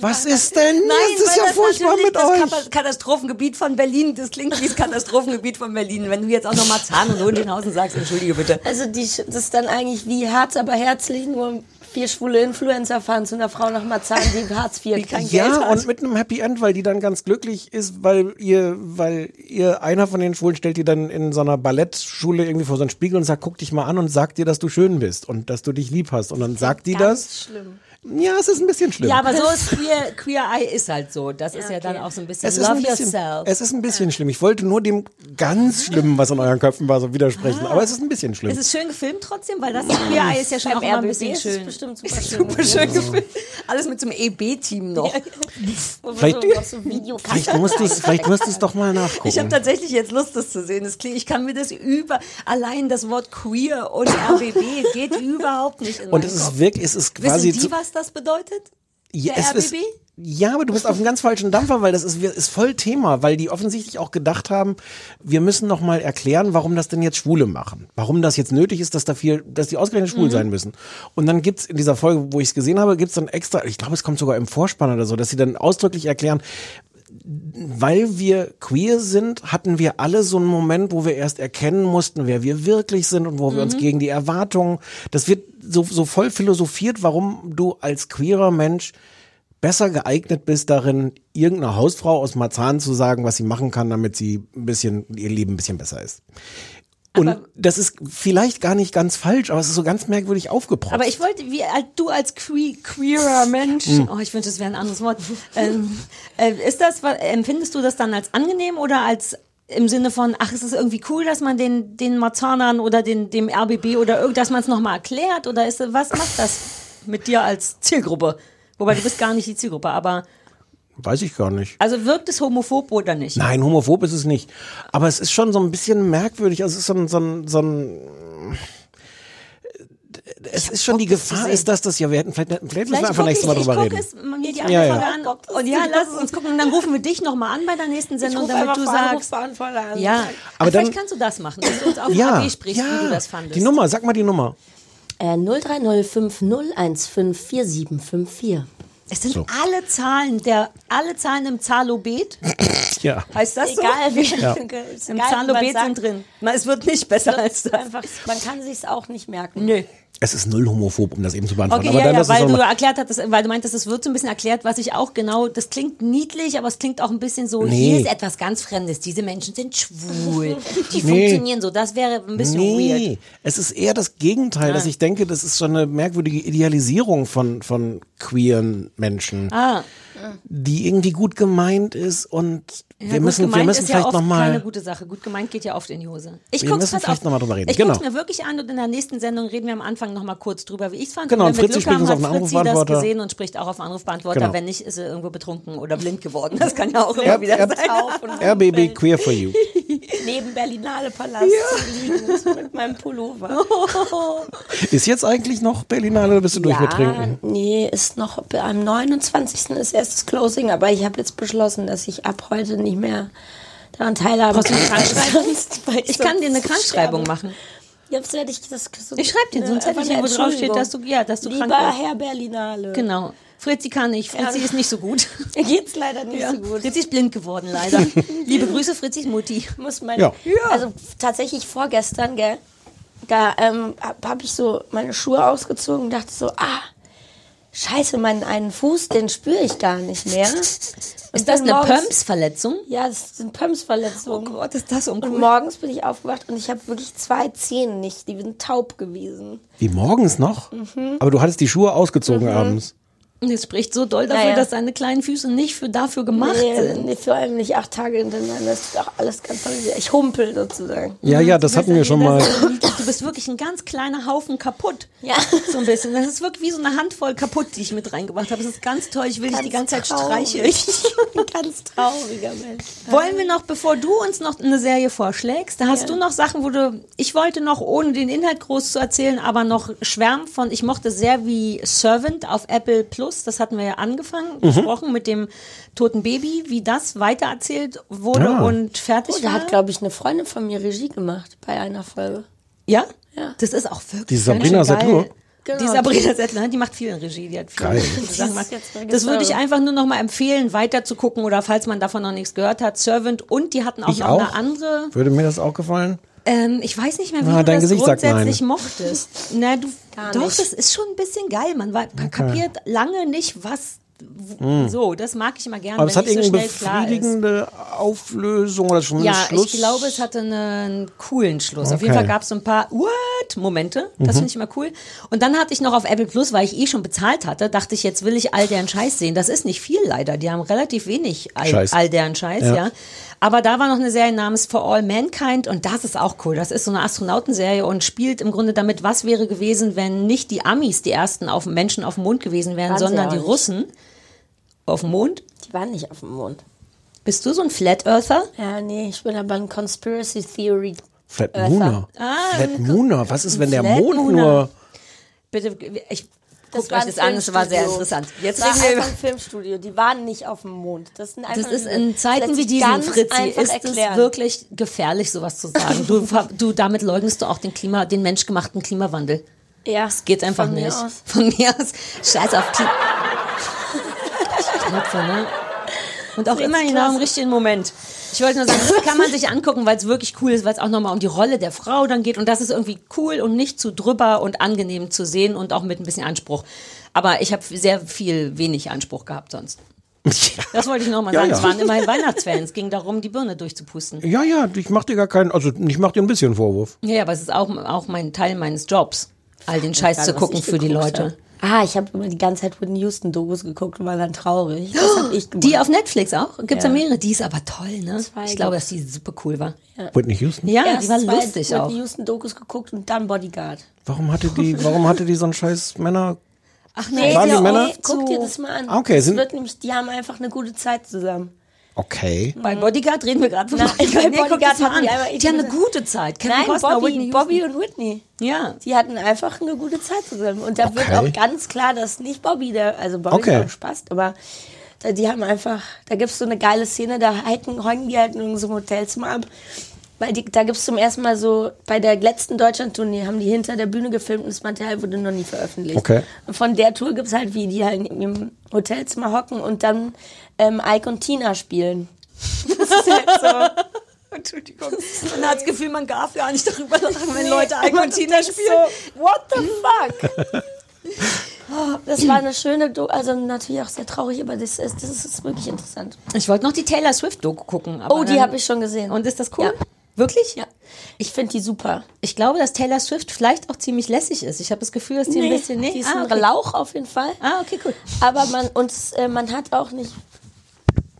Was
das-
ist denn?
Nein,
das ist ja furchtbar
natürlich
mit
das
euch.
Katastrophengebiet von Berlin. Das klingt wie das Katastrophengebiet von Berlin. Wenn du jetzt auch noch Marzahn und Hohenschönhausen sagst, entschuldige bitte.
Also die, das ist dann eigentlich wie Herz, aber herzlich, nur vier schwule Influencer fahren zu einer Frau nach Marzahn, die Hartz IV kein Geld
Ja, und mit einem Happy End, weil die dann ganz glücklich ist, weil ihr, weil ihr einer von den Schwulen stellt die dann in so einer Ballettschule irgendwie vor so einen Spiegel und sagt, guck dich mal an und sagt dir, dass du schön bist und dass du dich lieb hast. Und dann sagt die
Ganz
das.
schlimm.
Ja, es ist ein bisschen schlimm.
Ja, aber so ist Queer, Queer Eye ist halt so. Das ist ja dann auch so ein bisschen
es ist,
Love
ein bisschen,
yourself.
es ist ein bisschen schlimm. Ich wollte nur dem ganz Schlimmen, was in euren Köpfen war, so widersprechen. Aber es ist ein bisschen schlimm.
Es ist schön gefilmt trotzdem, weil das Queer Eye ist ja schon auch immer ein
RBB
bisschen
ist
schön.
bestimmt super schön.
Super schön gefilmt. Alles mit so einem EB-Team noch.
Vielleicht-
so.
Vielleicht musst du es, vielleicht musst du es doch mal nachgucken.
Ich habe tatsächlich jetzt Lust, das zu sehen. Das klingt, ich kann mir das über, allein das Wort queer und RBB geht überhaupt nicht in
und es ist wirklich, es ist quasi
Wissen die, was das bedeutet?
Ja,
der
es ist,
RBB?
Ja, aber du bist auf einem ganz falschen Dampfer, weil das ist, ist voll Thema, weil die offensichtlich auch gedacht haben, wir müssen noch mal erklären, warum das denn jetzt Schwule machen. Warum das jetzt nötig ist, dass da viel, dass die ausgerechnet schwul sein müssen. Und dann gibt's in dieser Folge, wo ich es gesehen habe, gibt's dann extra, ich glaube, es kommt sogar im Vorspann oder so, dass sie dann ausdrücklich erklären, weil wir queer sind, hatten wir alle so einen Moment, wo wir erst erkennen mussten, wer wir wirklich sind und wo wir uns gegen die Erwartungen, das wird so, so voll philosophiert, warum du als queerer Mensch besser geeignet bist darin, irgendeiner Hausfrau aus Marzahn zu sagen, was sie machen kann, damit sie ein bisschen, ihr Leben ein bisschen besser ist. Und das ist vielleicht gar nicht ganz falsch, aber es ist so ganz merkwürdig aufgebracht.
Aber ich wollte, wie du als que queerer Mensch,
Hm.
oh, ich wünschte, es wäre ein anderes Wort. Ähm, äh, ist das, empfindest du das dann als angenehm oder als im Sinne von, ach, es ist irgendwie cool, dass man den, den Marzanern oder den, dem RBB oder irgend, dass man es nochmal erklärt oder ist, was macht das mit dir als Zielgruppe? Wobei du bist gar nicht die Zielgruppe, aber
Weiß ich gar nicht.
also wirkt es homophob oder nicht?
Nein, homophob ist es nicht. Aber es ist schon so ein bisschen merkwürdig. Also es ist so ein, so ein, so ein es ist schon die Gefahr ist, dass das ja, wir hätten vielleicht, vielleicht, müssen wir einfach nächstes
ich,
Mal
ich
drüber
guck
reden.
es mir die
Ja, ja.
An. Und ja, lass es uns gucken. Und dann rufen wir dich nochmal an bei der nächsten
Ich
Sendung, damit du sagst.
An.
Ja,
Aber
aber
dann-
vielleicht kannst du das machen, dass du uns auf
Ja,
AB sprichst,
ja.
wie du das fandest.
Die Nummer, sag mal die Nummer.
Äh, 03050154754.
Es sind
So.
alle Zahlen, der, alle Zahlen im Zahlobet.
Ja.
Heißt das
Egal, wie
so?
ja.
Im Zahlobet sind drin. Na, Es wird nicht besser als das.
Einfach, man kann sich's auch nicht merken.
Nö.
Es ist null homophob, um das eben zu beantworten.
Okay,
aber
ja,
dann,
ja, weil du erklärt hattest, weil du meintest, es wird so ein bisschen erklärt, was ich auch genau, das klingt niedlich, aber es klingt auch ein bisschen so,
Nee.
hier ist etwas ganz Fremdes, diese Menschen sind schwul, die
Nee.
funktionieren so, das wäre ein bisschen weird.
Nee, es ist eher das Gegenteil, dass ich denke, das ist so eine merkwürdige Idealisierung von, von queeren Menschen,
Ah,
die irgendwie gut gemeint ist und
ja,
wir müssen, wir müssen
ist ja
vielleicht
oft
nochmal.
keine gute Sache. Gut gemeint geht ja oft in die Hose. Ich
Wir müssen vielleicht
auf.
noch mal drüber reden.
Ich
Genau.
guck's mir wirklich an und in der nächsten Sendung reden wir am Anfang noch mal kurz drüber, wie ich's fand.
Genau,
und
und
wenn wir
Fritzi
Glück haben,
spricht uns
hat
auf
Fritzi das
Anrufbeantworter.
gesehen und spricht auch auf Anrufbeantworter.
Genau.
Wenn nicht, ist er irgendwo betrunken oder blind geworden. Das kann ja auch immer wieder sein.
RBB Queer for You.
neben Berlinale Palast liegen mit meinem Pullover.
Ist jetzt eigentlich noch Berlinale oder bist du durch mit Trinken?
nee, ist noch am 29. ist erst das Closing, aber ich habe jetzt beschlossen, dass ich ab heute nicht mehr daran.
Krankschreibung?
Sonst-
Ich kann dir eine Krankschreibung machen.
Jetzt werde ich das so
Ich schreibe dir so ein Zettelchen, wo drauf steht, dass du, ja, dass du
Lieber
krank bist.
Herr Berlinale.
Genau. Fritzi kann nicht. Fritzi
Ja.
ist nicht so gut.
Mir geht's leider nicht
Ja.
so gut.
Fritzi ist blind geworden, leider. Liebe Grüße, Fritzis Mutti.
muss mein,
Ja.
also tatsächlich vorgestern, gell, da ähm, habe hab ich so meine Schuhe ausgezogen und dachte so, ah, scheiße, meinen einen Fuß, den spüre ich gar nicht mehr. Und
Ist das eine Pumps-Verletzung?
Ja, das sind Pumps-Verletzungen.
Oh Gott, ist das
und
uncool.
morgens bin ich aufgewacht und ich habe wirklich zwei Zähne nicht, die sind taub gewesen.
Wie morgens noch?
Mhm.
Aber du hattest die Schuhe ausgezogen abends.
Und es spricht so doll dafür,
Naja.
dass deine kleinen Füße nicht für, dafür gemacht
Nee,
sind.
nee, vor allem nicht acht Tage hintereinander, das ist auch alles ganz toll. Ich humpel sozusagen.
Ja, ja, das hatten wir schon mal.
Du bist wirklich ein ganz kleiner Haufen kaputt.
Ja.
So ein bisschen. Das ist wirklich wie so eine Handvoll kaputt, die ich mit reingebracht habe. Das ist ganz toll. Ich will dich die ganze Zeit streicheln.
Ein ganz trauriger Mensch.
Wollen wir noch, bevor du uns noch eine Serie vorschlägst, da hast
Ja.
du noch Sachen, wo du, ich wollte noch, ohne den Inhalt groß zu erzählen, aber noch schwärmen von, ich mochte sehr wie Servant auf Apple Plus, das hatten wir ja angefangen,
Mhm.
besprochen mit dem toten Baby, wie das weitererzählt wurde
Ja.
und fertig
Oh, da
war.
hat, glaube ich, eine Freundin von mir Regie gemacht bei einer Folge.
ja?
Ja.
Das ist auch wirklich
Die Sabrina. Settler?
Genau.
Die Sabrina Settler, die macht viel in Regie. Die hat viel
Geil.
Sachen gemacht. Das würde ich einfach nur noch mal empfehlen, weiter zu gucken oder falls man davon noch nichts gehört hat, Servant und die hatten auch
Ich
noch
auch.
eine andere
Würde mir das auch gefallen?
Ähm, ich weiß nicht mehr, wie
Ah,
du
dein
das
Gesicht
grundsätzlich mochtest. Na, du,
Gar
doch,
nicht.
das ist schon ein bisschen geil. Man, man kapiert lange nicht, was w- so. Das mag ich immer gerne,
Hm. Aber es
wenn
hat
nicht so
irgendeine
schnell klar ist.
befriedigende Auflösung oder schon
Ja,
Schluss.
ich glaube, es hatte einen coolen Schluss. Auf jeden
Okay.
Fall gab es so ein paar What-Momente. Das finde ich immer cool. Und dann hatte ich noch auf Apple Plus, weil ich eh schon bezahlt hatte, dachte ich, jetzt will ich all deren Scheiß sehen. Das ist nicht viel leider. Die haben relativ wenig all,
Scheiß.
all deren Scheiß,
Ja.
ja. Aber da war noch eine Serie namens For All Mankind und das ist auch cool. Das ist so eine Astronautenserie und spielt im Grunde damit, was wäre gewesen, wenn nicht die Amis die ersten auf Menschen auf dem Mond gewesen wären,
Waren sie
sondern die
nicht.
Russen auf dem Mond.
Die waren nicht auf dem Mond.
Bist du so ein Flat Earther?
Ja, nee, ich bin aber ein Conspiracy Theory.
Flat Mooner.
Ah,
Flat Mooner. Was ist, wenn der
Flat
Mond
Mooner.
nur.
Bitte, ich, Guckt
war
euch das an, es war sehr interessant. Jetzt
Das war
reden wir über...
einfach ein Filmstudio. Die waren nicht auf dem Mond. Das, sind einfach
Das ist in Zeiten wie diesen, Fritzi, ist
erklären.
es wirklich gefährlich, sowas zu sagen. Du, du, damit leugnest du auch den Klima, den menschgemachten Klimawandel.
Ja,
Das geht einfach
von mir
nicht.
aus.
Von mir aus. Scheiß auf Klima. Trotzdem, ne? Und auch immer genau im richtigen Moment. Ich wollte nur sagen, das kann man sich angucken, weil es wirklich cool ist, weil es auch nochmal um die Rolle der Frau dann geht. Und das ist irgendwie cool und nicht zu drüber und angenehm zu sehen und auch mit ein bisschen Anspruch. Aber ich habe sehr viel wenig Anspruch gehabt sonst. Das wollte ich nochmal
Ja,
sagen.
ja.
Es waren immerhin Weihnachtsfans. Es ging darum, die Birne durchzupusten.
Ja, ja, ich mach dir gar keinen, also ich mach dir ein bisschen Vorwurf.
Ja, aber es ist auch, auch mein Teil meines Jobs, all den Scheiß zu gucken für die Leute.
Ah, ich habe immer die ganze Zeit Whitney Houston Dokus geguckt und war dann traurig. Das hab ich gemacht.
Die auf Netflix auch? Gibt's ja.
Ja.
mehrere. Die ist aber toll, ne?
Zwei
Ich glaube, dass die super cool war.
Whitney Houston?
Ja,
Erst
die war lustig auch.
Whitney Houston Dokus geguckt und dann Bodyguard.
Warum hatte die, warum hatte die so einen scheiß Männer?
Ach
Nee,
Waren die Männer?
Guck dir das mal an.
Ah, okay,
Das
sind-
wird nämlich, die haben einfach eine gute Zeit zusammen.
Okay.
Bei Bodyguard reden wir gerade von
Nein,
Bodyguard.
bei
Nee,
Bodyguard hatten die einmal
Die haben eine gute Zeit. Kevin
Nein,
Costner,
Bobby,
Whitney.
Bobby und Whitney.
Ja.
Die hatten einfach eine gute Zeit zusammen. Und da wird
Okay.
auch ganz klar, dass nicht Bobby der, also Bobby
Okay.
ist auch Spaß, aber die haben einfach, da gibt es so eine geile Szene, da halten, hängen die halt in irgendeinem Hotelzimmer ab. Weil die, da gibt es zum ersten Mal so, bei der letzten Deutschland-Tournee haben die hinter der Bühne gefilmt und das Material wurde noch nie veröffentlicht.
Okay.
Und von der Tour gibt es halt, wie die halt im Hotelzimmer hocken und dann ähm, Ike und Tina spielen. Das ist halt so.
Entschuldigung. Man hat das Gefühl, man darf gar nicht darüber lachen, wenn Leute Ike und Tina spielen.
So, what the fuck? Oh, Das war eine schöne, Do also natürlich auch sehr traurig, aber das ist, das ist wirklich interessant.
Ich wollte noch die Taylor Swift-Doku gucken. aber
Oh, die habe ich schon gesehen.
Und ist das cool?
Ja.
Wirklich?
Ja, ich finde die super.
Ich glaube, dass Taylor Swift vielleicht auch ziemlich lässig ist. Ich habe das Gefühl, dass die ein bisschen... Nee,
die ist
ah,
ein
okay.
Lauch auf jeden Fall.
Ah, okay, cool.
Aber man, und äh, man hat auch nicht,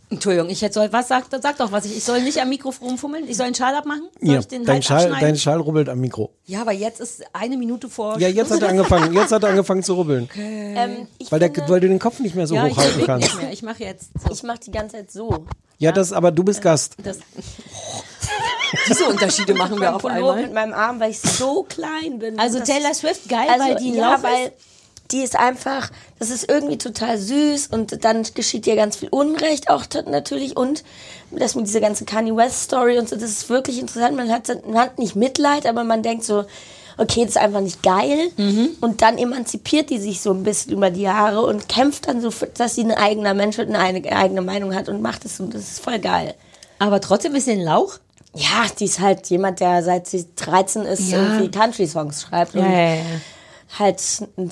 Entschuldigung, ich hätte soll, was sagt, sag doch was. Ich, ich soll nicht am Mikro rumfummeln? Ich soll einen Schal abmachen? Soll
Ja,
ich den
dein, Schal, dein Schal rubbelt am Mikro.
Ja, aber jetzt ist eine Minute vor.
Ja, jetzt hat er angefangen, jetzt hat er angefangen zu rubbeln.
ähm, ich,
Weil, der,
finde,
weil du den Kopf nicht mehr so
ja, ich
hochhalten kannst.
nicht mehr. Ich mache jetzt so.
ich mache die ganze Zeit so.
Ja, das, aber du bist Gast.
Das, diese Unterschiede machen wir auf einmal.
mit meinem Arm, weil ich so klein bin.
Also
Das-
Taylor Swift geil,
Also,
weil die
ja, weil
ist.
die ist einfach, das ist irgendwie total süß und dann geschieht ihr ganz viel Unrecht auch natürlich und das mit dieser ganzen Kanye West Story und so, das ist wirklich interessant. Man hat, man hat nicht Mitleid, aber man denkt so, okay, das ist einfach nicht geil
Mhm.
und dann emanzipiert die sich so ein bisschen über die Jahre und kämpft dann so, dass sie ein eigener Mensch wird, eine eigene Meinung hat und macht es und das ist voll geil.
Aber trotzdem ist sie ein Lauch.
Ja, die ist halt jemand, der seit sie 13 ist,
Ja.
irgendwie Country-Songs schreibt. Und
Ja, ja, ja.
halt,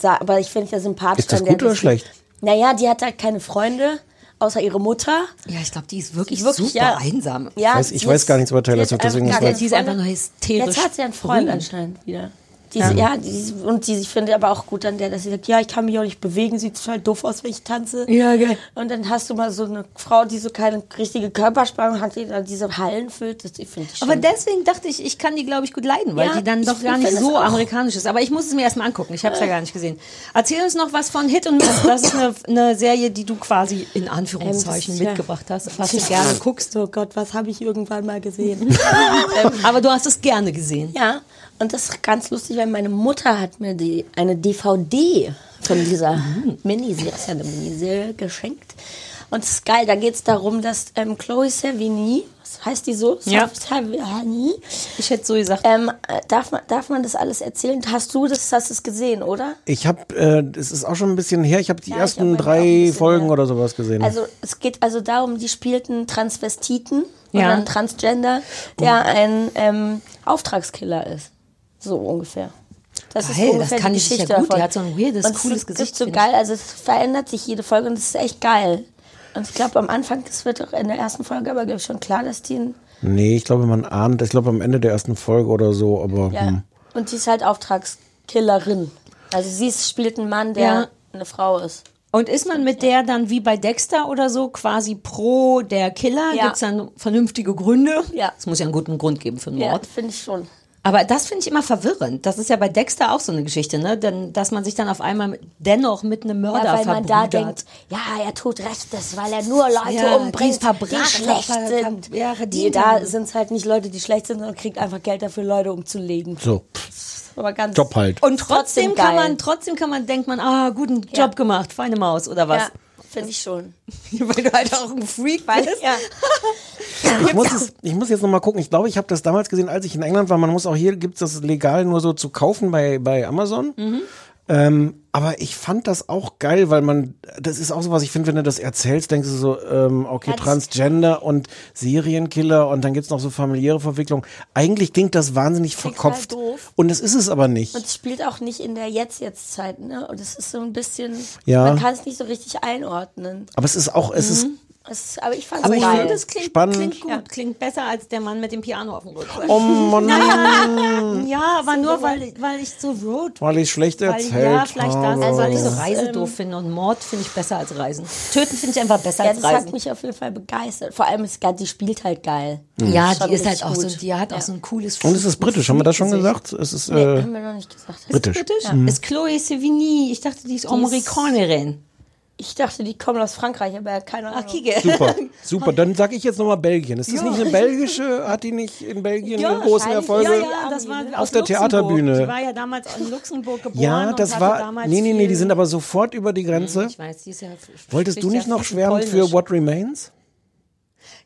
aber ich finde ja sympathisch.
Ist das gut oder
sie-
schlecht?
Naja, die hat halt keine Freunde, außer ihre Mutter.
Ja, ich glaube, die ist wirklich,
Wirklich,
super
ja.
einsam.
Ja,
weiß- ich
sie
weiß gar nichts über Taylor
sie
Swift, deswegen ist das-
Die ist einfach nur hysterisch.
Jetzt hat sie einen Freund anscheinend wieder. Die, ja, ja die, und die, ich finde aber auch gut an der, dass sie sagt, ja, ich kann mich auch nicht bewegen, sieht total doof aus, wenn ich tanze.
Ja, geil.
Und dann hast du mal so eine Frau, die so keine richtige Körperspannung hat, die dann diese Hallen füllt. Das finde ich schon.
Aber deswegen dachte ich, ich kann die, glaube ich, gut leiden, weil
Ja,
die dann doch gar nicht so amerikanisch ist. Aber ich muss es mir erstmal angucken. Ich habe es ja gar nicht gesehen. Erzähl uns noch was von Hit und Miss. Das ist eine, eine Serie, die du quasi in Anführungszeichen
Ähm, ist
mitgebracht hast, was du gerne guckst.
oh Gott, was habe ich irgendwann mal gesehen?
Aber du hast es gerne gesehen.
Ja, und das ist ganz lustig, weil meine Mutter hat mir die, eine DVD von dieser Miniserie, ist ja eine Miniserie, geschenkt. Und es ist geil, da geht es darum, dass ähm, Chloe Sevigny, was heißt die so?
Ja.
Sevigny,
Ich hätte so gesagt.
ähm, äh, darf, man, darf man das alles erzählen? Hast du das, hast es gesehen, oder?
Ich habe, äh, es ist auch schon ein bisschen her, ich habe die
Ja,
ersten
hab
drei Folgen
her.
oder sowas gesehen.
Also es geht also darum, die spielten Transvestiten
Ja.
oder einen Transgender, der ein ähm, Auftragskiller ist. So ungefähr. Das
Geil,
ungefähr
das kann
die
ich sicher
Geschichte
gut. Die
davon.
hat so ein weirdes,
Und es
cooles
ist,
Gesicht,
Ist so
ich.
geil, also es verändert sich jede Folge und es ist echt geil. Und ich glaube am Anfang, das wird auch in der ersten Folge aber glaube ich schon klar, dass die ein,
nee, ich glaube, man ahnt, ich glaube am Ende der ersten Folge oder so, aber
ja,
hm.
und die ist halt Auftragskillerin. Also sie ist, spielt einen Mann, der
Ja.
eine Frau ist.
Und ist man mit der dann wie bei Dexter oder so quasi pro der Killer?
Ja.
Gibt's dann vernünftige Gründe?
Ja.
Es muss ja einen guten Grund geben für einen
Ja,
Mord.
finde ich schon.
Aber das finde ich immer verwirrend. Das ist ja bei Dexter auch so eine Geschichte, ne? Denn, dass man sich dann auf einmal dennoch mit einem Mörder
Ja, weil man da denkt, ja, er tut Rechtes, weil er nur Leute
Ja, die
umbringt, die,
Verbrecher
schlecht sind.
ja,
die, da sind es halt nicht Leute, die schlecht sind, sondern kriegt einfach Geld dafür, Leute umzulegen.
so.
Aber ganz
Job halt.
Und trotzdem,
Trotzdem
kann man, trotzdem kann man, denkt man, ah, guten Job
Ja.
gemacht, feine Maus oder was?
Ja, finde ich schon.
Weil du halt auch ein Freak
Weil,
bist.
ja.
Ich muss, es, ich muss jetzt noch mal gucken. Ich glaube, ich habe das damals gesehen, als ich in England war. Man muss auch hier, gibt es das legal nur so zu kaufen bei, bei Amazon. Ähm, aber ich fand das auch geil, weil man, das ist auch so was, ich finde, wenn du das erzählst, denkst du so, ähm, okay,
das-
Transgender und Serienkiller und dann gibt's noch so familiäre Verwicklung. Eigentlich klingt das wahnsinnig verkopft.
doof.
Und das ist es aber nicht.
Und es spielt auch nicht in der Jetzt-Jetzt-Zeit, ne? Und es ist so ein bisschen,
Ja.
man kann es nicht so richtig einordnen.
Aber es ist auch, es ist,
Es ist, aber ich fand es
finde, das klingt,
Spannend.
klingt gut. Klingt besser als der Mann mit dem Piano auf dem Rücken.
oh Mann,
Ja, aber nur weil, weil ich so Road.
weil ich schlecht
Weil,
erzählt
ja, vielleicht das,
habe.
weil ich so Reisen
ähm,
doof finde und Mord finde ich besser als Reisen. Töten finde ich einfach besser
ja,
als
das hat
Reisen.
mich auf jeden Fall begeistert. Vor allem, ist, die spielt halt geil.
Ja,
Schon
die ist halt auch so, die hat auch
Ja.
so ein cooles
Und es ist britisch, haben wir das schon gesagt? Es ist,
Nee,
äh,
haben wir noch nicht gesagt.
britisch.
Britisch? Ist Chloe Sevigny. Ich dachte, die ist Amerikanerin.
Ich dachte, die kommen aus Frankreich, aber keine Ahnung.
Ach.
Super, super. Dann sage ich jetzt nochmal Belgien. Ist das nicht eine belgische, hat die nicht in Belgien ihre großen. Erfolge?
Ja, ja, das war
Auf
aus
der
Luxemburg.
Theaterbühne.
Die war ja damals in Luxemburg geboren.
Ja,
und
das
hatte
war. Nee, nee, nee, die sind aber sofort über die Grenze.
Ich weiß, die ist ja.
Wolltest du nicht
ja
noch schwärmen für. What Remains?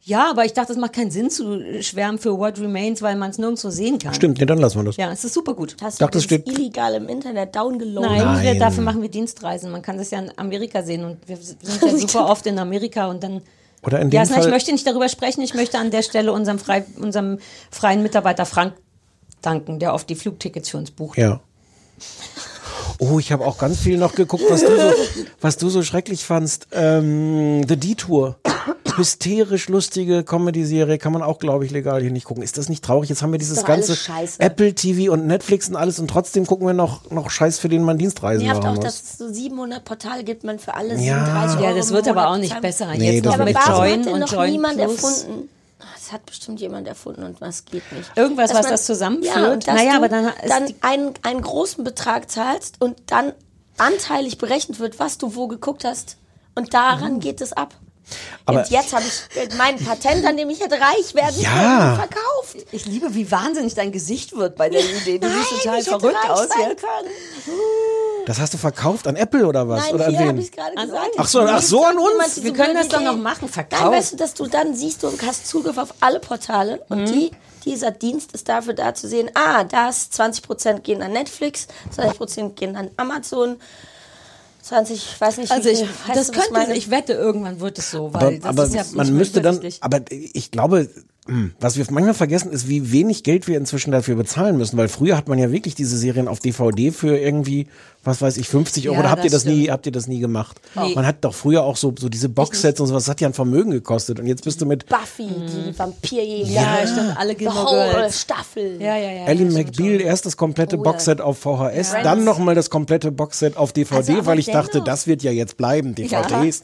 Ja, aber ich dachte, es macht keinen Sinn zu schwärmen für What Remains, weil man es nirgendwo sehen kann.
Stimmt, nee, dann lassen wir das.
Ja, es ist super gut.
Hast
dachte,
du
es
das
steht-
illegal im Internet downgeloadet?
Nein, Wir,
Nein.
dafür machen wir Dienstreisen. Man kann das ja in Amerika sehen und wir sind ja super oft in Amerika und dann.
Oder in dem
Ja, ich
Fall.
möchte nicht darüber sprechen. Ich möchte an der Stelle unserem, frei, unserem freien Mitarbeiter Frank danken, der oft die Flugtickets für uns bucht.
Ja. Oh, ich habe auch ganz viel noch geguckt, was du so, was du so schrecklich fandst. Ähm, The Detour. Hysterisch lustige Comedy-Serie kann man auch, glaube ich, legal hier nicht gucken. Ist das nicht traurig? Jetzt haben wir dieses
alles
ganze
scheiße.
Apple TV und Netflix und alles und trotzdem gucken wir noch, noch Scheiß, für den man Dienstreisen
Nervt
machen
auch,
muss.
dass es so 700 Portale gibt, man für alle
Ja.
37 Euro
Ja, das wird aber auch nicht besser.
Nee,
Jetzt
das
noch mit Join
hat denn
und
noch
Join
niemand
Plus.
erfunden? Das hat bestimmt jemand erfunden und was geht nicht.
Irgendwas,
Dass
was
man-
das zusammenführt.
Ja,
Naja,
du
aber dann ist
dann einen, einen großen Betrag zahlst und dann anteilig berechnet wird, was du wo geguckt hast. Und daran
Oh.
geht es ab.
Aber-
und jetzt habe ich mein Patent, an dem ich hätte reich werden
Ja.
können, verkauft.
Ich liebe, wie wahnsinnig dein Gesicht wird bei der Idee. Du siehst
Nein,
total verrückt
reich
aus
sein
jetzt.
können.
Das hast du verkauft an Apple oder was?
Nein,
oder an wen?
ich es gerade
An
gesagt.
Ach so, ach so, an uns?
Jemand diese
Wir können das doch noch machen,
Nein,
verkauft.
weißt du, dass du dann siehst, du hast Zugriff auf alle Portale und
Mhm.
die, dieser Dienst ist dafür da zu sehen, ah, das 20% gehen an Netflix, 20% gehen an Amazon, 20, ich weiß nicht, wie
Also ich,
viel,
das könnte, ich wette, irgendwann wird es so, weil
Aber,
das
aber
ist ja
man müsste dann, aber ich glaube, was wir manchmal vergessen, ist, wie wenig Geld wir inzwischen dafür bezahlen müssen, weil früher hat man ja wirklich diese Serien auf DVD für irgendwie, was weiß ich, 50 Euro.
Ja,
Oder habt ihr
das
das nie,
stimmt.
habt ihr das nie gemacht?
Nee.
Man hat doch früher auch so, so diese Boxsets und sowas, das hat ja ein Vermögen gekostet. Und jetzt bist du mit
Buffy, die Vampirjäger.
Ja, stimmt, alle
The
Gilmore.
Staffel.
Ja, ja, ja.
Ellie
ja, stimmt
McBeal
schon.
erst das komplette
Oh.
Boxset auf VHS,
Ja.
dann nochmal das komplette Boxset auf DVD,
Also,
weil ich dachte, das wird ja jetzt bleiben, DVDs.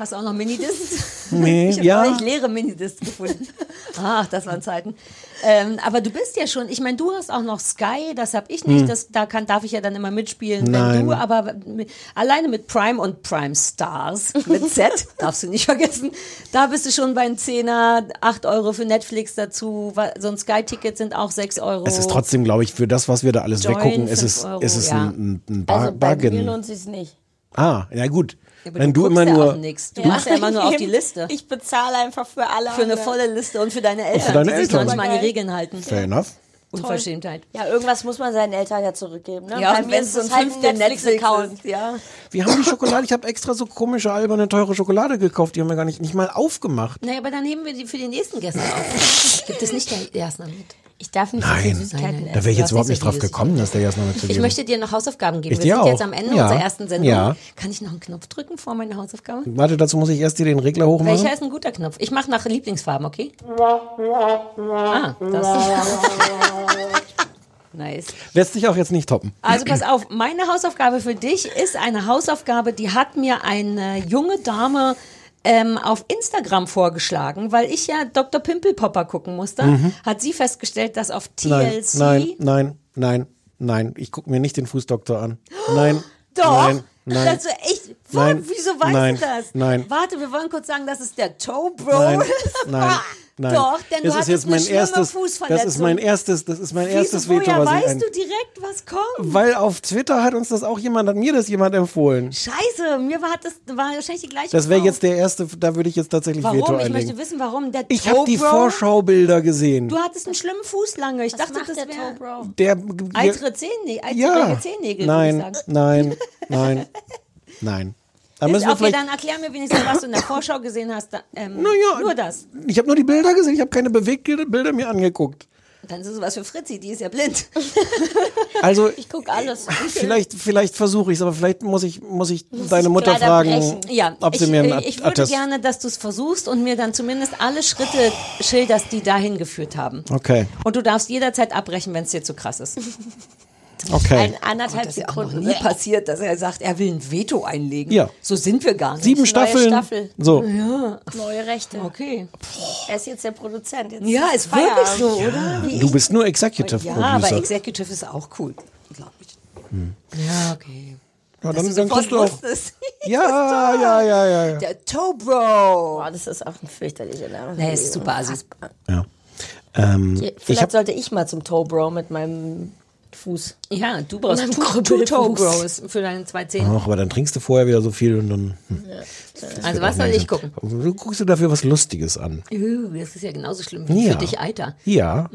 Hast du auch noch Minidiscs?
Nee,
ich habe
ja.
neulich leere Minidiscs gefunden. Ach, das waren Zeiten. Ähm, aber du bist ja schon, ich meine, du hast auch noch Sky, das habe ich nicht, das, da kann, darf ich ja dann immer mitspielen,
Hm. Nein.
wenn du, aber mit, alleine mit Prime und Prime Stars, mit Z, darfst du nicht vergessen, da bist du schon bei einem Zehner, 8 Euro für Netflix dazu, so ein Sky-Ticket sind auch 6 Euro.
Es ist trotzdem, glaube ich, für das, was wir da alles
Join
weggucken, ist es,
Euro,
ist es
ja.
ein, ein, ein Bar
Also bei mir
Bargain.
lohnt sich nicht.
Ah, ja gut.
Aber
Wenn du,
guckst
immer
ja
nur
auch nix. Du machst ja immer nur auf die Liste.
Ich bezahle einfach für alle.
Für eine volle Liste und für deine Eltern,
deine
die sich
Eltern.
noch nicht mal an die. Regeln halten.
Fair enough.
Unverschämtheit.
Ja, irgendwas muss man seinen Eltern ja zurückgeben. Ne?
Ja, wenn es so ein
halt Netflix-Account.
Ja.
Wir haben die Schokolade, ich habe extra so komische, alberne, teure Schokolade gekauft, die haben wir gar nicht, nicht mal aufgemacht.
Naja, aber dann nehmen wir die für die nächsten Gäste auf. Gibt es nicht der Jasna mit?
Ich darf nicht
Nein.
so Süßigkeiten
Nein, nein,
Da wäre ich jetzt überhaupt
nicht
drauf gekommen, dass der noch mit
Ich möchte dir noch Hausaufgaben geben.
Ich
Wir
dir
sind
auch.
jetzt am Ende
Ja.
unserer ersten Sendung.
Ja.
Kann ich noch einen Knopf drücken vor meiner Hausaufgabe?
Warte, dazu muss ich erst dir den Regler hochmachen.
Welcher ist ein guter Knopf? Ich mache nach Lieblingsfarben, okay? Ah, das. nice.
Lässt sich auch jetzt nicht toppen.
Also pass auf, meine Hausaufgabe für dich ist eine Hausaufgabe, die hat mir eine junge Dame ähm, auf Instagram vorgeschlagen, weil ich ja Dr. Pimpelpopper gucken musste, hat sie festgestellt, dass auf
Nein,
TLC
nein, nein, nein, nein. Ich gucke mir nicht den Fußdoktor an. Nein.
Doch.
Nein, nein.
Also echt,
Nein,
wieso weißt
nein,
du das?
nein.
Warte, wir wollen kurz sagen, das ist der Toe Bro.
Nein, nein, nein.
Doch, denn du
das ist
hattest
jetzt mein erstes, das ist mein erstes, das ist mein erstes
Wieso,
Veto,
woher
was ich
weißt
ein,
du direkt, was kommt?
weil auf Twitter hat uns das auch jemand, hat mir das jemand empfohlen.
Scheiße, mir war, das war wahrscheinlich die gleiche
Das wäre jetzt der erste, da würde ich jetzt tatsächlich Veto
Warum? Ich
einlegen.
möchte wissen, warum. Der
Ich habe die Vorschaubilder gesehen.
Du hattest einen schlimmen Fuß lange. Ich
Was
dachte,
macht
das
der
wäre...
Toe Bro?
Der
Eitere Zehennägel,
ja,
Zehennägel,
nein,
ich
nein, nein, nein. Da müssen wir
okay, dann erklär mir wenigstens, was du in der Vorschau gesehen hast. Ähm,
Naja,
nur das.
Ich habe nur die Bilder gesehen, ich habe keine Bewegbilder mir angeguckt.
Dann ist es was für Fritzi, die ist ja blind.
Also
Ich guck alles.
vielleicht, vielleicht versuche ich es, aber vielleicht muss ich, muss ich deine Mutter
leider
fragen.
Ja,
ob
ich,
sie mir einen
äh, ich würde
Attest.
gerne, dass du es versuchst und mir dann zumindest alle Schritte schilderst, die dahin geführt haben.
Okay,
Und du darfst jederzeit abbrechen, wenn es dir zu krass ist.
okay.
Ein anderthalb
Das ist ja auch noch
Sekunden.
nie passiert, dass er sagt, er will ein Veto einlegen.
Ja.
So sind wir gar nicht.
Sieben
neue
Staffeln.
Staffel.
So.
Neue Rechte.
Okay.
Er ist jetzt der Produzent. Jetzt
Ja, ist wirklich
Feierabend.
so, oder? Wie
Du bist nur Executive
Ja, aber
Producer.
Executive ist auch cool, glaube ich. Ja, okay.
Ja, dann, dann kriegst du auch. Ja, ja, ja, ja, ja.
Der Toe Bro.
Boah, das ist auch ein fürchterlicher Name.
Nee, ist super assi.
ja. Ähm,
Vielleicht
ich hab,
sollte ich mal zum Toe Bro mit meinem Fuß.
Ja, du brauchst Two, two. Toe für deine zwei Zehen.
ach, aber dann trinkst du vorher wieder so viel und dann. Hm.
Also was soll ich gucken?
Du guckst dir dafür was Lustiges an.
Das ist ja genauso schlimm wie
Ja.
für dich Eiter.
Ja.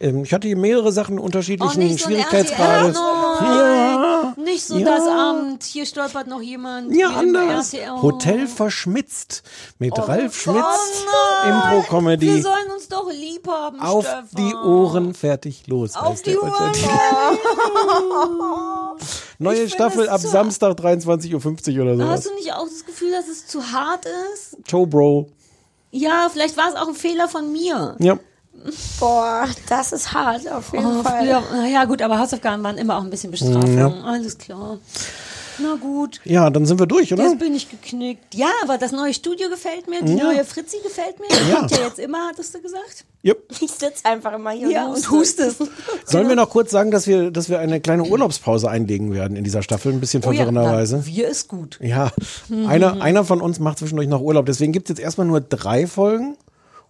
Ähm, ich hatte hier mehrere Sachen
Oh,
unterschiedlichen
nicht so
Schwierigkeitsgrades.
RTL. Nicht so
Ja.
das Amt. Hier stolpert noch jemand.
Ja, anders. Hotel verschmitzt mit Ralf Schmitz,
Oh nein. Wir
Impro-Comedy.
sollen uns doch lieb haben,
Auf
Stefan.
die Ohren, fertig, los.
Auf die Ohren.
Neue Staffel ab Samstag 23.50 Uhr oder sowas.
Hast du nicht auch das Gefühl, dass es zu hart ist?
Joe Bro.
Ja, vielleicht war es auch ein Fehler von mir.
Ja.
Boah, das ist hart auf jeden
Oh,
Fall.
früher, na ja gut, aber Hausaufgaben waren immer auch ein bisschen Bestrafung. Alles klar. Na gut.
Ja, dann sind wir durch, oder?
Jetzt bin ich geknickt. Ja, aber das neue Studio gefällt mir, die
Ja.
neue Fritzi gefällt mir. Die
Ja.
kommt ja jetzt immer, hattest du gesagt?
Yep.
Ich sitze einfach immer hier
Ja,
und
und
huste.
hustest.
Sollen wir noch kurz sagen, dass wir, dass wir eine kleine Urlaubspause einlegen werden in dieser Staffel? Ein bisschen
Oh ja,
verwirrenderweise.
wir ist gut.
Ja, einer, einer von uns macht zwischendurch noch Urlaub. Deswegen gibt es jetzt erstmal nur drei Folgen.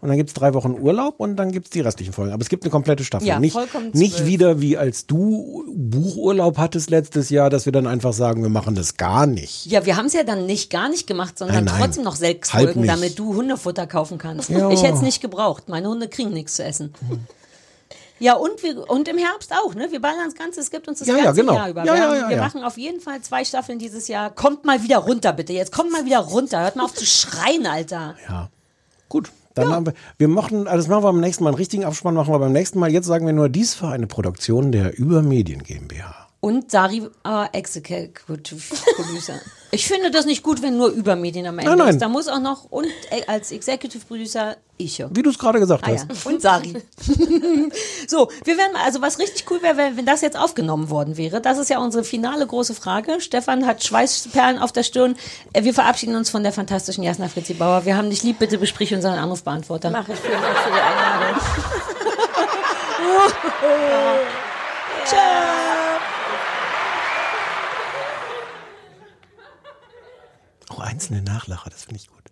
Und dann gibt es drei Wochen Urlaub und dann gibt es die restlichen Folgen. Aber es gibt eine komplette Staffel.
Ja,
nicht, nicht
zwölf.
wieder wie als du Buchurlaub hattest letztes Jahr, dass wir dann einfach sagen, wir machen das gar nicht.
Ja, wir haben es ja dann nicht gar nicht gemacht, sondern
Nein, nein.
trotzdem noch sechs
Halb
Folgen,
nicht.
damit du Hundefutter kaufen kannst.
Ja.
Ich hätte es nicht gebraucht. Meine Hunde kriegen nichts zu essen. Ja, und, wir, und im Herbst auch, ne? Wir ballern das Ganze, es gibt uns das
Ja, ja,
ganze
genau.
Jahr über.
Ja,
wir
ja,
haben,
ja,
wir
ja.
machen auf jeden Fall zwei Staffeln dieses Jahr. Kommt mal wieder runter, bitte. Jetzt kommt mal wieder runter. Hört mal auf zu schreien, Alter.
Ja. Gut. Dann haben wir, wir machen, also das machen wir beim nächsten Mal, einen richtigen Abspann machen wir beim nächsten Mal. Jetzt sagen wir nur, dies war eine Produktion der Übermedien GmbH.
Und Sari äh, Executive Producer. Ich finde das nicht gut, wenn nur Übermedien am Ende
Nein, nein.
ist. Da muss auch noch und äh, als Executive Producer ich.
Wie du es gerade gesagt
Ah ja,
hast.
und Sari. so, wir werden, also was richtig cool wäre, wenn, wenn das jetzt aufgenommen worden wäre. Das ist ja unsere finale große Frage. Stefan hat Schweißperlen auf der Stirn. Äh, Wir verabschieden uns von der fantastischen Jasna Fritzi Bauer. Wir haben dich lieb, bitte besprich unseren Anrufbeantworter.
Mach ich vielen Dank für die Einladung.
Auch einzelne Nachlacher, das finde ich gut.